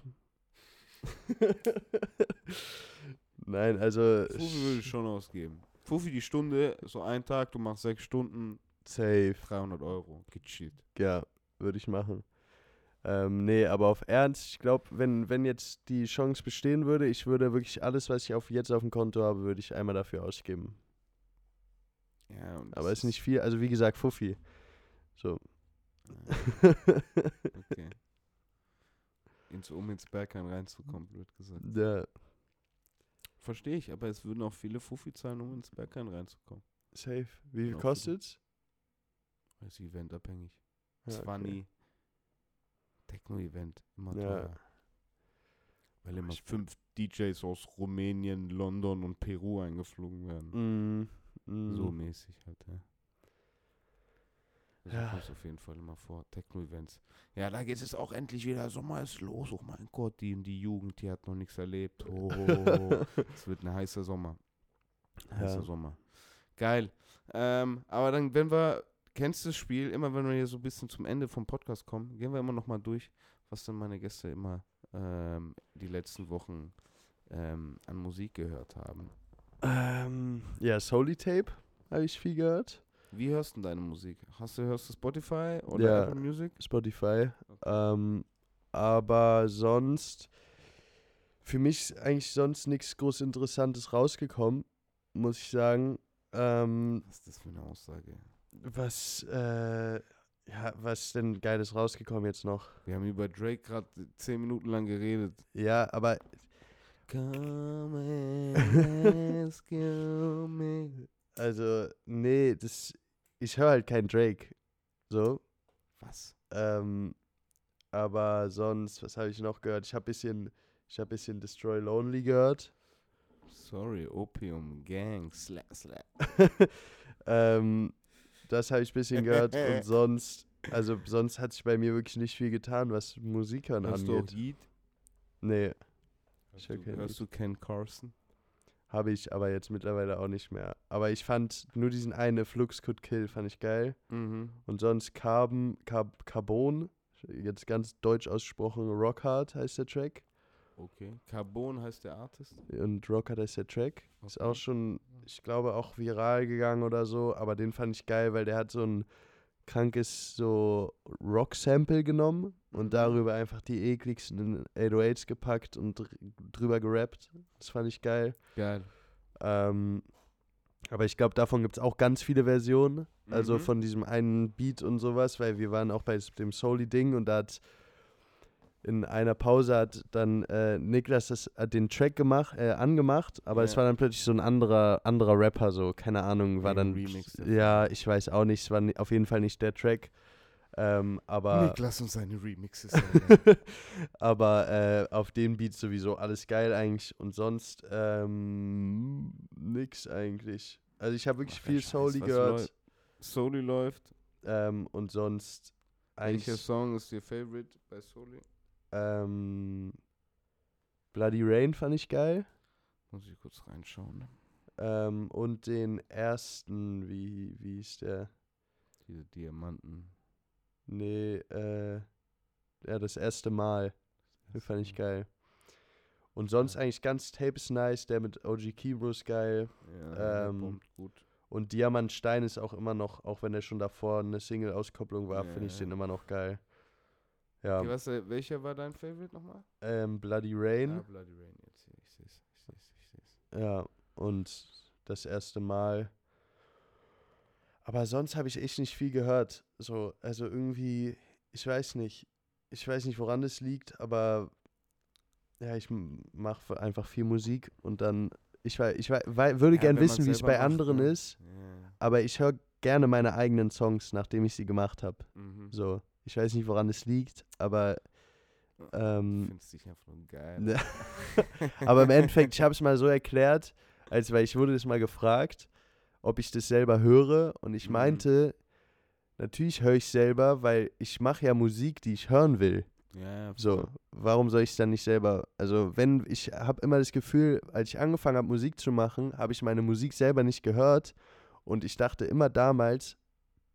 Nein, also Fufi würde ich schon ausgeben. Fufi die Stunde, so ein Tag, du machst sechs Stunden, safe. 300 Euro. Gechillt. Ja, würde ich machen. Ähm, nee, aber auf Ernst, ich glaube, wenn, wenn jetzt die Chance bestehen würde, ich würde wirklich alles, was ich auf, jetzt auf dem Konto habe, würde ich einmal dafür ausgeben. Ja, und Aber ist nicht viel, also wie gesagt, Fuffi. So. Ja, okay. Ins, um ins Bergheim reinzukommen, blöd gesagt. ja, Verstehe ich, aber es würden auch viele Fuffi zahlen, um ins Bergheim reinzukommen. safe. Wie viel Auch kostet's? Das ist eventabhängig. Ja, okay. Zwanni. Techno-Event. Immer Ja. teuer. Weil immer ich- fünf DJs aus Rumänien, London und Peru eingeflogen werden. Mm, mm. So mäßig halt, ja. So Ja. kommt auf jeden Fall immer vor. Techno-Events. Ja, da geht es auch endlich wieder. Sommer ist los. Oh mein Gott, die, die Jugend, die hat noch nichts erlebt. Oh, es wird ein heißer Sommer. Heißer Ja. Sommer. Geil. Ähm, aber dann, wenn wir, kennst du das Spiel, immer wenn wir hier so ein bisschen zum Ende vom Podcast kommen, gehen wir immer noch mal durch, was dann meine Gäste immer ähm, die letzten Wochen ähm, an Musik gehört haben. Ähm, ja, Soli Tape habe ich viel gehört. Wie hörst du deine Musik? Hast du, hörst du Spotify oder Ja. Apple Music? Spotify. Ähm, aber sonst, für mich ist eigentlich sonst nichts groß Interessantes rausgekommen, muss ich sagen. Ähm, Was ist das für eine Aussage? was, äh, ja, was ist denn Geiles rausgekommen jetzt noch? Wir haben über Drake gerade zehn Minuten lang geredet. Ja, aber Come and rescue me. Also, nee, das, ich höre halt kein Drake. So. Was? Ähm, aber sonst, was habe ich noch gehört? Ich habe bisschen, ich habe bisschen Destroy Lonely gehört. Sorry, Opium Gang, slap, slap. ähm, das habe ich ein bisschen gehört und sonst, also sonst hat sich bei mir wirklich nicht viel getan, was Musik hören Hörst du auch angeht. Heat? Nee, Hörst, du, hörst du Ken Carson? Habe ich aber jetzt mittlerweile auch nicht mehr. Aber ich fand nur diesen eine Flux Could Kill fand ich geil Mhm. und sonst Carbon, Carb, Carbon, jetzt ganz deutsch ausgesprochen, Rockhard heißt der Track Okay. Carbon heißt der Artist. und Rockhard heißt der Track. Ist Okay. auch schon, ich glaube, auch viral gegangen oder so, aber den fand ich geil, weil der hat so ein krankes so Rock-Sample genommen. Und darüber einfach die ekligsten 808s gepackt und dr drüber gerappt. Das fand ich geil. Geil. Ähm, aber ich glaube, davon gibt es auch ganz viele Versionen. Also Mhm. von diesem einen Beat und sowas, weil wir waren auch bei dem Soli-Ding und da hat in einer Pause hat dann äh, Niklas das, hat den Track gemacht, äh, angemacht, aber es Ja. war dann plötzlich so ein anderer, anderer Rapper, so, keine Ahnung, war dann. Irgendein Remix. Ja, ich weiß auch nicht, es war auf jeden Fall nicht der Track. Ähm, aber Niklas und seine Remixes. aber äh, auf den Beats sowieso alles geil eigentlich und sonst ähm, nix eigentlich. Also ich habe wirklich Ach, viel Soli gehört läuft? Soli läuft. ähm, und sonst Welcher eigentlich Song ist your favorite bei Soli? ähm, Bloody Rain fand ich geil Muss ich kurz reinschauen. ähm, und den ersten, wie, wie ist der? Diese Diamanten. Nee, äh, ja, das erste Mal. Den fand ich geil. Und sonst Ja. eigentlich ganz Tape ist nice, der mit OG Kibro ist geil. Ja, Ähm, gut. Und Diamantstein ist auch immer noch, auch wenn er schon davor eine Single-Auskopplung war, Ja, finde ich ja. den immer noch geil. Ja, Okay, was, äh, welcher war dein Favorite nochmal? ähm, Bloody Ah, Rain. Bloody Rain. Jetzt ich seh's, ich seh's, ich seh's. Ja, und das erste Mal. Aber sonst habe ich echt nicht viel gehört. So, also irgendwie, ich weiß nicht. Ich weiß nicht, woran das liegt, aber ja, ich mache einfach viel Musik und dann, ich, wei- ich wei- würde Ja, gern wissen, wie es bei macht, anderen ne? ist, Ja. aber ich höre gerne meine eigenen Songs, nachdem ich sie gemacht habe. Mhm. So, ich weiß nicht, woran es liegt, aber ähm, Du findest dich einfach nur geil. Aber im Endeffekt, ich habe es mal so erklärt, als weil ich wurde das mal gefragt, ob ich das selber höre und ich Mhm. meinte, natürlich höre ich selber, weil ich mache ja Musik, die ich hören will. Ja, So, warum soll ich es dann nicht selber? Also, wenn ich habe immer das Gefühl, als ich angefangen habe Musik zu machen, habe ich meine Musik selber nicht gehört und ich dachte immer damals,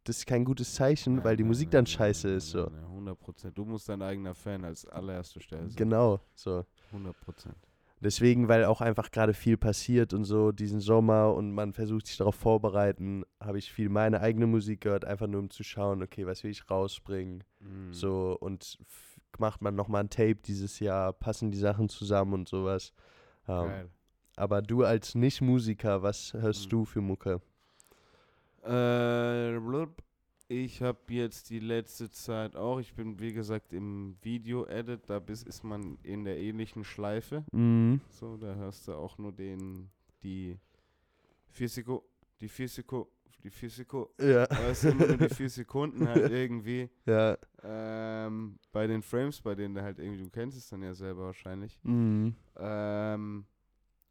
das ist kein gutes Zeichen, weil Nein, die nein, Musik dann nein, scheiße ist. So. nein, nein, 100 Prozent. Du musst dein eigener Fan als allererste Stelle sein. Genau, so. 100 Prozent. Deswegen, weil auch einfach gerade viel passiert und so diesen Sommer und man versucht sich darauf vorbereiten, habe ich viel meine eigene Musik gehört, einfach nur um zu schauen, okay, was will ich rausbringen. Mhm. So und macht man nochmal ein Tape dieses Jahr, passen die Sachen zusammen und sowas. Ähm, aber du als Nicht-Musiker, was hörst Mhm. du für Mucke? Äh. Ich habe jetzt die letzte Zeit auch, ich bin wie gesagt im Video-Edit, da bis ist man in der ähnlichen Schleife. Mhm. So, da hörst du auch nur den, die Physiko, die Physiko, die Physiko. Ja. Hörst immer nur die vier Sekunden halt irgendwie. Ja. Ähm, bei den Frames, bei denen du halt irgendwie, du kennst es dann ja selber wahrscheinlich. Mhm. Ähm,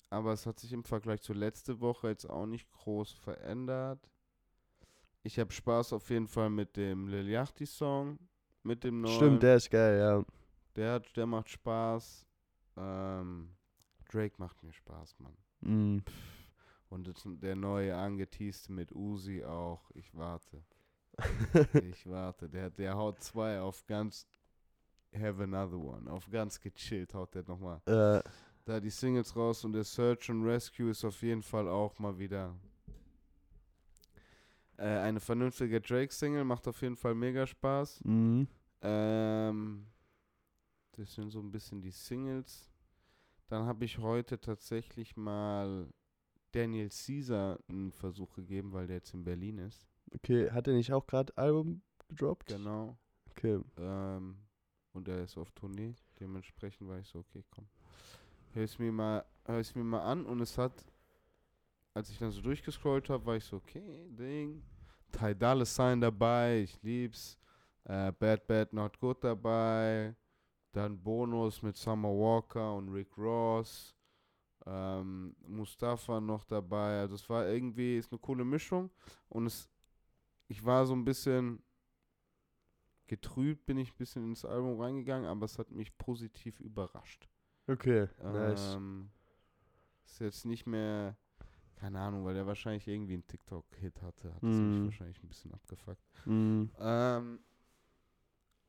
aber es hat sich im Vergleich zur letzte Woche jetzt auch nicht groß verändert. Ich habe Spaß auf jeden Fall mit dem Lil Yachty Song, mit dem neuen. Stimmt, der ist geil, ja. Der, hat, der macht Spaß. Ähm, Drake macht mir Spaß, Mann. Mhm. Und das, der neue angeteaste mit Uzi auch. Ich warte. ich warte. Der, der haut zwei auf ganz Have Another One. Auf ganz gechillt haut der nochmal. äh, Da die Singles raus und der Search and Rescue ist auf jeden Fall auch mal wieder äh, eine vernünftige Drake-Single. Macht auf jeden Fall mega Spaß. mhm. Ähm, das sind so ein bisschen die Singles. Dann habe ich heute tatsächlich mal Daniel Caesar einen Versuch gegeben, weil der jetzt in Berlin ist. Okay, hat er nicht auch gerade Album gedroppt? Genau. Okay. Ähm, und er ist auf Tournee. Dementsprechend war ich so, okay, komm. Hör es mir mal, hör es mir mal an und es hat, als ich dann so durchgescrollt habe, war ich so, okay, Ding. Dolla Sign dabei, ich lieb's. Äh, Bad Bad Not Good dabei. Dann Bonus mit Summer Walker und Rick Ross. Ähm, Mustafa noch dabei. Also es war irgendwie, ist eine coole Mischung. Und es, ich war so ein bisschen getrübt, bin ich ein bisschen ins Album reingegangen, aber es hat mich positiv überrascht. Okay, nice. Ähm, ist jetzt nicht mehr, keine Ahnung, weil der wahrscheinlich irgendwie einen TikTok-Hit hatte, hat es Mhm. mich wahrscheinlich ein bisschen abgefuckt. Mhm. Ähm,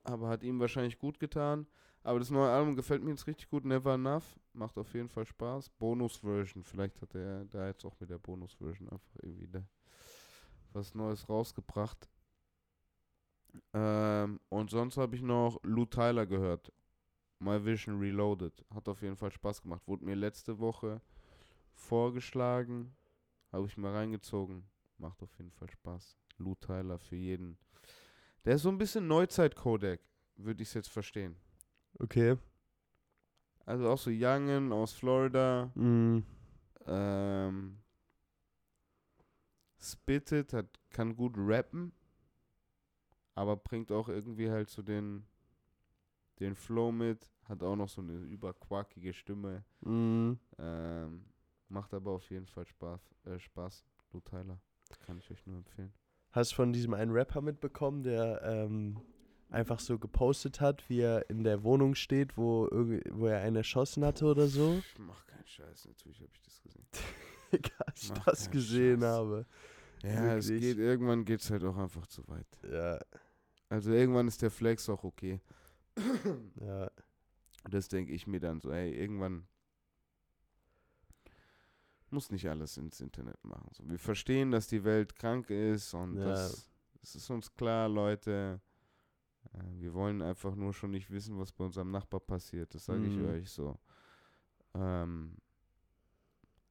aber hat ihm wahrscheinlich gut getan. Aber das neue Album gefällt mir jetzt richtig gut. Never Enough. Macht auf jeden Fall Spaß. Bonus-Version. Vielleicht hat er da jetzt auch mit der Bonus-Version einfach irgendwie da was Neues rausgebracht. Ähm, und sonst habe ich noch Lou Tyler gehört. My Vision Reloaded. Hat auf jeden Fall Spaß gemacht. Wurde mir letzte Woche vorgeschlagen. Habe ich mal reingezogen. Macht auf jeden Fall Spaß. Lou Tyler für jeden. Der ist so ein bisschen Neuzeit-Codec, würde ich es jetzt verstehen. Okay. Also auch so Youngen aus Florida. Mhm. Ähm, spittet, hat, kann gut rappen, aber bringt auch irgendwie halt so den, den Flow mit, hat auch noch so eine überquarkige Stimme, Mhm. ähm, macht aber auf jeden Fall Spaß, äh, Spaß, Blue Tyler, kann ich euch nur empfehlen. Hast du von diesem einen Rapper mitbekommen, der ähm, einfach so gepostet hat, wie er in der Wohnung steht, wo, wo er einen erschossen hatte oder so? Ich mach keinen Scheiß, natürlich habe ich das gesehen. Als ich Mach das gesehen Scheiß. habe. Ja, es Wirklich? geht, irgendwann geht's halt auch einfach zu weit. Ja, Also irgendwann ist der Flex auch okay. ja. Das denke ich mir dann so, ey, irgendwann muss nicht alles ins Internet machen. So, wir verstehen, dass die Welt krank ist und Ja. das, das ist uns klar, Leute. Äh, wir wollen einfach nur schon nicht wissen, was bei unserem Nachbar passiert. Das sage Mhm. ich euch so. Ähm,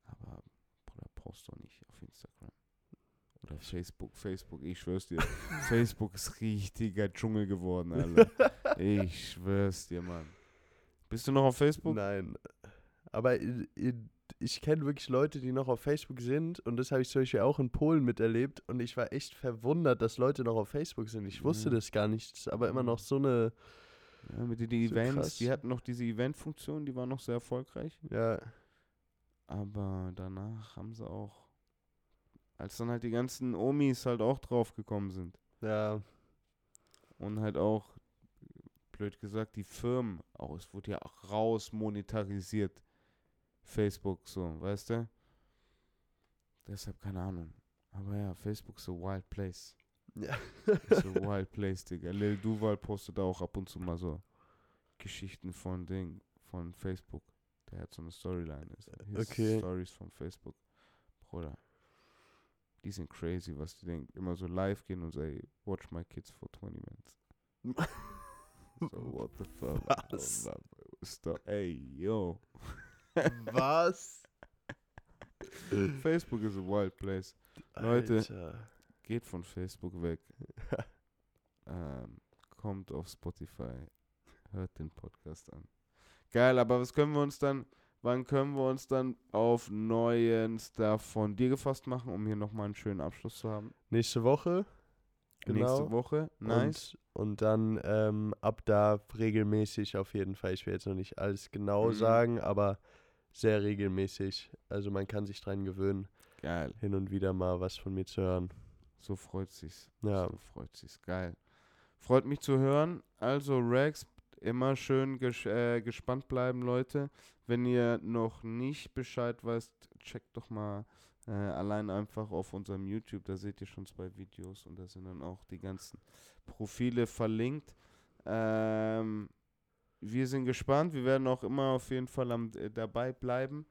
aber, Bruder, post doch nicht auf Instagram. Oder Facebook, Facebook, ich schwör's dir. Facebook ist richtiger Dschungel geworden, Alter. Ich schwör's dir, Mann. Bist du noch auf Facebook? Nein. Aber i- i- ich kenne wirklich Leute, die noch auf Facebook sind und das habe ich zum Beispiel auch in Polen miterlebt und ich war echt verwundert, dass Leute noch auf Facebook sind. Ich wusste Ja. das gar nicht. Das ist aber immer Mhm. noch so eine, Ja, mit den So Events, krass. die hatten noch diese Event-Funktion, die war noch sehr erfolgreich. ja, Aber danach haben sie auch, als dann halt die ganzen Omis halt auch draufgekommen sind ja, und halt auch, blöd gesagt, die Firmen, auch es wurde ja auch raus monetarisiert, Facebook so, weißt du? Deshalb keine Ahnung. Aber ja, Facebook ist a wild place. ja. Ist a wild place, Digga. Lil Duval postet auch ab und zu mal so Geschichten von Ding, von Facebook. Der hat so eine Storyline. Ist Okay. Stories von Facebook. Bruder. Die sind crazy, was die denken. Immer so live gehen und sagen, watch my kids for 20 minutes. So, what the fuck? Was? Stop. Ey, yo. Was? Facebook is a wild place. Leute. Alter. Geht von Facebook weg. ähm, kommt auf Spotify. Hört den Podcast an. Geil, aber was können wir uns dann, wann können wir uns dann auf neuen Stuff von dir gefasst machen, um hier nochmal einen schönen Abschluss zu haben? Nächste Woche. Genau. Nächste Woche. Nice. Und, und dann ähm, ab da regelmäßig auf jeden Fall. Ich will jetzt noch nicht alles genau Mhm. sagen, aber sehr regelmäßig. Also man kann sich dran gewöhnen, Geil. hin und wieder mal was von mir zu hören. So freut sich's. Ja. So freut sich's. Geil. Freut mich zu hören. Also, Rex, immer schön ges äh, gespannt bleiben, Leute. Wenn ihr noch nicht Bescheid weißt, checkt doch mal äh, allein einfach auf unserem YouTube. Da seht ihr schon zwei Videos und da sind dann auch die ganzen Profile verlinkt. Ähm, wir sind gespannt. Wir werden auch immer auf jeden Fall am, äh, dabei bleiben.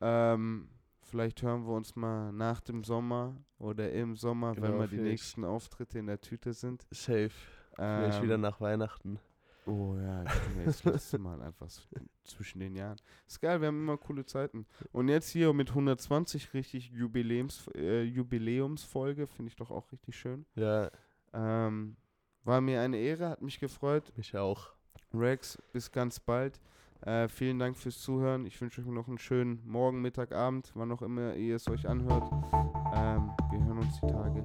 Ähm, vielleicht hören wir uns mal nach dem Sommer oder im Sommer, wenn Genau, mal die vielleicht. nächsten Auftritte in der Tüte sind. Safe. Vielleicht Ähm, wieder nach Weihnachten. Oh ja, ich bin ja das letzte Mal einfach so zwischen den Jahren. Ist geil, wir haben immer coole Zeiten. Und jetzt hier mit 120 richtig Jubiläums, äh, Jubiläumsfolge, finde ich doch auch richtig schön. Ja, Ähm, war mir eine Ehre, hat mich gefreut. mich auch. Rex, bis ganz bald. Äh, vielen Dank fürs Zuhören. Ich wünsche euch noch einen schönen Morgen, Mittag, Abend, wann auch immer ihr es euch anhört. Ähm, wir hören uns die Tage.